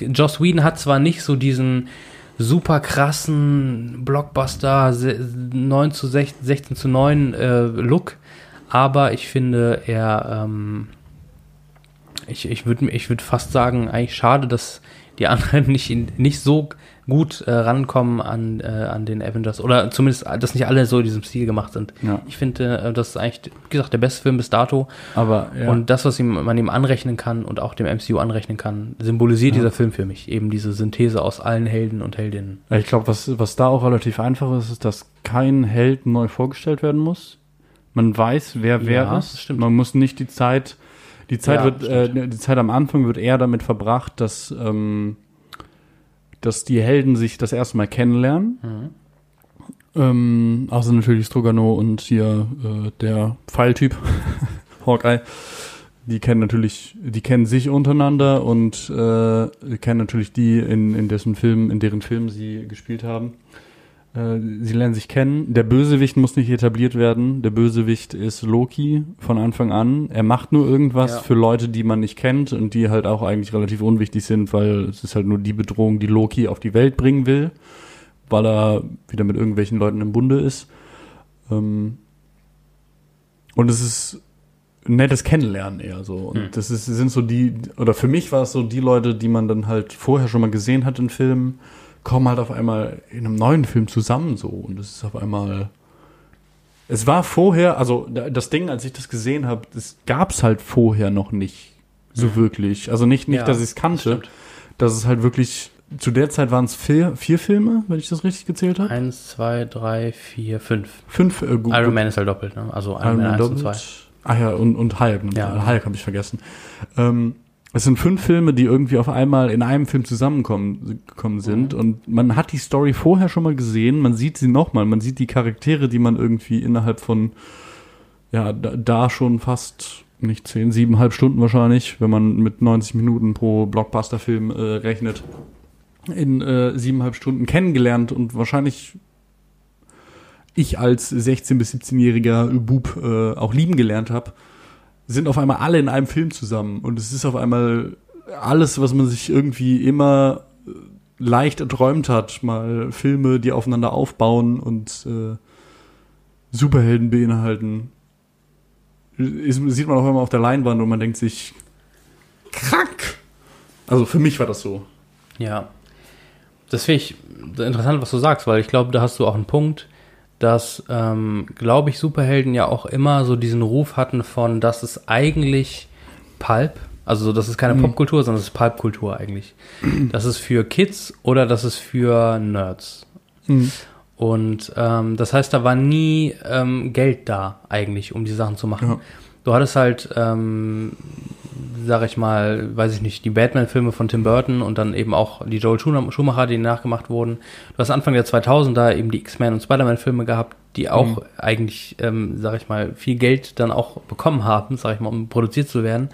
Joss Whedon hat zwar nicht so diesen super krassen Blockbuster se- 9 zu 16, 16 zu 9 äh, Look, aber ich finde, er, ähm, ich, ich würde ich würd fast sagen, eigentlich schade, dass die anderen nicht, nicht so gut äh, rankommen an, äh, an den Avengers oder zumindest, dass nicht alle so in diesem Stil gemacht sind. Ja. Ich finde, äh, das ist eigentlich, wie gesagt, der beste Film bis dato. Aber ja. Und das, was ihm, man ihm anrechnen kann und auch dem MCU anrechnen kann, symbolisiert Ja. dieser Film für mich. Eben diese Synthese aus allen Helden und Heldinnen. ich glaube, was, was da auch relativ einfach ist, ist, dass kein Held neu vorgestellt werden muss. Man weiß, wer wer ist. stimmt. Man muss nicht die Zeit, die Zeit Ja, wird, äh, die Zeit am Anfang wird eher damit verbracht, dass, ähm, dass die Helden sich das erste Mal kennenlernen. Ähm, außer natürlich Strogano und hier äh, der Pfeiltyp, Hawkeye. Die kennen natürlich, die kennen sich untereinander und äh, kennen natürlich die, in, in dessen Film, in deren Film sie gespielt haben. Äh, sie lernen sich kennen. Der Bösewicht muss nicht etabliert werden. Der Bösewicht ist Loki von Anfang an. Er macht nur irgendwas Ja. für Leute, die man nicht kennt und die halt auch eigentlich relativ unwichtig sind, weil es ist halt nur die Bedrohung, die Loki auf die Welt bringen will, weil er wieder mit irgendwelchen Leuten im Bunde ist. Ähm und es ist ein nettes Kennenlernen eher so. Und Hm. das ist, sind so die, oder für mich war es so die Leute, die man dann halt vorher schon mal gesehen hat in Filmen, kommen halt auf einmal in einem neuen Film zusammen so. Und es ist auf einmal. Es war vorher, also da- das Ding, als ich das gesehen habe, das gab's halt vorher noch nicht so wirklich. Also nicht, nicht Ja, dass ich es kannte. stimmt. dass es halt wirklich. Zu der Zeit waren es vier, vier Filme, wenn ich das richtig gezählt habe. Eins, zwei, drei, vier, fünf. Fünf äh, gut. Iron Man ist halt doppelt, ne? Also Iron, Iron Man Man 1 und 2. doppelt. Ah ja, und, und Hulk. Ja. Hulk habe ich vergessen. Ähm, es sind fünf Filme, die irgendwie auf einmal in einem Film zusammenkommen gekommen sind. Mhm. Und man hat die Story vorher schon mal gesehen, man sieht sie nochmal, man sieht die Charaktere, die man irgendwie innerhalb von, ja, da, da schon fast nicht zehn, siebeneinhalb Stunden wahrscheinlich, wenn man mit 90 Minuten pro Blockbuster-Film äh, rechnet, in äh, siebeneinhalb Stunden kennengelernt und wahrscheinlich ich als 16- bis 17-jähriger Bub äh, auch lieben gelernt habe, sind auf einmal alle in einem Film zusammen. Und es ist auf einmal alles, was man sich irgendwie immer äh, leicht erträumt hat. Mal Filme, die aufeinander aufbauen und äh, Superhelden beinhalten. Ist, sieht man auf einmal auf der Leinwand und man denkt sich, krank. Also für mich war das so. Ja. Das finde ich interessant, was du sagst, weil ich glaube, da hast du auch einen Punkt, dass, ähm, glaube ich, Superhelden ja auch immer so diesen Ruf hatten von, das ist eigentlich Pulp, Also so, das ist keine Mhm. Popkultur, sondern das ist Pulpkultur eigentlich. Das ist für Kids oder das ist für Nerds. Mhm. Und ähm, das heißt, da war nie ähm, Geld da eigentlich, um die Sachen zu machen. Ja. Du hattest halt, ähm, sag ich mal, weiß ich nicht, die Batman-Filme von Tim Burton und dann eben auch die Joel Schum- Schumacher, die nachgemacht wurden. Du hast Anfang der 2000er eben die X-Men und Spider-Man-Filme gehabt, die auch Mhm. eigentlich, ähm, sag ich mal, viel Geld dann auch bekommen haben, sag ich mal, um produziert zu werden.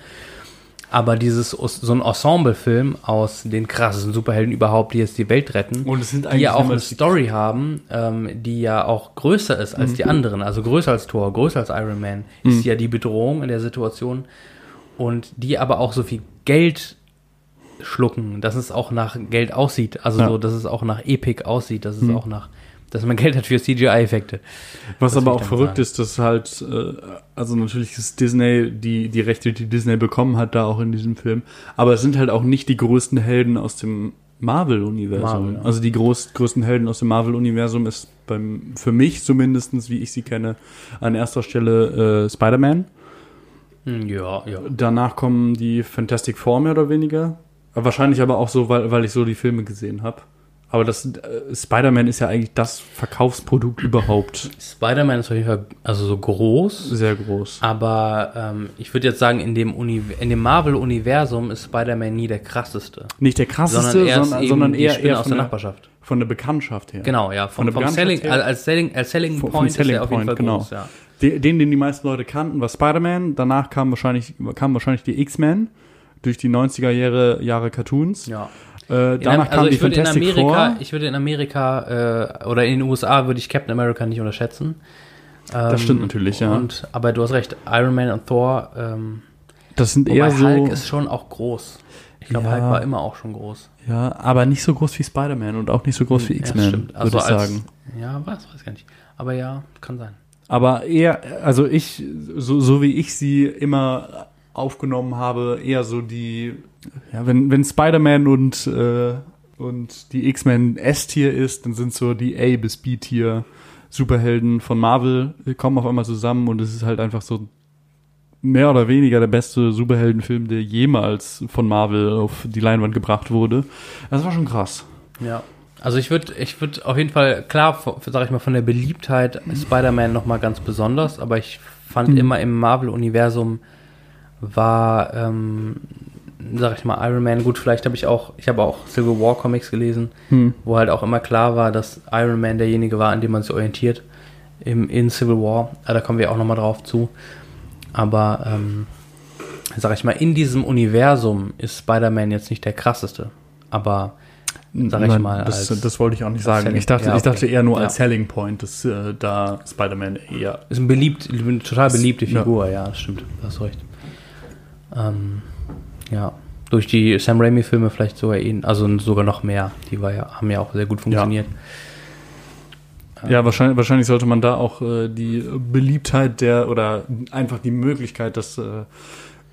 Aber dieses, so ein Ensemble-Film aus den krassesten Superhelden überhaupt, die jetzt die Welt retten, Und es sind die ja auch eine die- Story haben, ähm, die ja auch größer ist als die Mhm. anderen, also größer als Thor, größer als Iron Man, ist ja die Bedrohung in der Situation und die aber auch so viel Geld schlucken, dass es auch nach Geld aussieht, also Ja. so, dass es auch nach Epic aussieht, dass es Mhm. auch nach, dass man Geld hat für CGI-Effekte. Was Das aber auch verrückt sagen. ist, dass halt, äh, also natürlich ist Disney, die, die Rechte, die Disney bekommen hat, da auch in diesem Film. Aber es sind halt auch nicht die größten Helden aus dem Marvel-Universum. Marvel, ja. Also die groß, größten Helden aus dem Marvel-Universum ist beim, für mich zumindestens, wie ich sie kenne, an erster Stelle äh, Spider-Man. Hm, Ja, ja. Danach kommen die Fantastic Four mehr oder weniger. Wahrscheinlich aber auch so, weil, weil ich so die Filme gesehen habe. Aber das äh, Spider-Man ist ja eigentlich das Verkaufsprodukt überhaupt. Spider-Man ist auf jeden Fall also so groß, Sehr groß. aber ähm, ich würde jetzt sagen, in dem, Uni in dem Marvel-Universum ist Spider-Man nie der krasseste. Nicht der krasseste, sondern er sondern, sondern eher, eher aus von der der, Nachbarschaft. von der Bekanntschaft her. Genau, ja, Von vom, der Selling, her. als Selling, als Selling Point vom Selling ist er auf jeden Point, Fall genau. groß, ja. Den, den, die meisten Leute kannten, war Spider-Man. Danach kamen wahrscheinlich, kamen wahrscheinlich die X-Men durch die 90er Jahre, Jahre Cartoons. ja. Äh, In, danach also kamen die ich würde in Fantastic Amerika, Four. ich würde in Amerika äh, oder in den USA würde ich Captain America nicht unterschätzen. Ähm, Das stimmt natürlich, ja. Und, aber du hast recht, Iron Man und Thor, ähm, Das sind eher so, Hulk ist schon auch groß. Ich glaube, Ja. Hulk war immer auch schon groß. ja, aber nicht so groß wie Spider-Man und auch nicht so groß wie Ja, X-Men, stimmt. würde Also ich als- sagen. Ja, was, weiß ich gar nicht. Aber ja, kann sein. Aber eher, also ich, so, so wie ich sie immer aufgenommen habe, eher so die, ja, wenn, wenn Spider-Man und, äh, und die X-Men S-Tier ist, dann sind so die A bis B-Tier Superhelden von Marvel kommen auf einmal zusammen und es ist halt einfach so mehr oder weniger der beste Superheldenfilm, der jemals von Marvel auf die Leinwand gebracht wurde. Das war schon krass. Ja. Also ich würde ich würd auf jeden Fall, klar, von- sag ich mal, von der Beliebtheit Spider-Man nochmal ganz besonders, aber ich fand Mhm. immer im Marvel-Universum war, ähm, sag ich mal, Iron Man, gut, vielleicht habe ich auch, ich habe auch Civil War Comics gelesen, Hm. wo halt auch immer klar war, dass Iron Man derjenige war, an dem man sich orientiert im, in Civil War. Ah, da kommen wir auch nochmal drauf zu. Aber, ähm, sag ich mal, in diesem Universum ist Spider-Man jetzt nicht der krasseste. Aber sag ich Nein, mal, Das, das wollte ich auch nicht sagen. Selling- Ich dachte, ja, ich dachte okay. eher nur Ja. als Selling Point, dass äh, da Spider-Man eher. Ist ein beliebt, eine total beliebte Ja. Figur, ja, das stimmt, hast recht. Ähm, ja, durch die Sam Raimi-Filme vielleicht sogar ihn, also sogar noch mehr. Die war ja, haben ja auch sehr gut funktioniert. Ja, wahrscheinlich, wahrscheinlich sollte man da auch äh, die Beliebtheit der oder einfach die Möglichkeit, dass äh,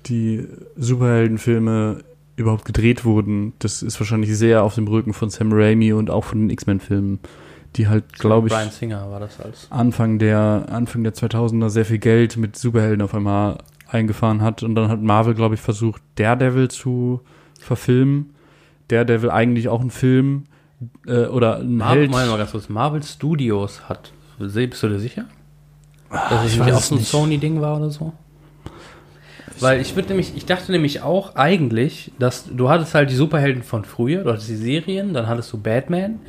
die Superheldenfilme überhaupt gedreht wurden, das ist wahrscheinlich sehr auf dem Rücken von Sam Raimi und auch von den X-Men-Filmen, die halt, glaube ich, Brian Singer war das als. Anfang der, Anfang der 2000er sehr viel Geld mit Superhelden auf einmal eingefahren hat. Und dann hat Marvel, glaube ich, versucht, Daredevil zu verfilmen. Daredevil eigentlich auch ein Film äh, oder ein Marvel, Held. mal ganz kurz, Marvel Studios hat, bist du dir sicher? Dass es Ah, ich nicht auch so ein. Sony-Ding war oder so? Weil ich würde nämlich, ich dachte nämlich auch eigentlich, dass du hattest halt die Superhelden von früher, du hattest die Serien, dann hattest du Batman,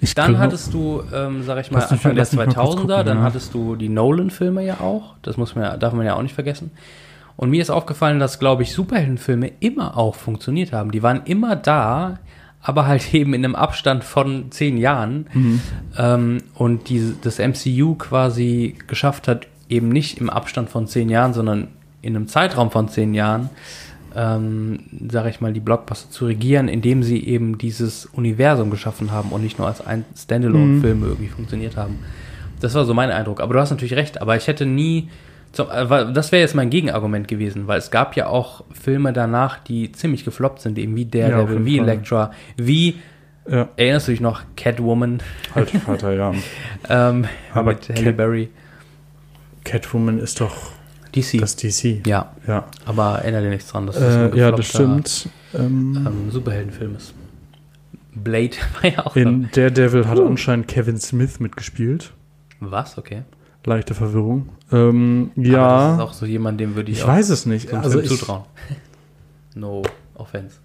Ich Dann glaub- hattest du, ähm, sag ich mal, Anfang der lass mich mal kurz 2000er, gucken, dann ja. hattest du die Nolan-Filme ja auch. Das muss man, ja- darf man ja auch nicht vergessen. Und mir ist aufgefallen, dass, glaube ich, Superheldenfilme immer auch funktioniert haben. Die waren immer da, aber halt eben in einem Abstand von zehn Jahren. Mhm. Ähm, und die, das MCU quasi geschafft hat, eben nicht im Abstand von zehn Jahren, sondern in einem Zeitraum von zehn Jahren, ähm, sage ich mal, die Blockbuster zu regieren, indem sie eben dieses Universum geschaffen haben und nicht nur als ein Standalone-Film irgendwie funktioniert haben. Das war so mein Eindruck. Aber du hast natürlich recht, aber ich hätte nie. Zum, äh, das wäre jetzt mein Gegenargument gewesen, weil es gab ja auch Filme danach, die ziemlich gefloppt sind, eben wie Ja, auf Daredevil, jeden wie. Elektra, wie, Ja, erinnerst du dich noch, Catwoman halt Vater, ja. ähm, Aber mit Halle Cat- Berry. Catwoman ist doch. DC. Das DC. ja, Ja, aber erinnere dir nichts dran. dass das ein äh, ja das stimmt. Ähm, Ähm, Superheldenfilm ist. Blade war ja auch. in Daredevil hat anscheinend Kevin Smith mitgespielt. Was? Okay. Leichte Verwirrung. Ähm, Aber ja, das ist auch so jemand, dem würde ich, ich weiß es nicht. Also Film ich, zutrauen. no offense.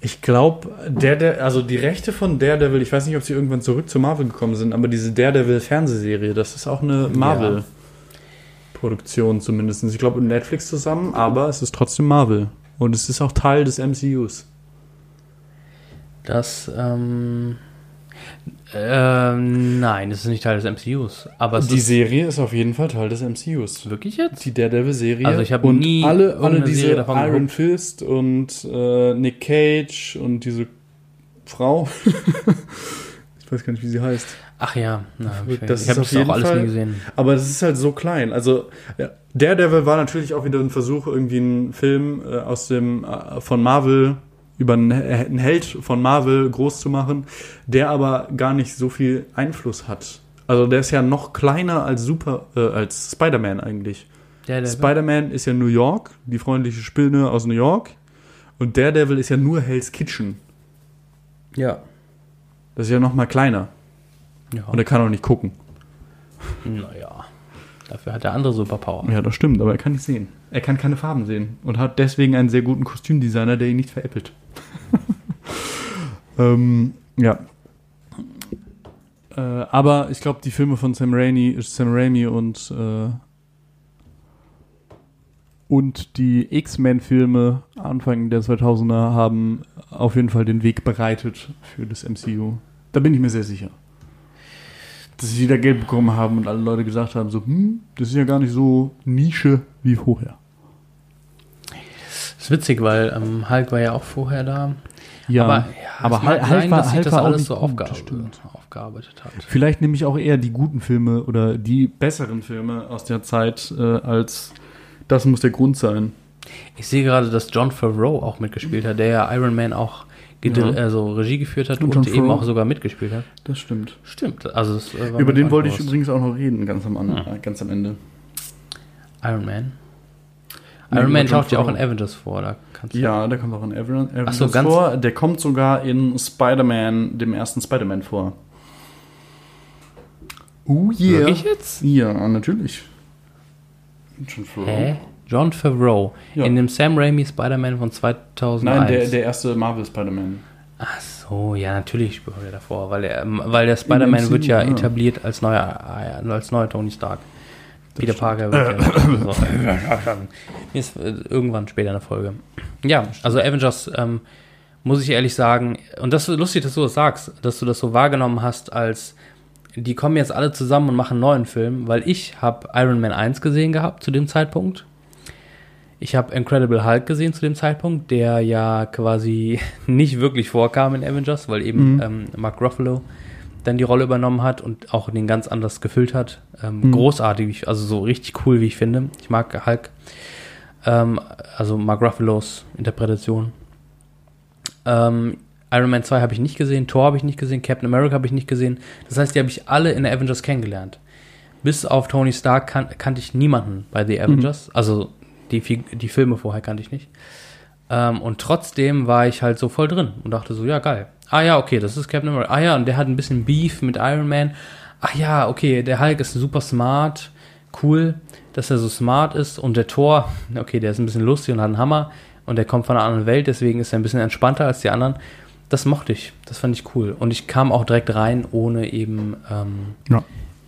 ich glaube, der, der, also die Rechte von Daredevil, ich weiß nicht, ob sie irgendwann zurück zu Marvel gekommen sind, aber diese Daredevil-Fernsehserie, das ist auch eine Marvel-Produktion zumindest. Ich glaube, mit Netflix zusammen, aber es ist trotzdem Marvel. Und es ist auch Teil des MCUs. Das, ähm. Ähm, nein, das ist nicht Teil des MCUs. Aber es Die ist Serie ist auf jeden Fall Teil des MCUs. wirklich jetzt? Die Daredevil-Serie. Also ich hab und nie alle, alle diese Serie davon Iron geguckt. Fist und äh, Nick Cage und diese Frau. ich weiß gar nicht, wie sie heißt. Ach ja, na, ich, Das ich habe das auch alles Fall- nie gesehen. Aber das ist halt so klein. Also ja, Daredevil war natürlich auch wieder ein Versuch, irgendwie einen Film äh, aus dem äh, von Marvel über einen, einen Held von Marvel groß zu machen, der aber gar nicht so viel Einfluss hat. Also der ist ja noch kleiner als Super äh, als Spider-Man eigentlich. Der, der, Spider-Man ist ja New York, die freundliche Spinne aus New York. Und Daredevil ist ja nur Hell's Kitchen. ja. Das ist ja noch mal kleiner. Ja. Und er kann auch nicht gucken. Naja. Dafür hat er andere Superpower. Ja, das stimmt, aber er kann nicht sehen. Er kann keine Farben sehen und hat deswegen einen sehr guten Kostümdesigner, der ihn nicht veräppelt. ähm, ja. Äh, aber ich glaube, die Filme von Sam Raimi, Sam Raimi und äh, und die X-Men-Filme Anfang der 2000er haben auf jeden Fall den Weg bereitet für das MCU. Da bin ich mir sehr sicher. Dass sie wieder Geld bekommen haben und alle Leute gesagt haben, so, hm, das ist ja gar nicht so Nische wie vorher. Das ist witzig, weil ähm, Hulk war ja auch vorher da. Ja, aber ja, aber Hulk sein, war- dass Hulk das war alles so gut, aufgear das stimmt. aufgearbeitet hat. Vielleicht nehme ich auch eher die guten Filme oder die besseren Filme aus der Zeit äh, als das muss der Grund sein. Ich sehe gerade, dass John Favreau auch mitgespielt hat, der ja Iron Man auch Ja. also Regie geführt hat Und und, eben auch sogar mitgespielt hat. Das stimmt. Stimmt. Also äh, Über den wollte ich bewusst. übrigens auch noch reden, ganz am, an, Hm. äh, ganz am Ende. Iron Man. Nee, Iron Man taucht ja auch in. Avengers vor. Da kannst du Ja, der kommt auch in Avengers Ach so, vor. Der kommt sogar in Spider-Man, dem ersten Spider-Man vor. Oh yeah. Wirklich jetzt? Ja, natürlich. Favreau. Hä? John Favreau. Ja. In dem Sam Raimi Spider-Man von 2001. Nein, der, der erste Marvel Spider-Man. Ach so, ja, natürlich spielt er davor, weil, er, weil der Spider-Man wird ja ja. etabliert als neuer, äh, als neuer Tony Stark. Peter stimmt. Parker wird ja so. Ist äh, irgendwann später in der Folge. Ja, also Avengers, ähm, muss ich ehrlich sagen, und das ist lustig, dass du das sagst, dass du das so wahrgenommen hast, als die kommen jetzt alle zusammen und machen einen neuen Film, weil ich habe Iron Man 1 gesehen gehabt zu dem Zeitpunkt. Ich habe Incredible Hulk gesehen zu dem Zeitpunkt, der ja quasi nicht wirklich vorkam in Avengers, weil eben Mhm. ähm, Mark Ruffalo dann die Rolle übernommen hat und auch den ganz anders gefüllt hat. Ähm, Mhm. Großartig, also so richtig cool, wie ich finde. Ich mag Hulk. Ähm, also Mark Ruffalos Interpretation. Ähm, Iron Man 2 habe ich nicht gesehen, Thor habe ich nicht gesehen, Captain America habe ich nicht gesehen. Das heißt, die habe ich alle in der Avengers kennengelernt. Bis auf Tony Stark kan kannte ich niemanden bei The Avengers. Also die, die Filme vorher kannte ich nicht. Ähm, und trotzdem war ich halt so voll drin und dachte so, ja, geil. Ah ja, okay, das ist Captain America. Ah ja, und der hat ein bisschen Beef mit Iron Man. Ach ja, okay, der Hulk ist super smart. Cool, dass er so smart ist. Und der Thor, okay, der ist ein bisschen lustig und hat einen Hammer. Und der kommt von einer anderen Welt, deswegen ist er ein bisschen entspannter als die anderen. Das mochte ich. Das fand ich cool. Und ich kam auch direkt rein, ohne eben, ähm, Ja.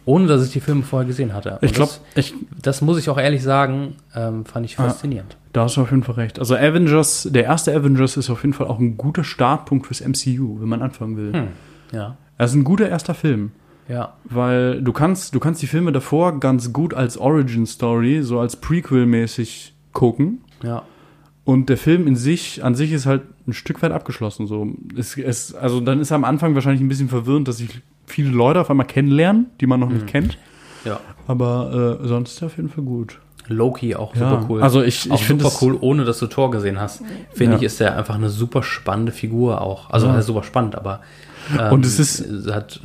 Ohne dass ich die Filme vorher gesehen hatte. Und Ich glaube, das, ich, das muss ich auch ehrlich sagen, ähm, fand ich faszinierend. da hast du auf jeden Fall recht. Also Avengers, der erste Avengers ist auf jeden Fall auch ein guter Startpunkt fürs MCU, wenn man anfangen will. Hm. Ja, Er ist ein guter erster Film. ja. Weil du kannst, du kannst die Filme davor ganz gut als Origin Story, so als Prequel-mäßig gucken. Ja, Und der Film in sich, an sich ist halt ein Stück weit abgeschlossen. So. Es, es, also dann ist er am Anfang wahrscheinlich ein bisschen verwirrend, dass sich viele Leute auf einmal kennenlernen, die man noch nicht kennt. ja. Aber äh, sonst ist er auf jeden Fall gut. Loki auch Ja, super cool. also ich- ich finde super cool, ohne dass du Thor gesehen hast. Finde Ja. ich, ist er einfach eine super spannende Figur auch. Also Ja. er ist super spannend, aber ähm, Und es ist- es hat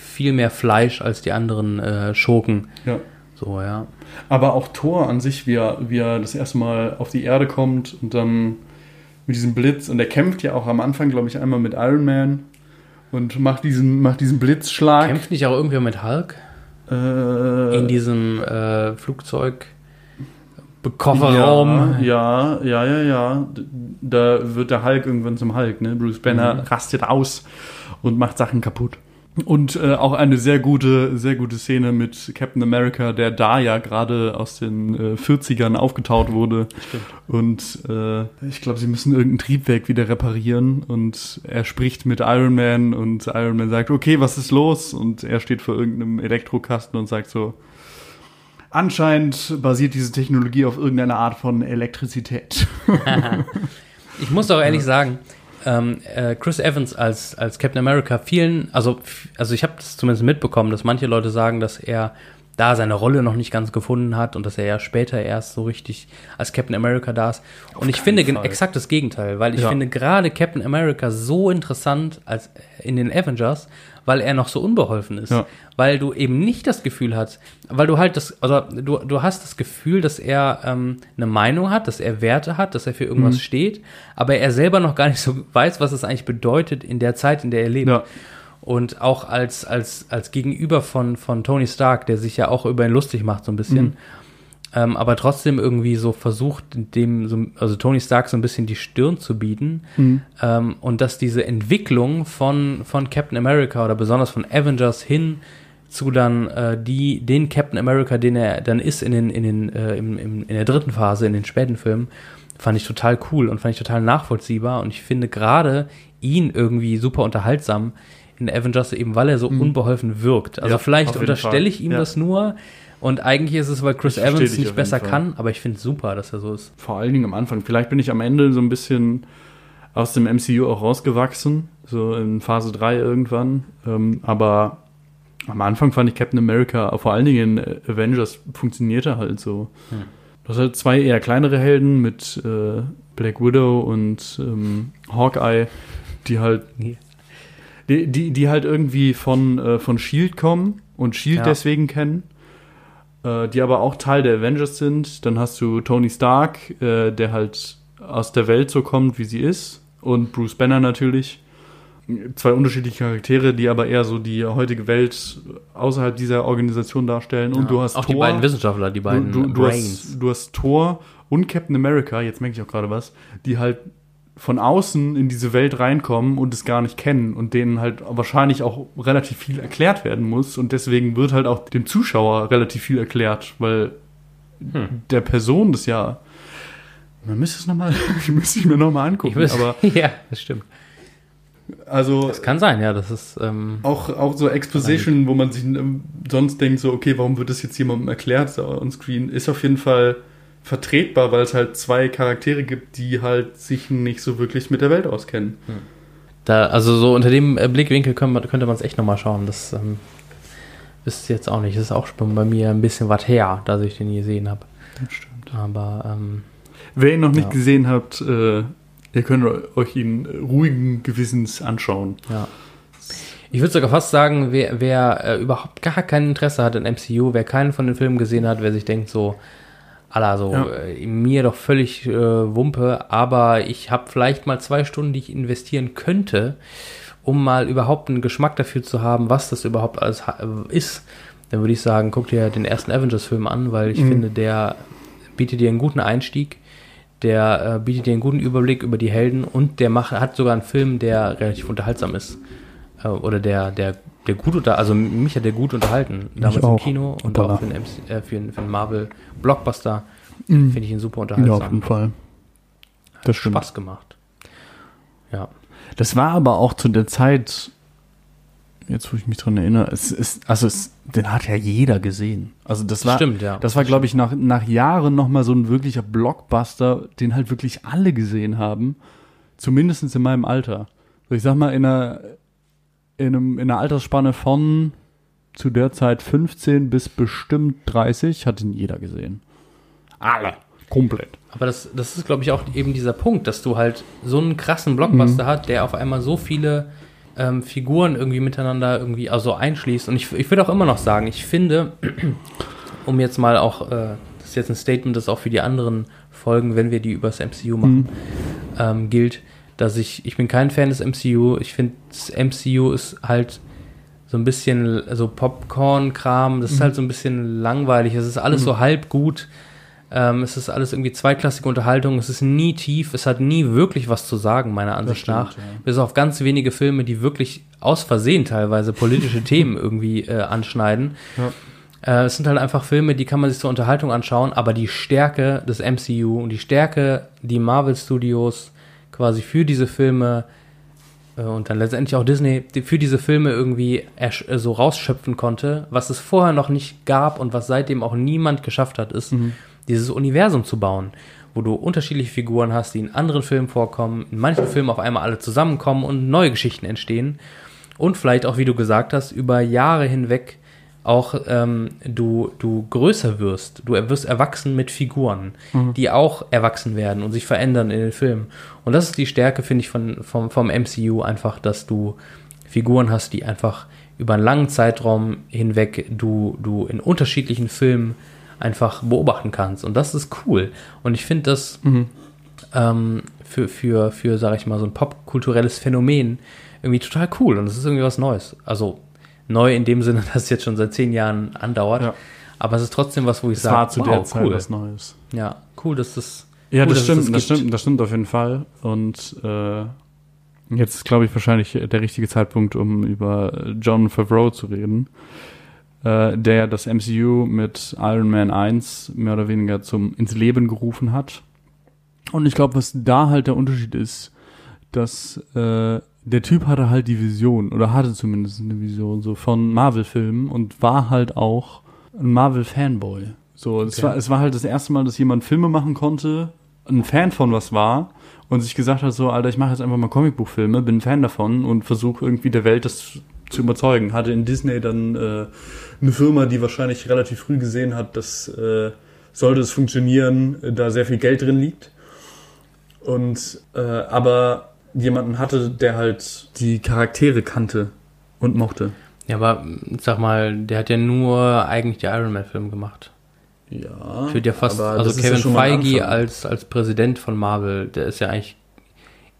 viel mehr Fleisch als die anderen äh, Schurken. Ja. So, ja. Aber auch Thor an sich, wie er, wie er das erste Mal auf die Erde kommt und dann mit diesem Blitz und er kämpft ja auch am Anfang, glaube ich, einmal mit Iron Man und macht diesen, macht diesen Blitzschlag. Kämpft nicht auch irgendwie mit Hulk? Äh, In diesem äh, Flugzeug. Kofferraum. Ja, ja, ja, ja. Da wird der Hulk irgendwann zum Hulk, ne? Bruce Banner Mhm. rastet aus und macht Sachen kaputt. Und äh, auch eine sehr gute, sehr gute Szene mit Captain America, der da ja gerade aus den äh, 40ern aufgetaut wurde. Und äh, ich glaube, sie müssen irgendein Triebwerk wieder reparieren. Und er spricht mit Iron Man und Iron Man sagt, okay, was ist los? Und er steht vor irgendeinem Elektrokasten und sagt so, anscheinend basiert diese Technologie auf irgendeiner Art von Elektrizität. Ich muss auch ehrlich sagen, ähm, äh, Chris Evans als, als Captain America vielen, also, also ich habe das zumindest mitbekommen, dass manche Leute sagen, dass er da seine Rolle noch nicht ganz gefunden hat und dass er ja später erst so richtig als Captain America da ist. und ich finde Fall. exakt das Gegenteil, weil ich Ja. finde gerade Captain America so interessant als in den Avengers, weil er noch so unbeholfen ist. Ja. Weil du eben nicht das Gefühl hast, weil du halt das, also du, du hast das Gefühl, dass er ähm, eine Meinung hat, dass er Werte hat, dass er für irgendwas Mhm. steht, aber er selber noch gar nicht so weiß, was es eigentlich bedeutet in der Zeit, in der er lebt. Ja. Und auch als, als, als Gegenüber von, von Tony Stark, der sich ja auch über ihn lustig macht, so ein bisschen. Mhm. Ähm, aber trotzdem irgendwie so versucht, dem, so, also Tony Stark so ein bisschen die Stirn zu bieten. Mhm. Ähm, und dass diese Entwicklung von, von Captain America oder besonders von Avengers hin zu dann äh, die, den Captain America, den er dann ist in, den, in, den, äh, im, im, in der dritten Phase, in den späten Filmen, fand ich total cool und fand ich total nachvollziehbar. Und ich finde gerade ihn irgendwie super unterhaltsam in Avengers, eben weil er so unbeholfen wirkt. Also Mhm. Ja, vielleicht unterstelle ich ihm Ja. das nur. Und eigentlich ist es, weil Chris Evans nicht besser kann, aber ich finde es super, dass er so ist. Vor allen Dingen am Anfang. Vielleicht bin ich am Ende so ein bisschen aus dem MCU auch rausgewachsen, so in Phase 3 irgendwann. Ähm, aber am Anfang fand ich Captain America, vor allen Dingen in Avengers, funktionierte halt so. Hm. Du hast halt zwei eher kleinere Helden mit äh, Black Widow und ähm, Hawkeye, die halt die, die, die halt irgendwie von, äh, von Shield kommen und Shield Ja. deswegen kennen, äh, die aber auch Teil der Avengers sind. Dann hast du Tony Stark, äh, der halt aus der Welt so kommt, wie sie ist, und Bruce Banner natürlich. Zwei unterschiedliche Charaktere, die aber eher so die heutige Welt außerhalb dieser Organisation darstellen. Und du hast auch Thor, die beiden Wissenschaftler, die beiden du, du, du, Brains. hast, du hast Thor und Captain America, jetzt merke ich auch gerade was, die halt von außen in diese Welt reinkommen und es gar nicht kennen und denen halt wahrscheinlich auch relativ viel erklärt werden muss und deswegen wird halt auch dem Zuschauer relativ viel erklärt, weil Hm. der Person das ja man müsste es nochmal, müsste ich mir nochmal angucken, weiß, aber ja, das stimmt. also Das kann sein, ja, das ist, ähm, auch, auch so Exposition, wo man sich ähm, sonst denkt, so, okay, warum wird das jetzt jemandem erklärt so on screen, ist auf jeden Fall vertretbar, weil es halt zwei Charaktere gibt, die halt sich nicht so wirklich mit der Welt auskennen. da, also so unter dem äh, Blickwinkel können wir- könnte man es echt nochmal schauen. Das ähm, ist jetzt auch nicht, das ist auch schon bei mir ein bisschen was her, dass ich den gesehen habe. Das stimmt. Aber, ähm, Wer ihn noch nicht Ja. gesehen habt, äh, ihr könnt euch ihn ruhigen Gewissens anschauen. ja. Ich würde sogar fast sagen, wer, wer äh, überhaupt gar kein Interesse hat in MCU, wer keinen von den Filmen gesehen hat, wer sich denkt so, Alla, so Ja. äh, mir doch völlig äh, Wumpe, aber ich habe vielleicht mal zwei Stunden, die ich investieren könnte, um mal überhaupt einen Geschmack dafür zu haben, was das überhaupt alles äh, ist, dann würde ich sagen, guck dir den ersten Avengers-Film an, weil ich Mhm. finde, der bietet dir einen guten Einstieg, der äh, bietet dir einen guten Überblick über die Helden und der macht, hat sogar einen Film, der relativ unterhaltsam ist. Äh, oder der, der, der gut unter, also mich hat der gut unterhalten. Damals im. Kino und Hoppala. auch für einen, MC, äh, für für einen Marvel Blockbuster finde ich ihn super unterhaltsam. Fall. Hat Spaß gemacht. Ja. Das war aber auch zu der Zeit, jetzt wo ich mich dran erinnere, es ist, also es, den hat ja jeder gesehen. Also das war, Stimmt, ja. das war, glaube ich, nach, nach Jahren nochmal so ein wirklicher Blockbuster, den halt wirklich alle gesehen haben. Zumindest in meinem Alter. So, ich sag mal, in einer, in, einem, in einer Altersspanne von zu der Zeit 15 bis bestimmt 30 hat ihn jeder gesehen. Alle. Komplett. Aber das, das ist, glaube ich, auch eben dieser Punkt, dass du halt so einen krassen Blockbuster Mhm. hat, der auf einmal so viele ähm, Figuren irgendwie miteinander irgendwie also einschließt. Und ich, ich würde auch immer noch sagen, ich finde, um jetzt mal auch, äh, das ist jetzt ein Statement, das auch für die anderen Folgen, wenn wir die übers MCU machen, mhm. ähm, gilt, dass ich, ich bin kein Fan des MCU. Ich finde, das MCU ist halt so ein bisschen so Popcorn-Kram, das ist mhm. halt so ein bisschen langweilig. Es ist alles mhm. so halb gut. Ähm, es ist alles irgendwie zweiklassige Unterhaltung. Es ist nie tief. Es hat nie wirklich was zu sagen, meiner Ansicht stimmt, nach. Ja. Bis auf ganz wenige Filme, die wirklich aus Versehen teilweise politische Themen irgendwie äh, anschneiden. Ja. Äh, es sind halt einfach Filme, die kann man sich zur Unterhaltung anschauen, aber die Stärke des MCU und die Stärke, die Marvel Studios quasi für diese Filme äh, und dann letztendlich auch Disney für diese Filme irgendwie äh, so rausschöpfen konnte, was es vorher noch nicht gab und was seitdem auch niemand geschafft hat, ist, mhm dieses Universum zu bauen, wo du unterschiedliche Figuren hast, die in anderen Filmen vorkommen, in manchen Filmen auf einmal alle zusammenkommen und neue Geschichten entstehen. Und vielleicht auch, wie du gesagt hast, über Jahre hinweg auch ähm, du, du größer wirst. Du wirst erwachsen mit Figuren, mhm. die auch erwachsen werden und sich verändern in den Filmen. Und das ist die Stärke, finde ich, von, vom, vom MCU einfach, dass du Figuren hast, die einfach über einen langen Zeitraum hinweg du, du in unterschiedlichen Filmen einfach beobachten kannst. Und das ist cool. Und ich finde das mhm. ähm, für, für, für, sag ich mal, so ein popkulturelles Phänomen irgendwie total cool. Und es ist irgendwie was Neues. Also neu in dem Sinne, dass es jetzt schon seit zehn Jahren andauert. Ja. Aber es ist trotzdem was, wo ich sage, war zu wow, der Zeit cool. was Neues. Ja, cool, dass das. Ja, cool, das stimmt, das, das stimmt, das stimmt auf jeden Fall. Und äh, jetzt ist, glaube ich, wahrscheinlich der richtige Zeitpunkt, um über John Favreau zu reden äh, der das MCU mit Iron Man 1 mehr oder weniger zum ins Leben gerufen hat. Und ich glaube, was da halt der Unterschied ist, dass äh, der Typ hatte halt die Vision oder hatte zumindest eine Vision so von Marvel-Filmen und war halt auch ein Marvel-Fanboy. So, okay. es, war, es war halt das erste Mal, dass jemand Filme machen konnte, ein Fan von was war und sich gesagt hat, so, Alter, ich mache jetzt einfach mal Comicbuchfilme, bin ein Fan davon und versuche irgendwie der Welt das zu überzeugen. Hatte in Disney dann äh, eine Firma, die wahrscheinlich relativ früh gesehen hat, dass äh, sollte es funktionieren, da sehr viel Geld drin liegt. Und äh, aber jemanden hatte, der halt die Charaktere kannte und mochte. Ja, aber sag mal, der hat ja nur eigentlich die Iron Man Film gemacht. Ja. Würde ja fast, also Kevin ja Feige als, als Präsident von Marvel, der ist ja eigentlich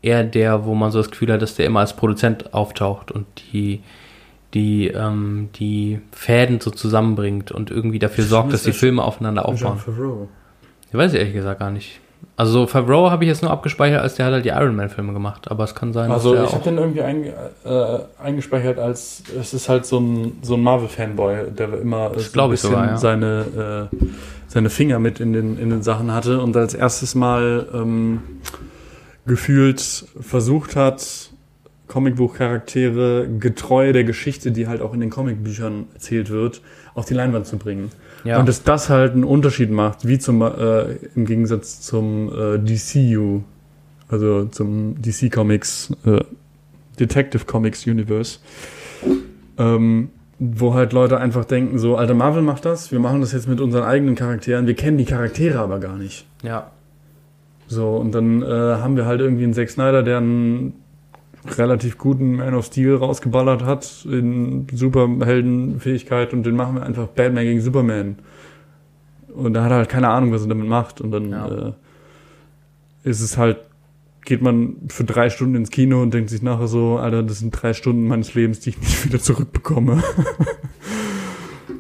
eher der, wo man so das Gefühl hat, dass der immer als Produzent auftaucht und die, die, ähm, die Fäden so zusammenbringt und irgendwie dafür sorgt, dass die Filme aufeinander aufbauen. Ich weiß ich ehrlich gesagt gar nicht. Also Favreau habe ich jetzt nur abgespeichert, als der hat halt die Iron Man Filme gemacht, aber es kann sein, also dass der ich habe den irgendwie ein, äh, eingespeichert als es ist halt so ein so ein Marvel Fanboy, der immer das so ein bisschen sogar, ja. seine äh, seine Finger mit in den in den Sachen hatte und als erstes Mal ähm, gefühlt versucht hat, Comicbuchcharaktere getreu der Geschichte, die halt auch in den Comicbüchern erzählt wird, auf die Leinwand zu bringen. Ja. Und dass das halt einen Unterschied macht, wie zum äh, im Gegensatz zum äh, DCU, also zum DC Comics, äh, Detective Comics Universe, ähm, wo halt Leute einfach denken, so, alter Marvel macht das, wir machen das jetzt mit unseren eigenen Charakteren, wir kennen die Charaktere aber gar nicht. Ja. So, und dann äh, haben wir halt irgendwie einen Zack Snyder, der einen relativ guten Man of Steel rausgeballert hat in Superheldenfähigkeit und den machen wir einfach Batman gegen Superman. Und da hat er halt keine Ahnung, was er damit macht. Und dann ja. äh, ist es halt, geht man für drei Stunden ins Kino und denkt sich nachher so, Alter, das sind drei Stunden meines Lebens, die ich nicht wieder zurückbekomme.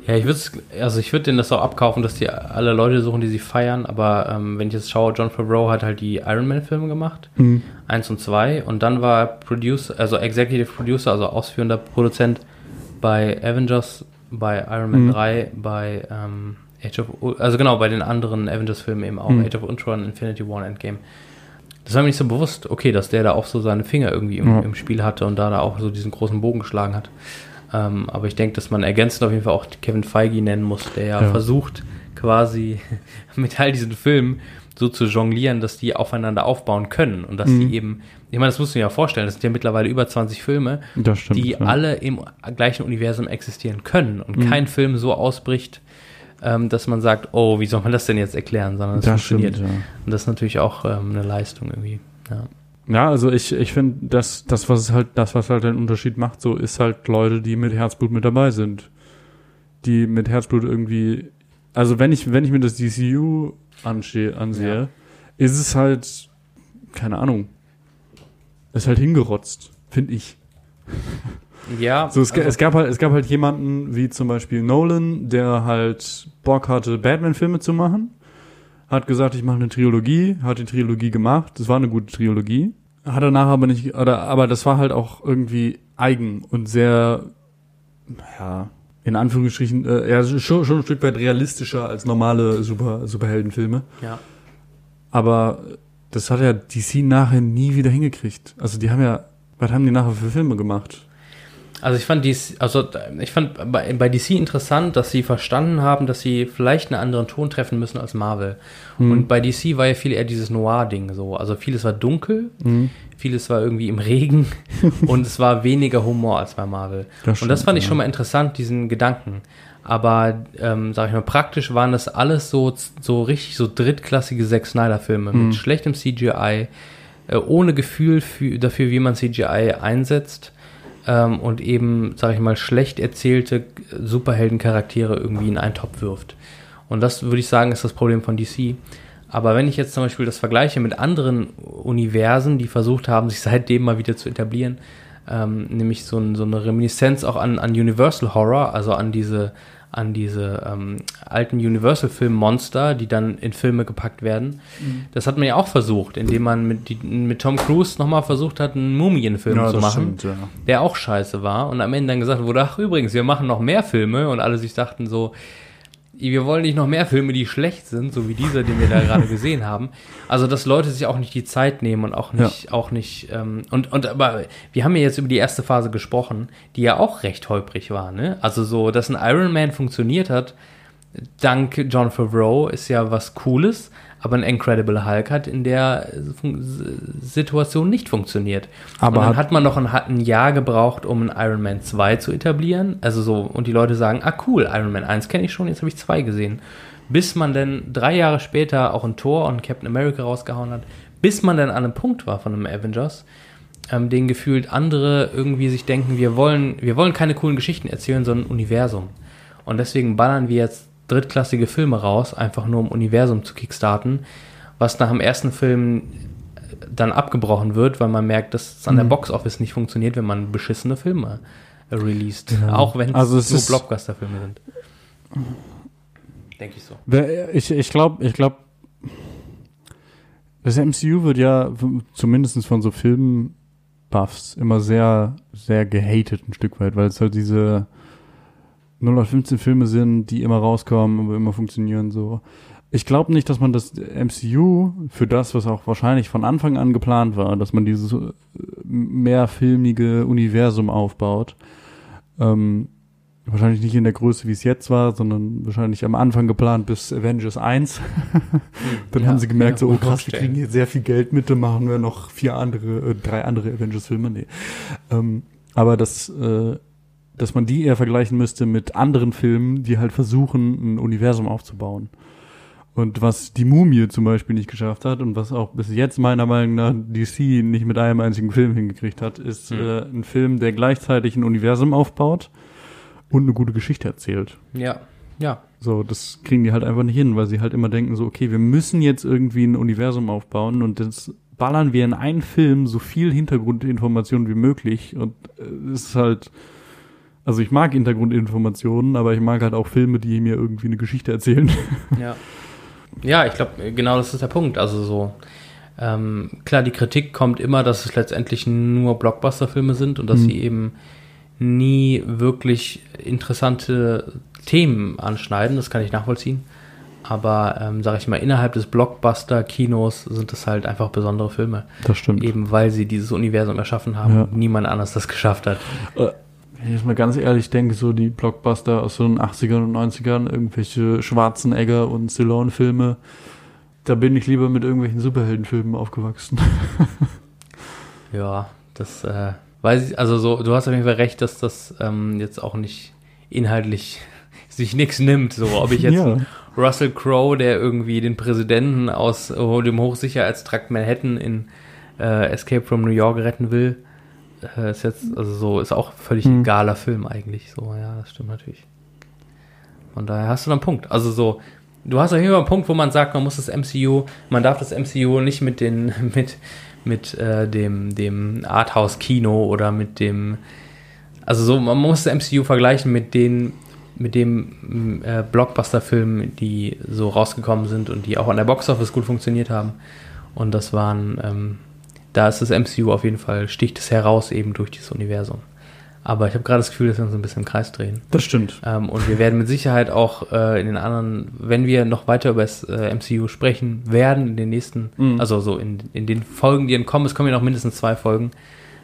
Ja, ich würde also ich würde denen das auch abkaufen, dass die alle Leute suchen, die sie feiern, aber ähm, wenn ich jetzt schaue, John Favreau hat halt die Iron Man Filme gemacht, mhm. eins und zwei, und dann war er Producer, also Executive Producer, also ausführender Produzent bei Avengers, bei Iron Man mhm. 3, bei ähm, Age of, also genau, bei den anderen Avengers-Filmen eben auch, mhm. Age of Ultron, Infinity War, Endgame. Das war mir nicht so bewusst, okay, dass der da auch so seine Finger irgendwie im, ja. im Spiel hatte und da, da auch so diesen großen Bogen geschlagen hat. Ähm, aber ich denke, dass man ergänzend auf jeden Fall auch Kevin Feige nennen muss, der ja, ja. versucht, quasi mit all diesen Filmen so zu jonglieren, dass die aufeinander aufbauen können und dass mhm. die eben, ich meine, das musst du dir ja vorstellen, das sind ja mittlerweile über 20 Filme, stimmt, die ja. alle im gleichen Universum existieren können und mhm. kein Film so ausbricht, ähm, dass man sagt, oh, wie soll man das denn jetzt erklären, sondern es funktioniert. Stimmt, ja. Und das ist natürlich auch ähm, eine Leistung irgendwie. Ja. Ja, also ich, ich finde, das, das, was halt, das, was halt den Unterschied macht, so ist halt Leute, die mit Herzblut mit dabei sind. Die mit Herzblut irgendwie also wenn ich, wenn ich mir das DCU ansehe, ansehe Ja. ist es halt, keine Ahnung, ist halt hingerotzt, finde ich. Ja, So, es, also- es, gab halt, es gab halt jemanden wie zum Beispiel Nolan, der halt Bock hatte, Batman-Filme zu machen. Hat gesagt, ich mache eine Trilogie, hat die Trilogie gemacht. Das war eine gute Trilogie. Hat danach aber nicht, oder, aber das war halt auch irgendwie eigen und sehr, ja, in Anführungsstrichen, äh, ja, schon, schon ein Stück weit realistischer als normale Super, Superheldenfilme. ja. Aber das hat ja DC nachher nie wieder hingekriegt. Also die haben ja, was haben die nachher für Filme gemacht? Also ich fand dies, also ich fand bei, bei DC interessant, dass sie verstanden haben, dass sie vielleicht einen anderen Ton treffen müssen als Marvel. Mhm. Und bei DC war ja viel eher dieses Noir-Ding so. Also vieles war dunkel, Mhm. vieles war irgendwie im Regen und es war weniger Humor als bei Marvel. Das und das fand ich schon mal interessant, diesen Gedanken. Aber, ähm, sag ich mal, praktisch waren das alles so, so richtig so drittklassige Zack Snyder-Filme Mhm. mit schlechtem CGI, äh, ohne Gefühl für, dafür, wie man CGI einsetzt ähm, und eben, sag ich mal, schlecht erzählte Superheldencharaktere irgendwie in einen Topf wirft. Und das würde ich sagen, ist das Problem von DC. Aber wenn ich jetzt zum Beispiel das vergleiche mit anderen Universen, die versucht haben, sich seitdem mal wieder zu etablieren, ähm, nämlich so, ein, so eine Reminiszenz auch an, an Universal Horror, also an diese, an diese ähm, alten Universal-Film Monster, die dann in Filme gepackt werden. Das hat man ja auch versucht, indem man mit, die, mit Tom Cruise nochmal versucht hat, einen Mumienfilm zu machen stimmt, ja. der auch scheiße war und am Ende dann gesagt wurde, ach übrigens, wir machen noch mehr Filme und alle sich dachten so, wir wollen nicht noch mehr Filme, die schlecht sind, so wie dieser, den wir da gerade gesehen haben. Also, dass Leute sich auch nicht die Zeit nehmen und auch nicht, auch nicht, ähm, und, und aber wir haben ja jetzt über die erste Phase gesprochen, die ja auch recht holprig war, ne? Also so, dass ein Iron Man funktioniert hat, dank John Favreau ist ja was Cooles, aber ein Incredible Hulk hat in der äh, Situation nicht funktioniert. Aber und dann hat- man noch ein, ein Jahr gebraucht, um einen Iron Man 2 zu etablieren. Also so, und die Leute sagen, ah cool, Iron Man 1 kenne ich schon, jetzt habe ich 2 gesehen. Bis man dann drei Jahre später auch ein Tor und Captain America rausgehauen hat, bis man dann an einem Punkt war von einem Avengers, ähm, den gefühlt andere irgendwie sich denken, wir wollen, wir wollen keine coolen Geschichten erzählen, sondern ein Universum. Und deswegen ballern wir jetzt drittklassige Filme raus, einfach nur um Universum zu kickstarten, was nach dem ersten Film dann abgebrochen wird, weil man merkt, dass es an der Mhm. Box Office nicht funktioniert, wenn man beschissene Filme äh, released. Ja. Auch wenn Also es nur ist- Blockbuster-Filme sind. Denke ich so. Ich, ich glaube, ich glaube, das MCU wird ja zumindest von so Filmbuffs immer sehr, sehr gehatet ein Stück weit, weil es halt diese 0815 Filme sind, die immer rauskommen, aber immer funktionieren so. Ich glaube nicht, dass man das MCU für das, was auch wahrscheinlich von Anfang an geplant war, dass man dieses äh, mehrfilmige Universum aufbaut. Ähm, wahrscheinlich nicht in der Größe, wie es jetzt war, sondern wahrscheinlich am Anfang geplant bis Avengers 1. Dann Ja, haben sie gemerkt, ja, so, oh krass, wir kriegen hier sehr viel Geld mit, dann machen wir noch vier andere, äh, drei andere Avengers-Filme. Nee. Ähm, aber das, äh, dass man die eher vergleichen müsste mit anderen Filmen, die halt versuchen, ein Universum aufzubauen. Und was die Mumie zum Beispiel nicht geschafft hat und was auch bis jetzt meiner Meinung nach DC nicht mit einem einzigen Film hingekriegt hat, ist Hm. äh, ein Film, der gleichzeitig ein Universum aufbaut und eine gute Geschichte erzählt. Ja, ja. So, das kriegen die halt einfach nicht hin, weil sie halt immer denken so, okay, wir müssen jetzt irgendwie ein Universum aufbauen und das ballern wir in einen Film so viel Hintergrundinformationen wie möglich und äh, es ist halt, also ich mag Hintergrundinformationen, aber ich mag halt auch Filme, die mir irgendwie eine Geschichte erzählen. Ja, ja ich glaube, genau das ist der Punkt. Also so, ähm, klar, die Kritik kommt immer, dass es letztendlich nur Blockbuster-Filme sind und dass Mhm. sie eben nie wirklich interessante Themen anschneiden. Das kann ich nachvollziehen. Aber, ähm, sage ich mal, innerhalb des Blockbuster-Kinos sind es halt einfach besondere Filme. Das stimmt. Eben weil sie dieses Universum erschaffen haben Ja. und niemand anders das geschafft hat. Ich jetzt mal ganz ehrlich denke, so die Blockbuster aus so den 80ern und 90ern, irgendwelche Schwarzenegger und Stallone-Filme, da bin ich lieber mit irgendwelchen Superheldenfilmen aufgewachsen. Ja, das äh, weiß ich, also so, du hast auf jeden Fall recht, dass das ähm, jetzt auch nicht inhaltlich sich nichts nimmt. So, ob ich jetzt Ja. Russell Crowe, der irgendwie den Präsidenten aus dem Hochsicherheitstrakt Manhattan in äh, Escape from New York retten will, äh, ist jetzt, also so, ist auch völlig Hm. egaler Film eigentlich. So, ja, das stimmt natürlich. Von daher hast du dann einen Punkt. Also so, du hast auf jeden Fall einen Punkt, wo man sagt, man muss das MCU, man darf das MCU nicht mit den, mit, mit äh, dem, dem Arthouse-Kino oder mit dem, also so, man muss das MCU vergleichen mit den, mit dem äh, Blockbuster-Filmen, die so rausgekommen sind und die auch an der Boxoffice gut funktioniert haben. Und das waren, ähm, da ist das MCU auf jeden Fall, sticht es heraus eben durch dieses Universum. Aber ich habe gerade das Gefühl, dass wir uns ein bisschen im Kreis drehen. Das stimmt. Ähm, und wir werden mit Sicherheit auch äh, in den anderen, wenn wir noch weiter über das äh, MCU sprechen werden, in den nächsten, Mhm. also so in, in den Folgen, die entkommen, es kommen ja noch mindestens zwei Folgen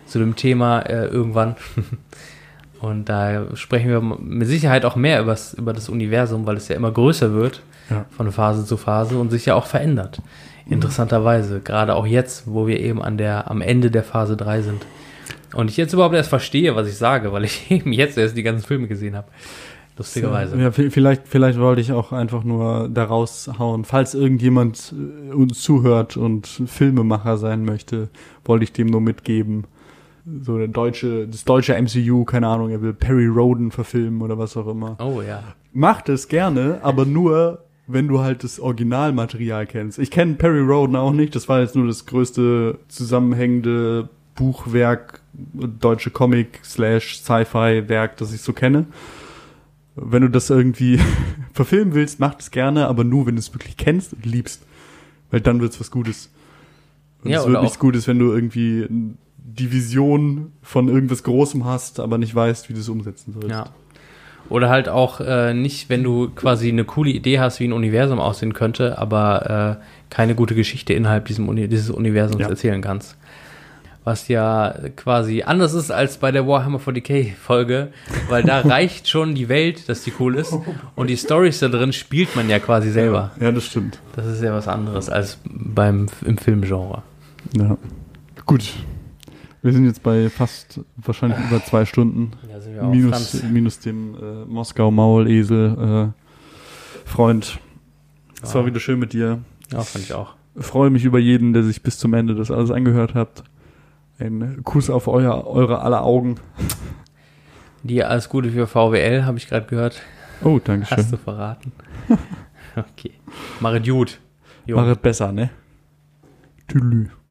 zu dem Thema äh, irgendwann. und da sprechen wir mit Sicherheit auch mehr übers, über das Universum, weil es ja immer größer wird Ja. von Phase zu Phase und sich ja auch verändert. Interessanterweise. Gerade auch jetzt, wo wir eben an der, am Ende der Phase 3 sind. Und ich jetzt überhaupt erst verstehe, was ich sage, weil ich eben jetzt erst die ganzen Filme gesehen habe. Lustigerweise. Ja, vi- vielleicht, vielleicht wollte ich auch einfach nur da raushauen. Falls irgendjemand äh, uns zuhört und Filmemacher sein möchte, wollte ich dem nur mitgeben. So der deutsche, das deutsche MCU, keine Ahnung, er will Perry Roden verfilmen oder was auch immer. Oh ja. Macht es gerne, aber nur, wenn du halt das Originalmaterial kennst. Ich kenne Perry Roden auch nicht, das war jetzt nur das größte zusammenhängende Buchwerk, deutsche Comic slash Sci-Fi-Werk, das ich so kenne. Wenn du das irgendwie verfilmen willst, mach es gerne, aber nur, wenn du es wirklich kennst und liebst. Weil dann wird's was Gutes. Und Ja, es wird nichts Gutes, wenn du irgendwie die Vision von irgendwas Großem hast, aber nicht weißt, wie du es umsetzen sollst. Ja. Oder halt auch äh, nicht, wenn du quasi eine coole Idee hast, wie ein Universum aussehen könnte, aber äh, keine gute Geschichte innerhalb diesem Uni dieses Universums Ja. erzählen kannst. Was ja quasi anders ist als bei der Warhammer 40k Folge, weil da reicht schon die Welt, dass die cool ist und die Stories da drin spielt man ja quasi selber. Ja, das stimmt. Das ist ja was anderes als beim im Filmgenre. Ja. Gut. Wir sind jetzt bei fast wahrscheinlich über zwei Stunden. Da sind wir auch Minus, Franz. minus dem äh, Moskau-Maulesel äh, Freund. Es war Ja. wieder schön mit dir. Ja, fand ich auch. Freue mich über jeden, der sich bis zum Ende das alles angehört hat. Ein Kuss auf euer, eure aller Augen. Dir alles Gute für VWL, habe ich gerade gehört. Oh, danke schön. Hast du verraten? okay. Mach es gut. Jo. Mach es besser, ne? Tüdelü.